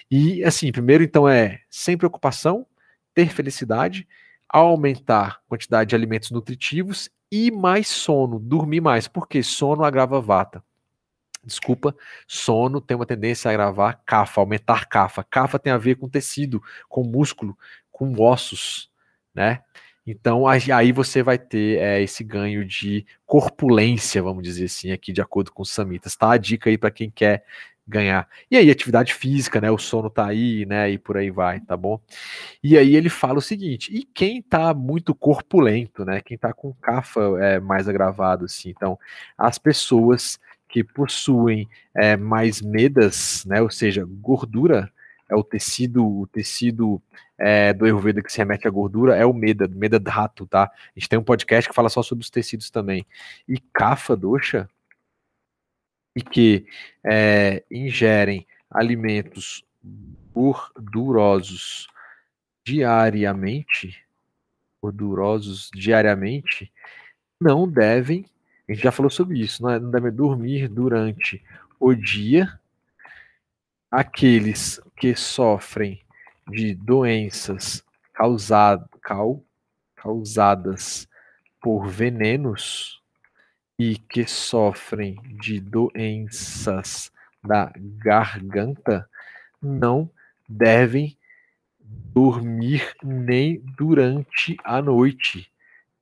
E assim, primeiro então é sem preocupação, ter felicidade, aumentar a quantidade de alimentos nutritivos e mais sono, dormir mais, porque sono agrava vata. Desculpa, sono tem uma tendência a agravar cafa, aumentar cafa. Cafa tem a ver com tecido, com músculo, com ossos, né? Então aí você vai ter é, esse ganho de corpulência, vamos dizer assim, aqui de acordo com os samitas. Tá a dica aí para quem quer ganhar. E aí, atividade física, né? O sono tá aí, né? E por aí vai, tá bom? E aí ele fala o seguinte: e quem tá muito corpulento, né? Quem tá com cafa é, mais agravado, assim. Então, as pessoas que possuem é, mais medas, né? Ou seja, gordura é o tecido, o tecido é, do Ayurveda que se remete à gordura é o Meda, Meda Dhatu, tá? A gente tem um podcast que fala só sobre os tecidos também. E Kapha Dosha e que é, ingerem alimentos gordurosos diariamente, gordurosos diariamente, não devem, a gente já falou sobre isso, não, é, não devem dormir durante o dia. Aqueles que sofrem de doenças causado, causadas por venenos, e que sofrem de doenças da garganta não devem dormir nem durante a noite,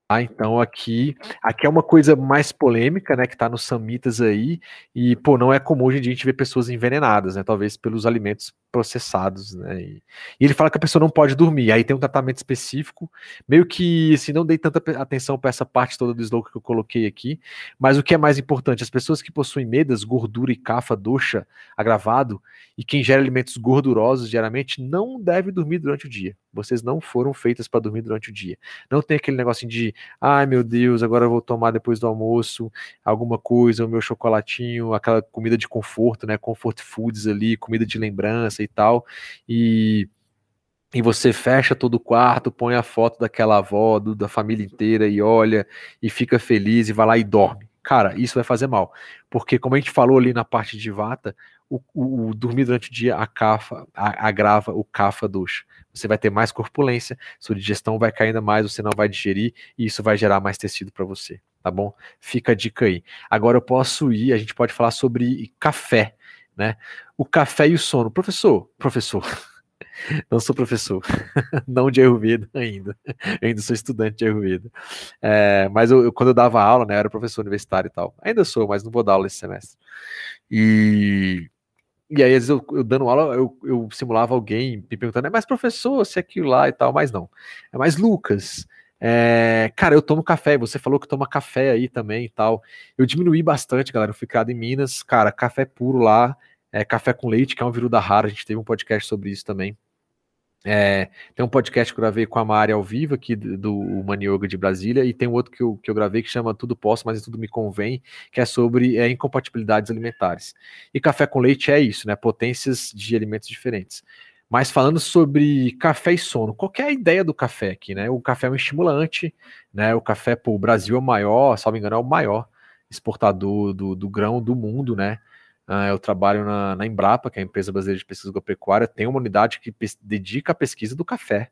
Ah, então aqui, aqui é uma coisa mais polêmica, né, que está nos samitas aí, e pô, não é comum hoje a gente ver pessoas envenenadas, né, talvez pelos alimentos processados, né, e, e ele fala que a pessoa não pode dormir, aí tem um tratamento específico, meio que, assim, não dei tanta atenção para essa parte toda do slogan que eu coloquei aqui, mas o que é mais importante, as pessoas que possuem medas, gordura e cafa doxa agravado, e quem gera alimentos gordurosos diariamente, não deve dormir durante o dia, vocês não foram feitas para dormir durante o dia, não tem aquele negocinho de ai meu Deus, agora eu vou tomar depois do almoço alguma coisa, o meu chocolatinho, aquela comida de conforto, né? Comfort foods ali, comida de lembrança e tal. E e você fecha todo o quarto, põe a foto daquela avó, do, da família inteira e olha e fica feliz e vai lá e dorme. Cara, isso vai fazer mal. Porque, como a gente falou ali na parte de vata, o, o, o dormir durante o dia a cafa, a, agrava o cafa ducha você vai ter mais corpulência, sua digestão vai cair ainda mais, você não vai digerir e isso vai gerar mais tecido para você, tá bom? Fica a dica aí. Agora eu posso ir, a gente pode falar sobre café, né? O café e o sono. Professor, professor, não sou professor, não de Ayurveda ainda, eu ainda sou estudante de Ayurveda, é, mas eu, eu, quando eu dava aula, né, eu era professor universitário e tal, ainda sou, mas não vou dar aula esse semestre, e e aí, às vezes, eu, eu dando aula, eu, eu, simulava alguém me perguntando, é mais professor, se é aquilo lá e tal, mas não. É mais Lucas. É, cara, eu tomo café, você falou que toma café aí também e tal. Eu diminuí bastante, galera, eu fui criado em Minas, cara, café puro lá, é, café com leite, que é um viruda rara, a gente teve um podcast sobre isso também. É, tem um podcast que eu gravei com a Mari ao vivo aqui do, Mani Yoga de Brasília, e tem um outro que eu, que eu gravei que chama Tudo Posso, mas Tudo Me Convém, que é sobre é, incompatibilidades alimentares. E café com leite é isso, né? Potências de alimentos diferentes. Mas falando sobre café e sono, qual é a ideia do café aqui, né? O café é um estimulante, né? O café, pô, o Brasil é o maior, me engano, é o maior exportador do, do grão do mundo, né? Uh, eu trabalho na, na, Embrapa, que é a empresa brasileira de pesquisa agropecuária, tem uma unidade que dedica à pesquisa do café.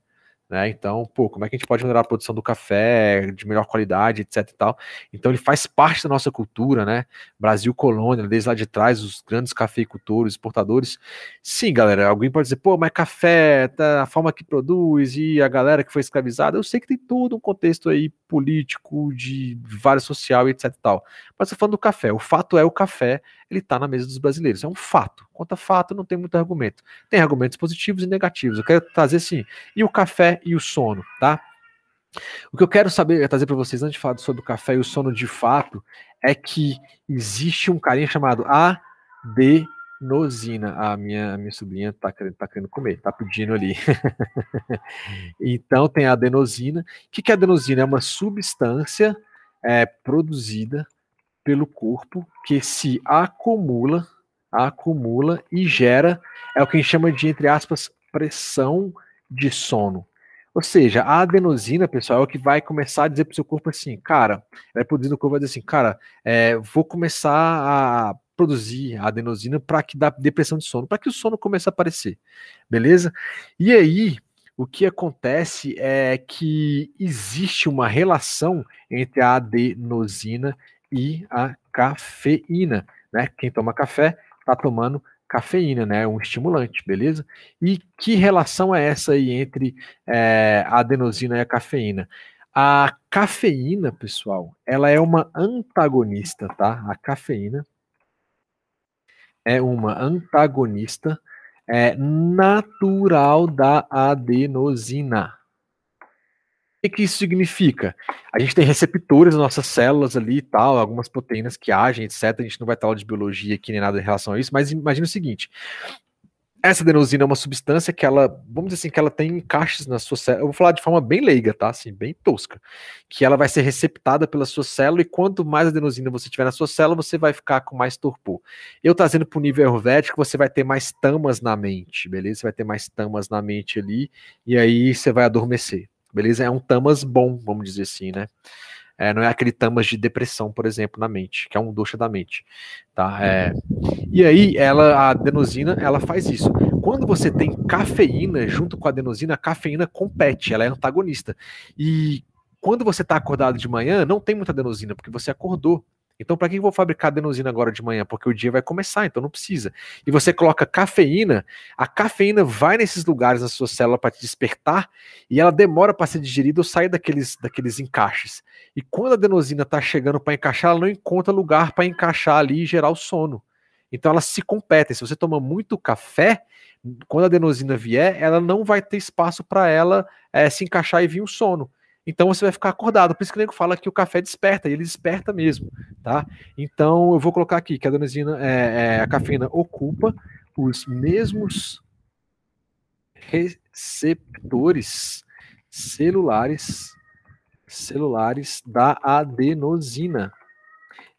Né? Então, pô, como é que a gente pode melhorar a produção do café de melhor qualidade, etc e tal. Então, ele faz parte da nossa cultura, né? Brasil colônia, desde lá de trás, os grandes cafeicultores, exportadores. Sim, galera, alguém pode dizer, pô, mas café, tá, a forma que produz e a galera que foi escravizada, eu sei que tem todo um contexto aí político, de vários social e etc e tal. Mas eu falando do café, o fato é o café, ele tá na mesa dos brasileiros, é um fato. Quanto a fato, não tem muito argumento. Tem argumentos positivos e negativos. Eu quero trazer assim, e o café e o sono, tá? O que eu quero saber, trazer para vocês antes de falar sobre o café e o sono de fato, é que existe um carinha chamado adenosina. A minha, a minha sobrinha tá querendo, tá querendo comer, tá pedindo ali. então tem a adenosina. O que, que é adenosina? É uma substância é, produzida pelo corpo que se acumula, acumula e gera, é o que a gente chama de, entre aspas, pressão de sono. Ou seja, a adenosina, pessoal, é o que vai começar a dizer para o seu corpo assim, cara, vai produzir no corpo, vai dizer assim, cara, é, vou começar a produzir a adenosina para que dá depressão de sono, para que o sono comece a aparecer, beleza? E aí, o que acontece é que existe uma relação entre a adenosina e a cafeína, né? Quem toma café está tomando cafeína, né? Um estimulante, beleza? E que relação é essa aí entre é, a adenosina e a cafeína? A cafeína, pessoal, ela é uma antagonista, tá? A cafeína é uma antagonista é, natural da adenosina. O que, isso significa? A gente tem receptores nas nossas células ali e tal, algumas proteínas que agem, etc. A gente não vai estar aula de biologia aqui nem nada em relação a isso, mas imagine o seguinte: essa adenosina é uma substância que ela, vamos dizer assim, que ela tem encaixes na sua célula. Eu vou falar de forma bem leiga, tá? Assim, bem tosca. Que ela vai ser receptada pela sua célula e quanto mais adenosina você tiver na sua célula, você vai ficar com mais torpor. Eu trazendo para o nível ayurvédico, você vai ter mais tamas na mente, beleza? Você vai ter mais tamas na mente ali e aí você vai adormecer beleza? É um tamas bom, vamos dizer assim, né? É, não é aquele tamas de depressão, por exemplo, na mente, que é um doxa da mente, tá? É, e aí, ela, a adenosina, ela faz isso. Quando você tem cafeína junto com a adenosina, a cafeína compete, ela é antagonista. E quando você está acordado de manhã, não tem muita adenosina, porque você acordou. Então, para que eu vou fabricar adenosina agora de manhã? Porque o dia vai começar, então não precisa. E você coloca cafeína, a cafeína vai nesses lugares na sua célula para te despertar e ela demora para ser digerida ou sair daqueles, daqueles encaixes. E quando a adenosina está chegando para encaixar, ela não encontra lugar para encaixar ali e gerar o sono. Então elas se competem. Se você toma muito café, quando a adenosina vier, ela não vai ter espaço para ela é, se encaixar e vir o sono. Então você vai ficar acordado. Por isso que o nego fala que o café desperta, e ele desperta mesmo, tá? Então eu vou colocar aqui que a adenosina, é, é, a cafeína ocupa os mesmos receptores celulares celulares da adenosina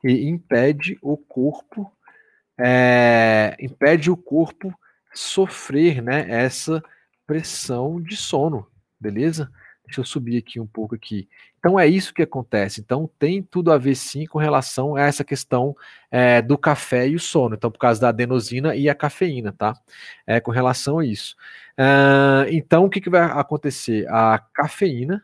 e impede o corpo é, impede o corpo sofrer né, essa pressão de sono, beleza? Deixa eu subir aqui um pouco aqui. Então é isso que acontece. Então tem tudo a ver sim com relação a essa questão é, do café e o sono. Então por causa da adenosina e a cafeína, tá? É com relação a isso. Uh, então o que, que vai acontecer? A cafeína.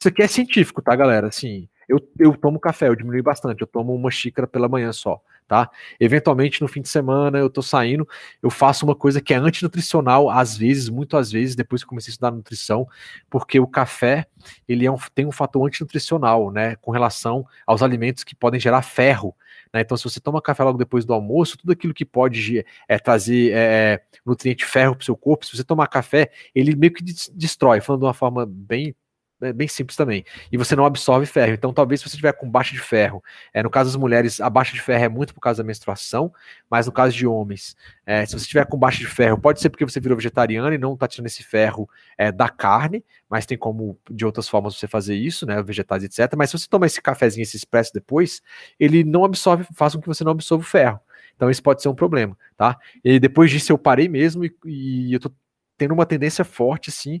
Isso aqui é científico, tá, galera? Assim, eu, eu tomo café, eu diminui bastante. Eu tomo uma xícara pela manhã só tá? Eventualmente no fim de semana eu tô saindo, eu faço uma coisa que é antinutricional, às vezes, muito às vezes, depois que comecei a estudar nutrição, porque o café, ele é um, tem um fator antinutricional, né, com relação aos alimentos que podem gerar ferro, né? Então, se você toma café logo depois do almoço, tudo aquilo que pode é, trazer é, nutriente ferro para o seu corpo, se você tomar café, ele meio que destrói, falando de uma forma bem é bem simples também. E você não absorve ferro. Então, talvez se você tiver com baixa de ferro, é, no caso das mulheres, a baixa de ferro é muito por causa da menstruação, mas no caso de homens, é, se você tiver com baixa de ferro, pode ser porque você virou vegetariano e não está tirando esse ferro é, da carne, mas tem como de outras formas você fazer isso, né? Vegetais, etc. Mas se você tomar esse cafezinho, esse expresso depois, ele não absorve, faz com que você não absorva o ferro. Então, isso pode ser um problema, tá? E depois disso eu parei mesmo e, e eu tô tendo uma tendência forte, assim,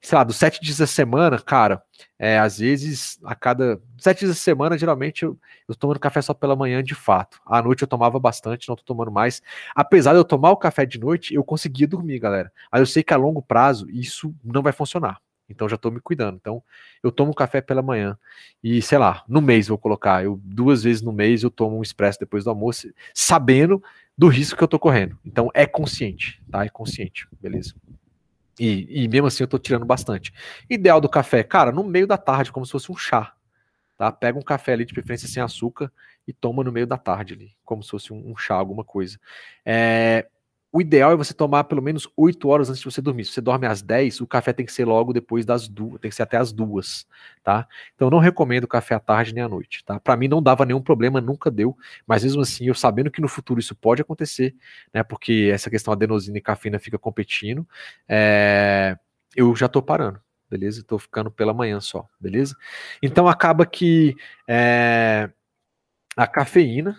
sei lá, dos sete dias da semana, cara, é, às vezes, a cada sete dias da semana, geralmente eu, eu tomando café só pela manhã, de fato. À noite eu tomava bastante, não tô tomando mais. Apesar de eu tomar o café de noite, eu conseguia dormir, galera. Mas eu sei que a longo prazo isso não vai funcionar. Então já tô me cuidando. Então eu tomo café pela manhã e sei lá, no mês vou colocar, eu duas vezes no mês eu tomo um expresso depois do almoço, sabendo do risco que eu tô correndo. Então é consciente, tá? É consciente, beleza? E, e mesmo assim eu tô tirando bastante. Ideal do café, cara, no meio da tarde, como se fosse um chá. Tá? Pega um café ali, de preferência sem açúcar, e toma no meio da tarde ali, como se fosse um, um chá, alguma coisa. É, o ideal é você tomar pelo menos 8 horas antes de você dormir. Se você dorme às 10, o café tem que ser logo depois das duas, tem que ser até as duas, tá? Então não recomendo café à tarde nem à noite, tá? Para mim não dava nenhum problema, nunca deu, mas mesmo assim, eu sabendo que no futuro isso pode acontecer, né? Porque essa questão adenosina e cafeína fica competindo, é, eu já tô parando, beleza? Estou ficando pela manhã só, beleza? Então acaba que é, a cafeína,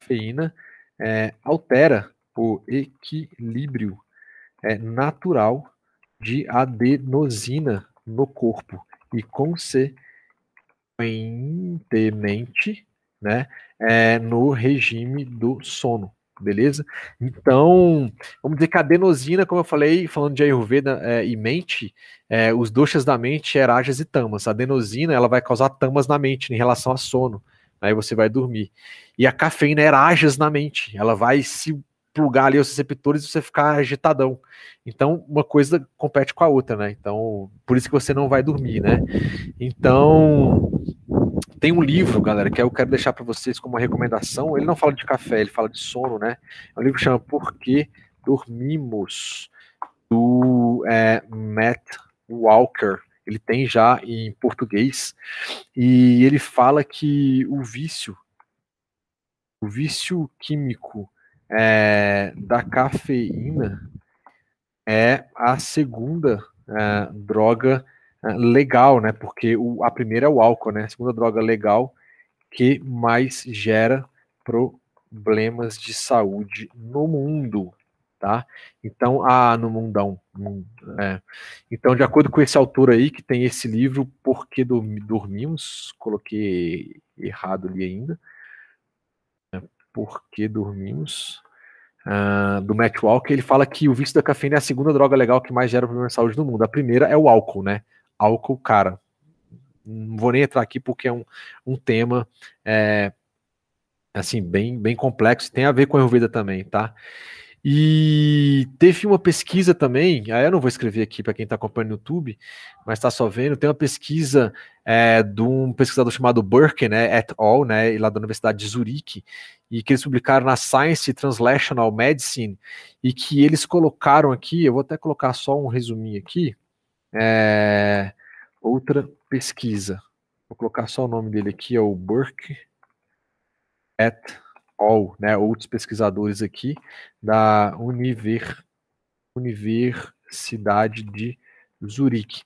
cafeína é, altera o equilíbrio é, natural de adenosina no corpo e, consequentemente, né, é, no regime do sono, beleza? Então, vamos dizer que a adenosina, como eu falei, falando de Ayurveda é, e mente, é, os doshas da mente é rajas e tamas. A adenosina, ela vai causar tamas na mente em relação a sono aí você vai dormir. E a cafeína era ágeis na mente, ela vai se plugar ali os receptores e você ficar agitadão. Então, uma coisa compete com a outra, né? Então, por isso que você não vai dormir, né? Então, tem um livro, galera, que eu quero deixar para vocês como uma recomendação. Ele não fala de café, ele fala de sono, né? É um livro que chama Por que Dormimos, do é, Matt Walker ele tem já em português, e ele fala que o vício, o vício químico é, da cafeína é a segunda é, droga é, legal, né? Porque o, a primeira é o álcool, né? A segunda droga legal que mais gera problemas de saúde no mundo tá? Então, ah, no mundão. É. Então, de acordo com esse autor aí, que tem esse livro, Por que Dormimos, coloquei errado ali ainda, é, Por que Dormimos, uh, do Matt Walker, ele fala que o vício da cafeína é a segunda droga legal que mais gera problema de saúde no mundo. A primeira é o álcool, né? Álcool, cara, não vou nem entrar aqui porque é um, um tema é, assim bem, bem complexo, tem a ver com a Ayurveda também, tá? E teve uma pesquisa também, aí eu não vou escrever aqui para quem está acompanhando no YouTube, mas está só vendo, tem uma pesquisa é, de um pesquisador chamado Burke, né, et al., né, lá da Universidade de Zurique, e que eles publicaram na Science Translational Medicine, e que eles colocaram aqui, eu vou até colocar só um resuminho aqui, é, outra pesquisa, vou colocar só o nome dele aqui, é o Burke et al., né, outros pesquisadores aqui da Univer, Universidade de Zurique,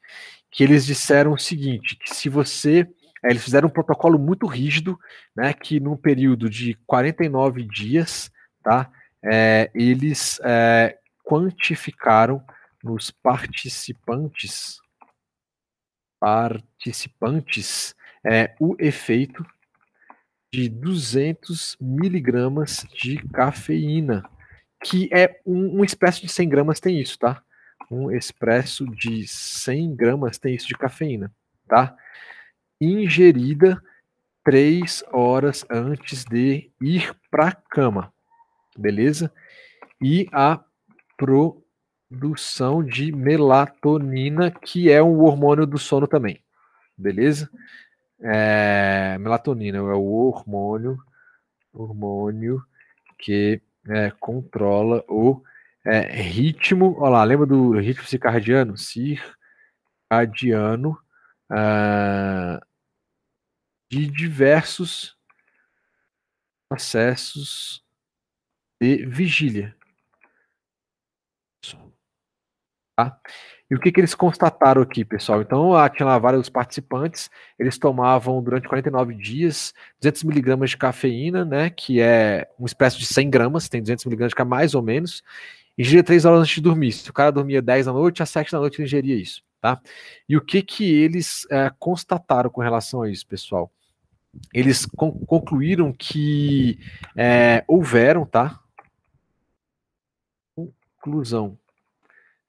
que eles disseram o seguinte, que se você é, eles fizeram um protocolo muito rígido, né, que num período de 49 dias, tá, é, eles é, quantificaram nos participantes participantes é, o efeito de 200 miligramas de cafeína, que é um, uma espécie de 100 gramas tem isso, tá? Um expresso de 100 gramas tem isso de cafeína, tá? Ingerida três horas antes de ir para a cama, beleza? E a produção de melatonina, que é um hormônio do sono também, beleza? É, melatonina é o hormônio, hormônio que é, controla o é, ritmo. Olha lá, lembra do ritmo circadiano? Circadiano uh, de diversos processos de vigília. Tá? E o que, que eles constataram aqui, pessoal? Então, lá, tinha lá vários participantes, eles tomavam durante 49 dias 200 miligramas de cafeína, né, que é uma espécie de 100 gramas, tem 200 miligramas de mais ou menos, e ingeria 3 horas antes de dormir. Se o cara dormia 10 da noite, às 7 da noite ele ingeria isso, tá? E o que que eles é, constataram com relação a isso, pessoal? Eles con concluíram que é, houveram, tá? Conclusão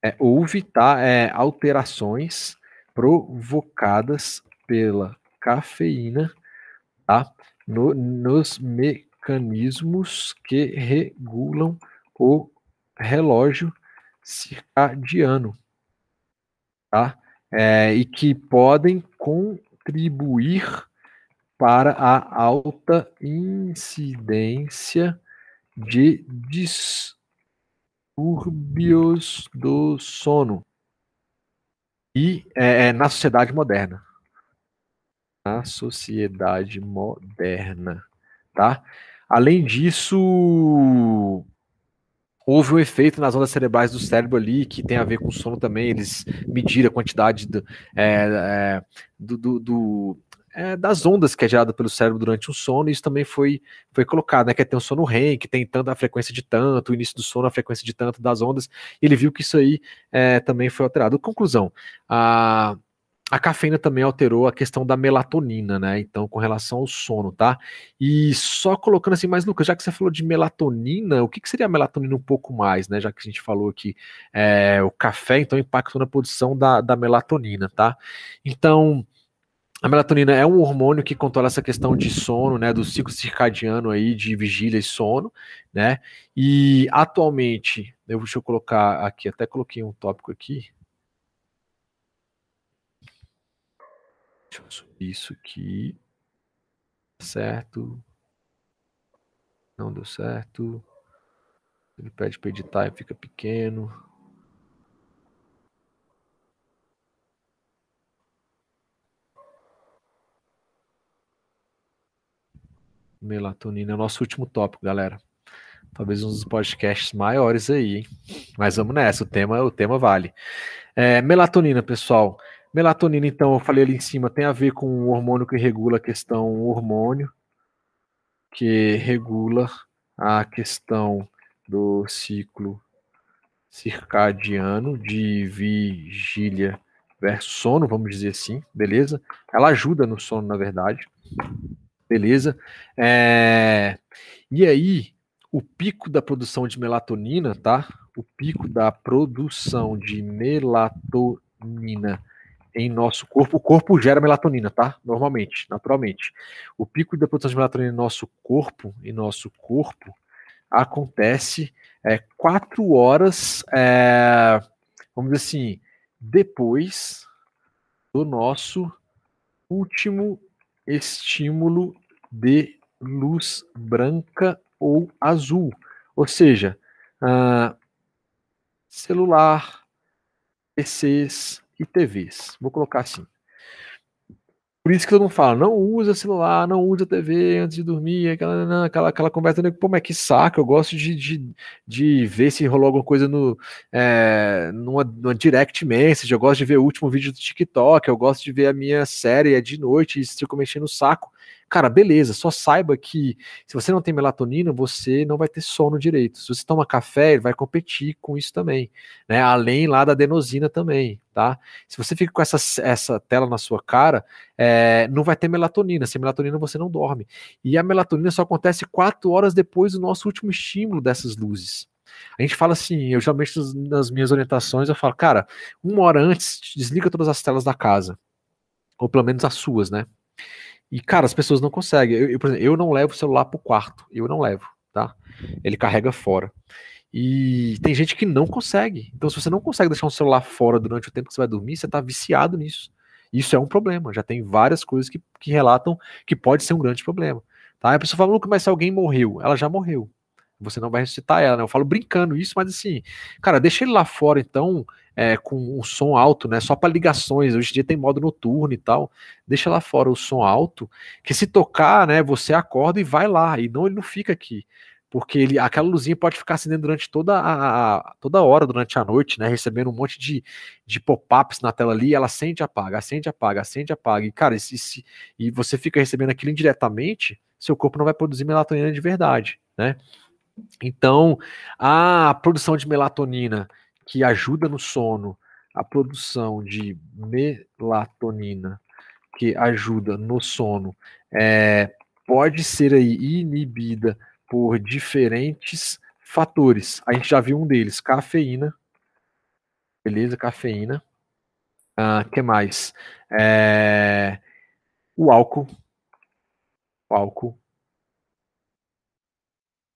é, houve tá, é, alterações provocadas pela cafeína tá, no, nos mecanismos que regulam o relógio circadiano tá, é, e que podem contribuir para a alta incidência de dis distúrbios do sono e é, é, na sociedade moderna. Na sociedade moderna, tá? Além disso, houve um efeito nas ondas cerebrais do cérebro ali que tem a ver com sono também. Eles mediram a quantidade do, é, é, do, do, do é, das ondas que é gerada pelo cérebro durante o sono, isso também foi, foi colocado, né? Que é ter um sono REM, que tem tanta frequência de tanto, o início do sono, a frequência de tanto das ondas. Ele viu que isso aí é, também foi alterado. Conclusão, a, a cafeína também alterou a questão da melatonina, né? Então, com relação ao sono, tá? E só colocando assim, mas Lucas, já que você falou de melatonina, o que, que seria a melatonina um pouco mais, né? Já que a gente falou aqui, é, o café, então, impacta na produção da, da melatonina, tá? Então a melatonina é um hormônio que controla essa questão de sono, né, do ciclo circadiano aí de vigília e sono, né? E atualmente, eu, deixa eu colocar aqui, até coloquei um tópico aqui. Deixa eu subir isso aqui. Certo. Não deu certo. Ele pede para editar e fica pequeno. Melatonina é o nosso último tópico, galera. Talvez um dos podcasts maiores aí, hein? Mas vamos nessa, o tema, o tema vale. É, melatonina, pessoal. Melatonina, então, eu falei ali em cima, tem a ver com o hormônio que regula a questão hormônio, que regula a questão do ciclo circadiano de vigília versus sono, vamos dizer assim, beleza? Ela ajuda no sono, na verdade. Beleza? É... E aí, o pico da produção de melatonina, tá? O pico da produção de melatonina em nosso corpo. O corpo gera melatonina, tá? Normalmente, naturalmente. O pico da produção de melatonina em nosso corpo, em nosso corpo, acontece é, quatro horas, é, vamos dizer assim, depois do nosso último estímulo de luz branca ou azul. Ou seja, uh, celular, PCs e TVs. Vou colocar assim. Por isso que todo mundo fala, não usa celular, não usa TV antes de dormir, aquela, aquela, aquela conversa, né? pô, mas que saco, eu gosto de, de, de ver se rolou alguma coisa no, é, numa, numa direct message, eu gosto de ver o último vídeo do TikTok, eu gosto de ver a minha série é de noite e fico mexendo no saco. Cara, beleza, só saiba que se você não tem melatonina, você não vai ter sono direito. Se você toma café, ele vai competir com isso também, né? Além lá da adenosina também, tá? Se você fica com essa, essa tela na sua cara, é, não vai ter melatonina. Sem melatonina você não dorme. E a melatonina só acontece quatro horas depois do nosso último estímulo dessas luzes. A gente fala assim, eu geralmente nas minhas orientações eu falo, cara, uma hora antes desliga todas as telas da casa, ou pelo menos as suas, né? E, cara, as pessoas não conseguem. Eu, eu, por exemplo, eu não levo o celular pro quarto. Eu não levo, tá? Ele carrega fora. E tem gente que não consegue. Então, se você não consegue deixar um celular fora durante o tempo que você vai dormir, você está viciado nisso. Isso é um problema. Já tem várias coisas que, que relatam que pode ser um grande problema. Tá? A pessoa fala, mas se alguém morreu, ela já morreu. Você não vai ressuscitar ela, né? Eu falo brincando isso, mas assim, cara, deixa ele lá fora, então, é, com um som alto, né? Só para ligações. Hoje em dia tem modo noturno e tal. Deixa lá fora o som alto, que se tocar, né? Você acorda e vai lá. E não, ele não fica aqui. Porque ele, aquela luzinha pode ficar acendendo durante toda a, a toda hora durante a noite, né? Recebendo um monte de, de pop-ups na tela ali, ela acende apaga, acende apaga, acende apaga. E, cara, e você fica recebendo aquilo indiretamente, seu corpo não vai produzir melatonina de verdade, né? Então, a produção de melatonina que ajuda no sono, a produção de melatonina que ajuda no sono, é, pode ser aí inibida por diferentes fatores. A gente já viu um deles, cafeína. Beleza, cafeína. Ah, que mais? É, o álcool. O álcool.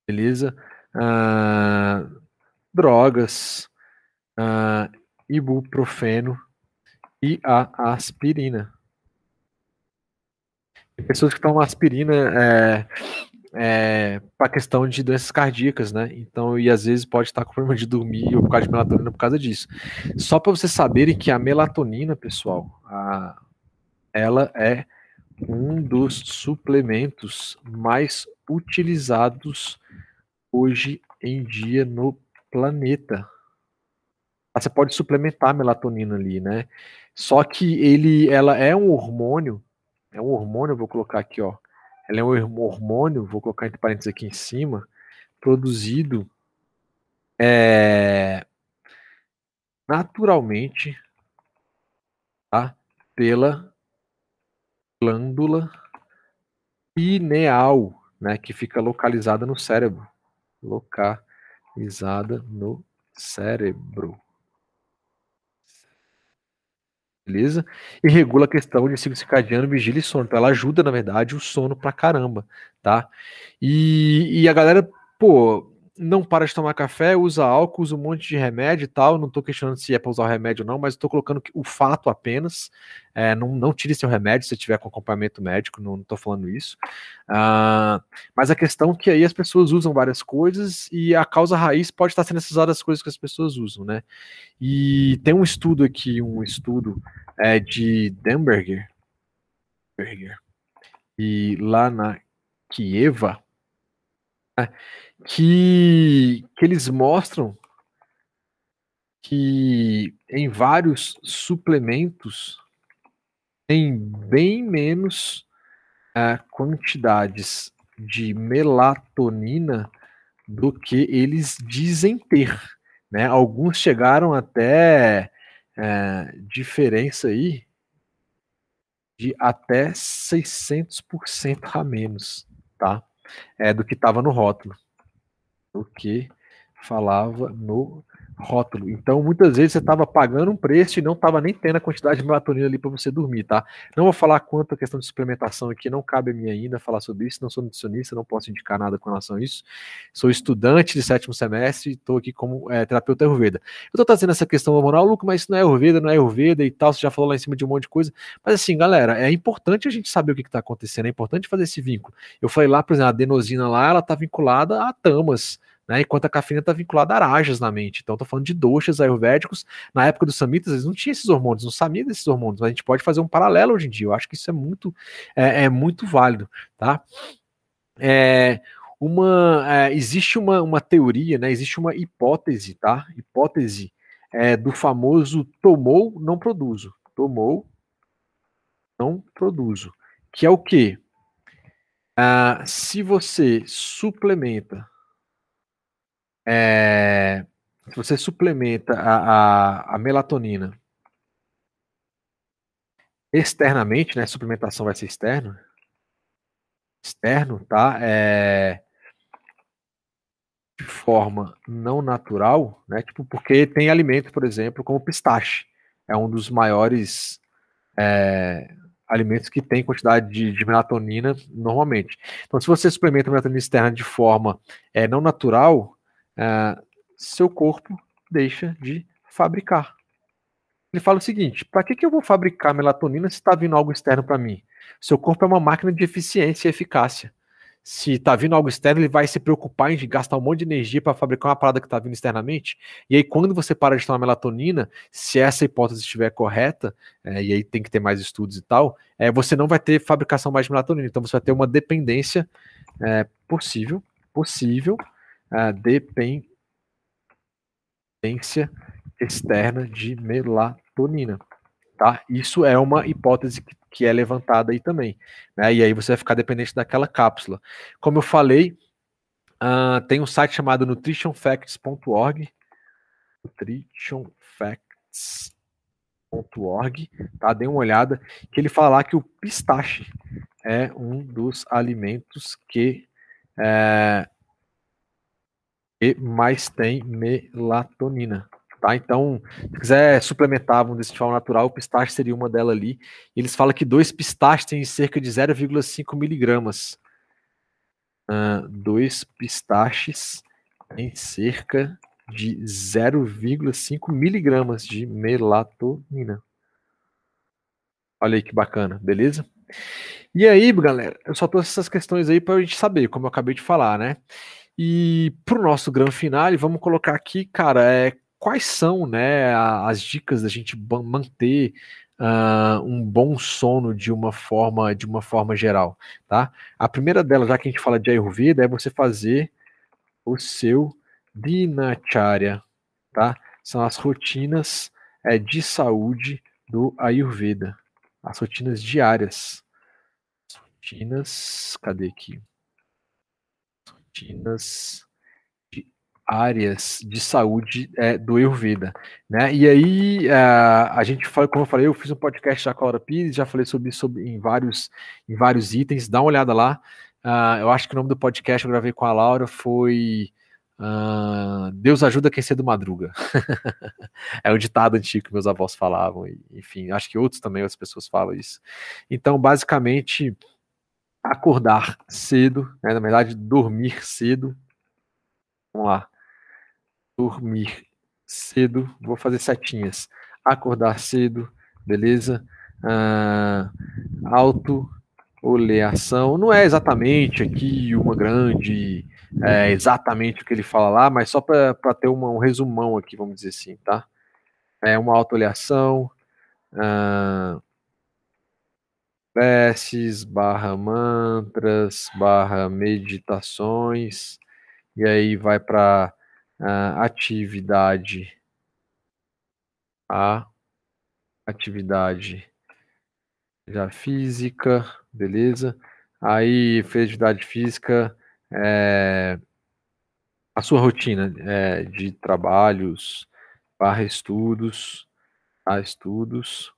Beleza? Ah, drogas uh, ibuprofeno e a aspirina. Tem pessoas que tomam aspirina é, é, para questão de doenças cardíacas, né? Então, e às vezes pode estar com problema de dormir ou por causa de melatonina por causa disso. Só para vocês saberem que a melatonina, pessoal, a, ela é um dos suplementos mais utilizados hoje em dia no planeta você pode suplementar a melatonina ali, né? Só que ele, ela é um hormônio, é um hormônio, vou colocar aqui, ó. Ela é um hormônio, vou colocar entre parênteses aqui em cima, produzido é, naturalmente, tá? Pela glândula pineal, né? Que fica localizada no cérebro, localizada no cérebro beleza? E regula a questão de ciclo circadiano, vigília e sono. Então ela ajuda, na verdade, o sono pra caramba, tá? E, e a galera, pô, não para de tomar café, usa álcool, usa um monte de remédio e tal. Não estou questionando se é para usar o remédio ou não, mas estou colocando o fato apenas. É, não, não tire seu remédio se tiver com acompanhamento médico, não estou falando isso. Uh, mas a questão é que aí as pessoas usam várias coisas e a causa raiz pode estar sendo essas várias coisas que as pessoas usam, né? E tem um estudo aqui, um estudo é, de Denberger, e lá na Kieva, que, que eles mostram que em vários suplementos tem bem menos uh, quantidades de melatonina do que eles dizem ter. Né? Alguns chegaram até uh, diferença aí de até 600% a menos, tá? É, do que estava no rótulo. Do que falava no rótulo. Então, muitas vezes você estava pagando um preço e não estava nem tendo a quantidade de melatonina ali para você dormir, tá? Não vou falar quanto a questão de suplementação aqui, não cabe a mim ainda falar sobre isso, não sou nutricionista, não posso indicar nada com relação a isso. Sou estudante de sétimo semestre e estou aqui como é, terapeuta Ayurveda. Eu estou trazendo essa questão hormonal, Luco, mas isso não é Ayurveda, não é Ayurveda e tal, você já falou lá em cima de um monte de coisa. Mas assim, galera, é importante a gente saber o que está acontecendo, é importante fazer esse vínculo. Eu falei lá, por exemplo, a adenosina lá, ela está vinculada a tamas, né, enquanto a cafeína está vinculada a arajas na mente. Então, estou falando de doxas ayurvédicos. Na época dos samitas, eles não tinham esses hormônios, não sabiam desses hormônios, mas a gente pode fazer um paralelo hoje em dia. Eu acho que isso é muito, é, é muito válido, tá? É, uma, é, existe uma, uma teoria, né, existe uma hipótese, tá? Hipótese é, do famoso tomou, não produzo. Tomou, não produzo. Que é o quê? Ah, se você suplementa é, você suplementa a, a, a, melatonina externamente, né? Suplementação vai ser externo. Externo, tá? É, de forma não natural, né? Tipo, porque tem alimentos, por exemplo, como pistache. É um dos maiores é, alimentos que tem quantidade de, de, melatonina normalmente. Então, se você suplementa a melatonina externa de forma é, não natural, uh, seu corpo deixa de fabricar. Ele fala o seguinte: para que, que eu vou fabricar melatonina se está vindo algo externo para mim? Seu corpo é uma máquina de eficiência e eficácia. Se está vindo algo externo, ele vai se preocupar em gastar um monte de energia para fabricar uma parada que está vindo externamente. E aí, quando você para de tomar melatonina, se essa hipótese estiver correta, é, e aí tem que ter mais estudos e tal, é, você não vai ter fabricação mais de melatonina. Então, você vai ter uma dependência é, possível, possível a dependência externa de melatonina. Tá? Isso é uma hipótese que, que é levantada aí também. Né? E aí você vai ficar dependente daquela cápsula. Como eu falei, uh, tem um site chamado nutritionfacts.org. Nutritionfacts.org, tá? Dê uma olhada, que ele fala que o pistache é um dos alimentos que é, e mais tem melatonina. Tá? Então, se quiser suplementar, dizer, de forma natural, o pistache seria uma dela ali. Eles falam que dois pistaches têm cerca de 0,5 miligramas. Uh, dois pistaches têm cerca de 0,5 miligramas de melatonina. Olha aí que bacana, beleza? E aí, galera, eu só trouxe essas questões aí para a gente saber, como eu acabei de falar, né? E para o nosso grande final, vamos colocar aqui, cara, é, quais são né, as dicas da gente manter uh, um bom sono de uma forma de uma forma geral, tá? A primeira delas, já que a gente fala de Ayurveda, é você fazer o seu dinacharya, tá? São as rotinas é, de saúde do Ayurveda, as rotinas diárias. As rotinas, cadê aqui? Rotinas áreas de saúde é, do Ayurveda, né? E aí a, a gente fala, como eu falei, eu fiz um podcast já com a Laura Pires, já falei sobre sobre em vários em vários itens, dá uma olhada lá. Uh, eu acho que o nome do podcast que eu gravei com a Laura foi uh, Deus ajuda quem cedo madruga. é um ditado antigo que meus avós falavam, enfim, acho que outros também, outras pessoas falam isso. Então, basicamente, acordar cedo, né? na verdade, dormir cedo. Vamos lá. Dormir cedo, vou fazer setinhas. Acordar cedo, beleza? Ah, auto oleação, não é exatamente aqui uma grande, é, exatamente o que ele fala lá, mas só para ter uma, um resumão aqui, vamos dizer assim, tá? É uma autooleação, ah, preces, barra mantras, barra meditações, e aí vai para uh, ah, atividade, a atividade já física, beleza? Aí atividade física, é, a sua rotina é, de trabalhos, barra estudos, a estudos,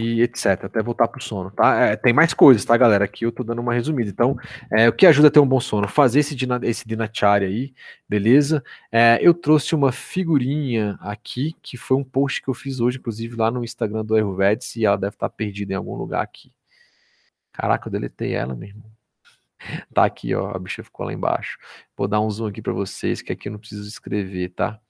e etc, até voltar pro sono, tá? É, tem mais coisas, tá, galera? Aqui eu tô dando uma resumida. Então, é, o que ajuda a ter um bom sono? Fazer esse, esse dinacharya aí, beleza? É, eu trouxe uma figurinha aqui, que foi um post que eu fiz hoje, inclusive, lá no Instagram do Ayurvedic, e ela deve estar perdida em algum lugar aqui. Caraca, eu deletei ela, meu irmão. Tá aqui, ó, a bicha ficou lá embaixo. Vou dar um zoom aqui para vocês, que aqui eu não preciso escrever, tá?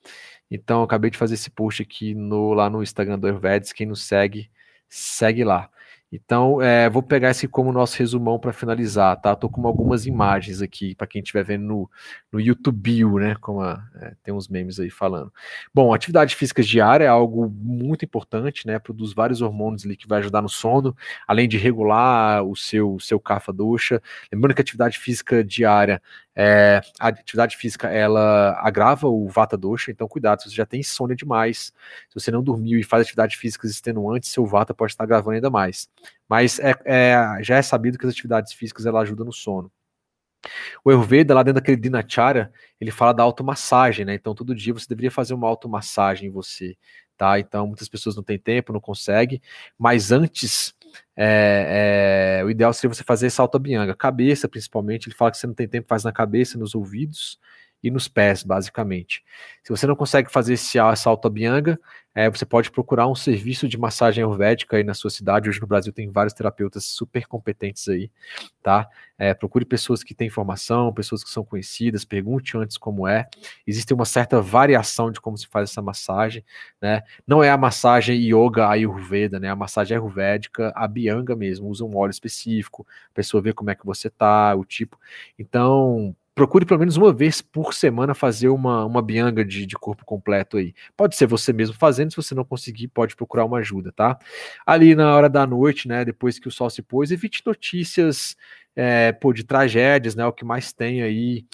Então, eu acabei de fazer esse post aqui no, lá no Instagram do Ayurvedic, quem nos segue, segue lá. Então, é, vou pegar esse como nosso resumão para finalizar, tá? Tô com algumas imagens aqui para quem estiver vendo no, no YouTube, né? Como a, é, tem uns memes aí falando. Bom, atividade física diária é algo muito importante, né? Produz vários hormônios ali que vai ajudar no sono, além de regular o seu seu kapha dosha. Lembrando que atividade física diária é, a atividade física ela agrava o vata dosha, então cuidado, se você já tem insônia demais, se você não dormiu e faz atividades físicas extenuantes, seu vata pode estar agravando ainda mais. Mas é, é, já é sabido que as atividades físicas ela ajudam no sono. O Ayurveda, lá dentro daquele Dinacharya, ele fala da automassagem, né? Então, todo dia você deveria fazer uma automassagem em você, tá? Então, muitas pessoas não têm tempo, não conseguem, mas antes é, é, o ideal seria você fazer essa autobianga, cabeça principalmente. Ele fala que você não tem tempo, faz na cabeça, nos ouvidos e nos pés, basicamente. Se você não consegue fazer esse, essa autobianga, é, você pode procurar um serviço de massagem ayurvédica aí na sua cidade. Hoje no Brasil tem vários terapeutas super competentes aí, tá? É, procure pessoas que têm informação, pessoas que são conhecidas, pergunte antes como é. Existe uma certa variação de como se faz essa massagem, né? Não é a massagem yoga ayurveda, né? A massagem ayurvédica, a bianga mesmo, usa um óleo específico, a pessoa vê como é que você tá, o tipo. Então, procure pelo menos uma vez por semana fazer uma, uma bianga de, de corpo completo aí. Pode ser você mesmo fazendo, se você não conseguir, pode procurar uma ajuda, tá? Ali na hora da noite, né, depois que o sol se pôs, evite notícias é, pô, de tragédias, né, o que mais tem aí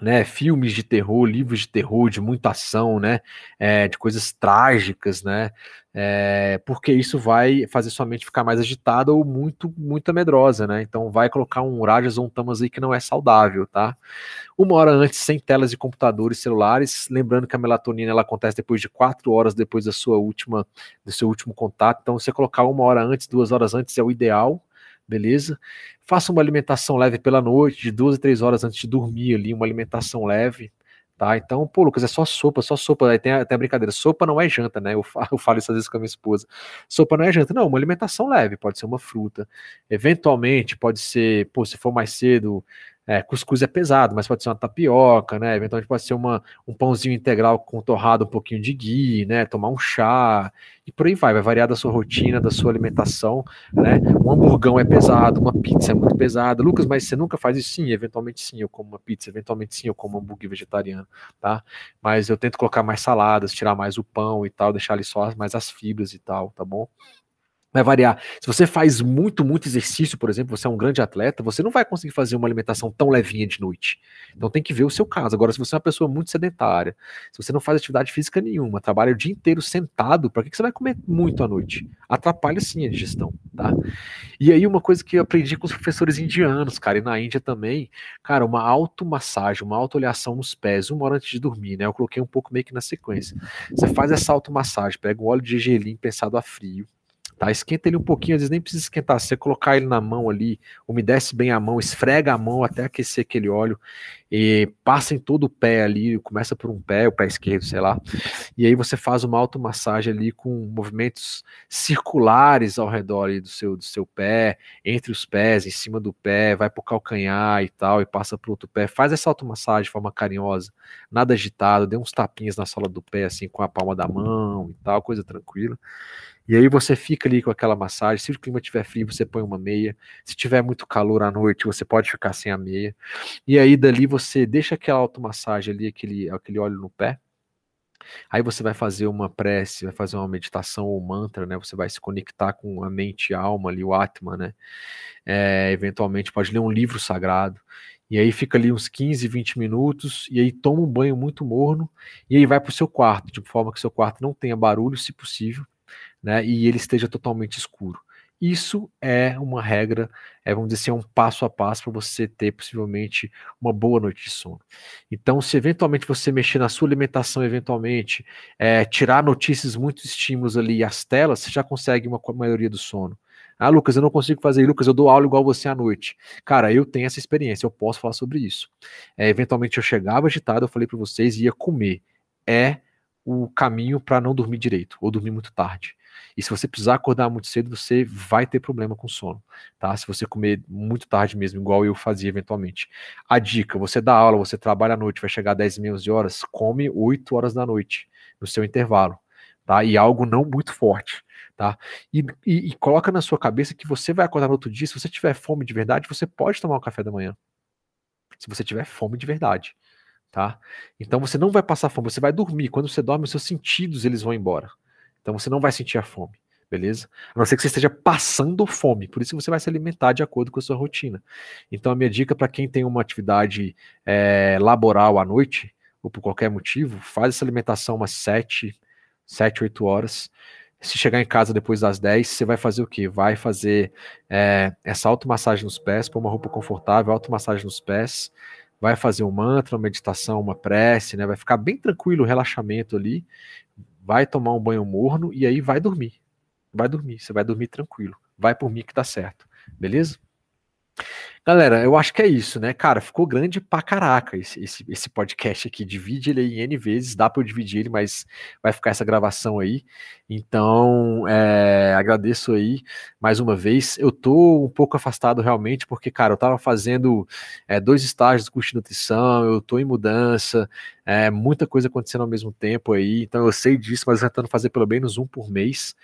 né, filmes de terror, livros de terror, de muita ação, né, é, de coisas trágicas, né, é, porque isso vai fazer sua mente ficar mais agitada ou muito, muito medrosa, né, então vai colocar um Rajas ou um Tamas aí que não é saudável, tá. Uma hora antes, sem telas de computadores celulares, lembrando que a melatonina ela acontece depois de quatro horas depois da sua última, do seu último contato, então você colocar uma hora antes, duas horas antes é o ideal, beleza? Faça uma alimentação leve pela noite, de duas a três horas antes de dormir ali, uma alimentação leve, tá? Então, pô, Lucas, é só sopa, só sopa. Aí tem até brincadeira, sopa não é janta, né? Eu falo, eu falo isso às vezes com a minha esposa. Sopa não é janta, não, uma alimentação leve, pode ser uma fruta. Eventualmente, pode ser, pô, se for mais cedo, é, cuscuz é pesado, mas pode ser uma tapioca, né? Eventualmente pode ser uma, um pãozinho integral com torrado, um pouquinho de ghee, né? Tomar um chá e por aí vai. Vai variar da sua rotina, da sua alimentação, né? Um hamburgão é pesado, uma pizza é muito pesada. Lucas, mas você nunca faz isso? Sim, eventualmente sim, eu como uma pizza, eventualmente sim, eu como um hambúrguer vegetariano, tá? Mas eu tento colocar mais saladas, tirar mais o pão e tal, deixar ali só mais as fibras e tal, tá bom? Vai variar. Se você faz muito, muito exercício, por exemplo, você é um grande atleta, você não vai conseguir fazer uma alimentação tão levinha de noite. Então tem que ver o seu caso. Agora, se você é uma pessoa muito sedentária, se você não faz atividade física nenhuma, trabalha o dia inteiro sentado, para que, que você vai comer muito à noite? Atrapalha sim a digestão, tá? E aí, uma coisa que eu aprendi com os professores indianos, cara, e na Índia também, cara, uma automassagem, uma autoolhação nos pés, uma hora antes de dormir, né? Eu coloquei um pouco meio que na sequência. Você faz essa automassagem, pega um óleo de gergelim pensado a frio, tá? Esquenta ele um pouquinho, às vezes nem precisa esquentar, você colocar ele na mão ali, umedece bem a mão, esfrega a mão até aquecer aquele óleo e passa em todo o pé ali, começa por um pé, o pé esquerdo, sei lá, e aí você faz uma automassagem ali com movimentos circulares ao redor do seu, do seu pé, entre os pés, em cima do pé, vai pro calcanhar e tal, e passa pro outro pé, faz essa automassagem de forma carinhosa, nada agitado, dê uns tapinhas na sola do pé, assim, com a palma da mão e tal, coisa tranquila, e aí você fica ali com aquela massagem. Se o clima estiver frio, você põe uma meia. Se tiver muito calor à noite, você pode ficar sem a meia. E aí dali você deixa aquela automassagem ali, aquele, aquele óleo no pé. Aí você vai fazer uma prece, vai fazer uma meditação ou mantra, né? Você vai se conectar com a mente a alma ali, o Atma, né? É, eventualmente pode ler um livro sagrado. E aí fica ali uns 15, 20 minutos, e aí toma um banho muito morno, e aí vai para o seu quarto, de forma que seu quarto não tenha barulho, se possível né, e ele esteja totalmente escuro. Isso é uma regra, é, vamos dizer assim, é um passo a passo para você ter possivelmente uma boa noite de sono. Então, se eventualmente você mexer na sua alimentação, eventualmente, é, tirar notícias, muitos estímulos ali e as telas, você já consegue uma maioria do sono. Ah, Lucas, eu não consigo fazer. Lucas, eu dou aula igual você à noite. Cara, eu tenho essa experiência, eu posso falar sobre isso. É, eventualmente eu chegava agitado, eu falei para vocês, ia comer. É o caminho para não dormir direito ou dormir muito tarde. E se você precisar acordar muito cedo, você vai ter problema com sono, tá? Se você comer muito tarde mesmo, igual eu fazia eventualmente. A dica, você dá aula, você trabalha à noite, vai chegar 10 e 11 horas, come 8 horas da noite, no seu intervalo, tá? E algo não muito forte, tá? E, e, e coloca na sua cabeça que você vai acordar no outro dia, se você tiver fome de verdade, você pode tomar um café da manhã. Se você tiver fome de verdade, tá? Então você não vai passar fome, você vai dormir. Quando você dorme, os seus sentidos eles vão embora. Então você não vai sentir a fome, beleza? A não ser que você esteja passando fome, por isso você vai se alimentar de acordo com a sua rotina. Então a minha dica para quem tem uma atividade é, laboral à noite, ou por qualquer motivo, faz essa alimentação umas 7, 7, 8 horas. Se chegar em casa depois das 10, você vai fazer o quê? Vai fazer é, essa automassagem nos pés, pôr uma roupa confortável, automassagem nos pés, vai fazer um mantra, uma meditação, uma prece, né? Vai ficar bem tranquilo relaxamento ali, vai tomar um banho morno e aí vai dormir. Vai dormir, você vai dormir tranquilo. Vai por mim que tá certo. Beleza? Galera, eu acho que é isso, né? Cara, ficou grande pra caraca esse, esse, esse podcast aqui. Divide ele em N vezes, dá pra eu dividir ele, mas vai ficar essa gravação aí. Então, é, agradeço aí mais uma vez. Eu tô um pouco afastado realmente, porque, cara, eu tava fazendo é, dois estágios de curso de nutrição, eu tô em mudança, é, muita coisa acontecendo ao mesmo tempo aí. Então, eu sei disso, mas tentando fazer pelo menos um por mês,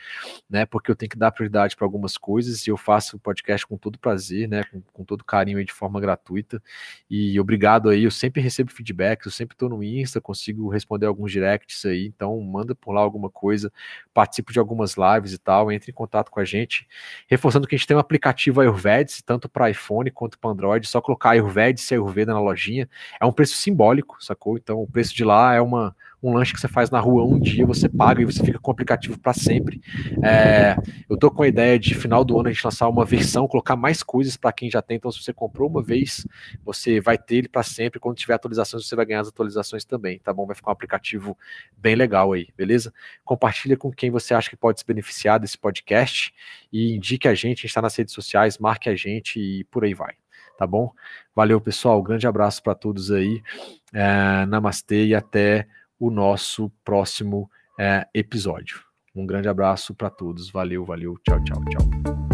né? Porque eu tenho que dar prioridade para algumas coisas e eu faço o podcast com todo prazer, né? Com, com todo carinho aí de forma gratuita. E obrigado aí, eu sempre recebo feedback, eu sempre estou no Insta, consigo responder alguns directs aí, então manda por lá alguma coisa, participo de algumas lives e tal, entre em contato com a gente. Reforçando que a gente tem um aplicativo Ayurvedic, tanto para iPhone quanto para Android, só colocar Ayurvedic e Ayurveda na lojinha. É um preço simbólico, sacou? Então preço de lá é uma um lanche que você faz na rua um dia, você paga e você fica com o aplicativo para sempre. É, eu tô com a ideia de final do ano a gente lançar uma versão, colocar mais coisas para quem já tem. Então, se você comprou uma vez, você vai ter ele para sempre. Quando tiver atualizações, você vai ganhar as atualizações também, tá bom? Vai ficar um aplicativo bem legal aí, beleza? Compartilha com quem você acha que pode se beneficiar desse podcast e indique a gente, a gente está nas redes sociais, marque a gente e por aí vai tá bom? Valeu, pessoal. grande abraço para todos aí. É, namastê e até o nosso próximo é, episódio. Um grande abraço para todos. Valeu, valeu. Tchau, tchau, tchau.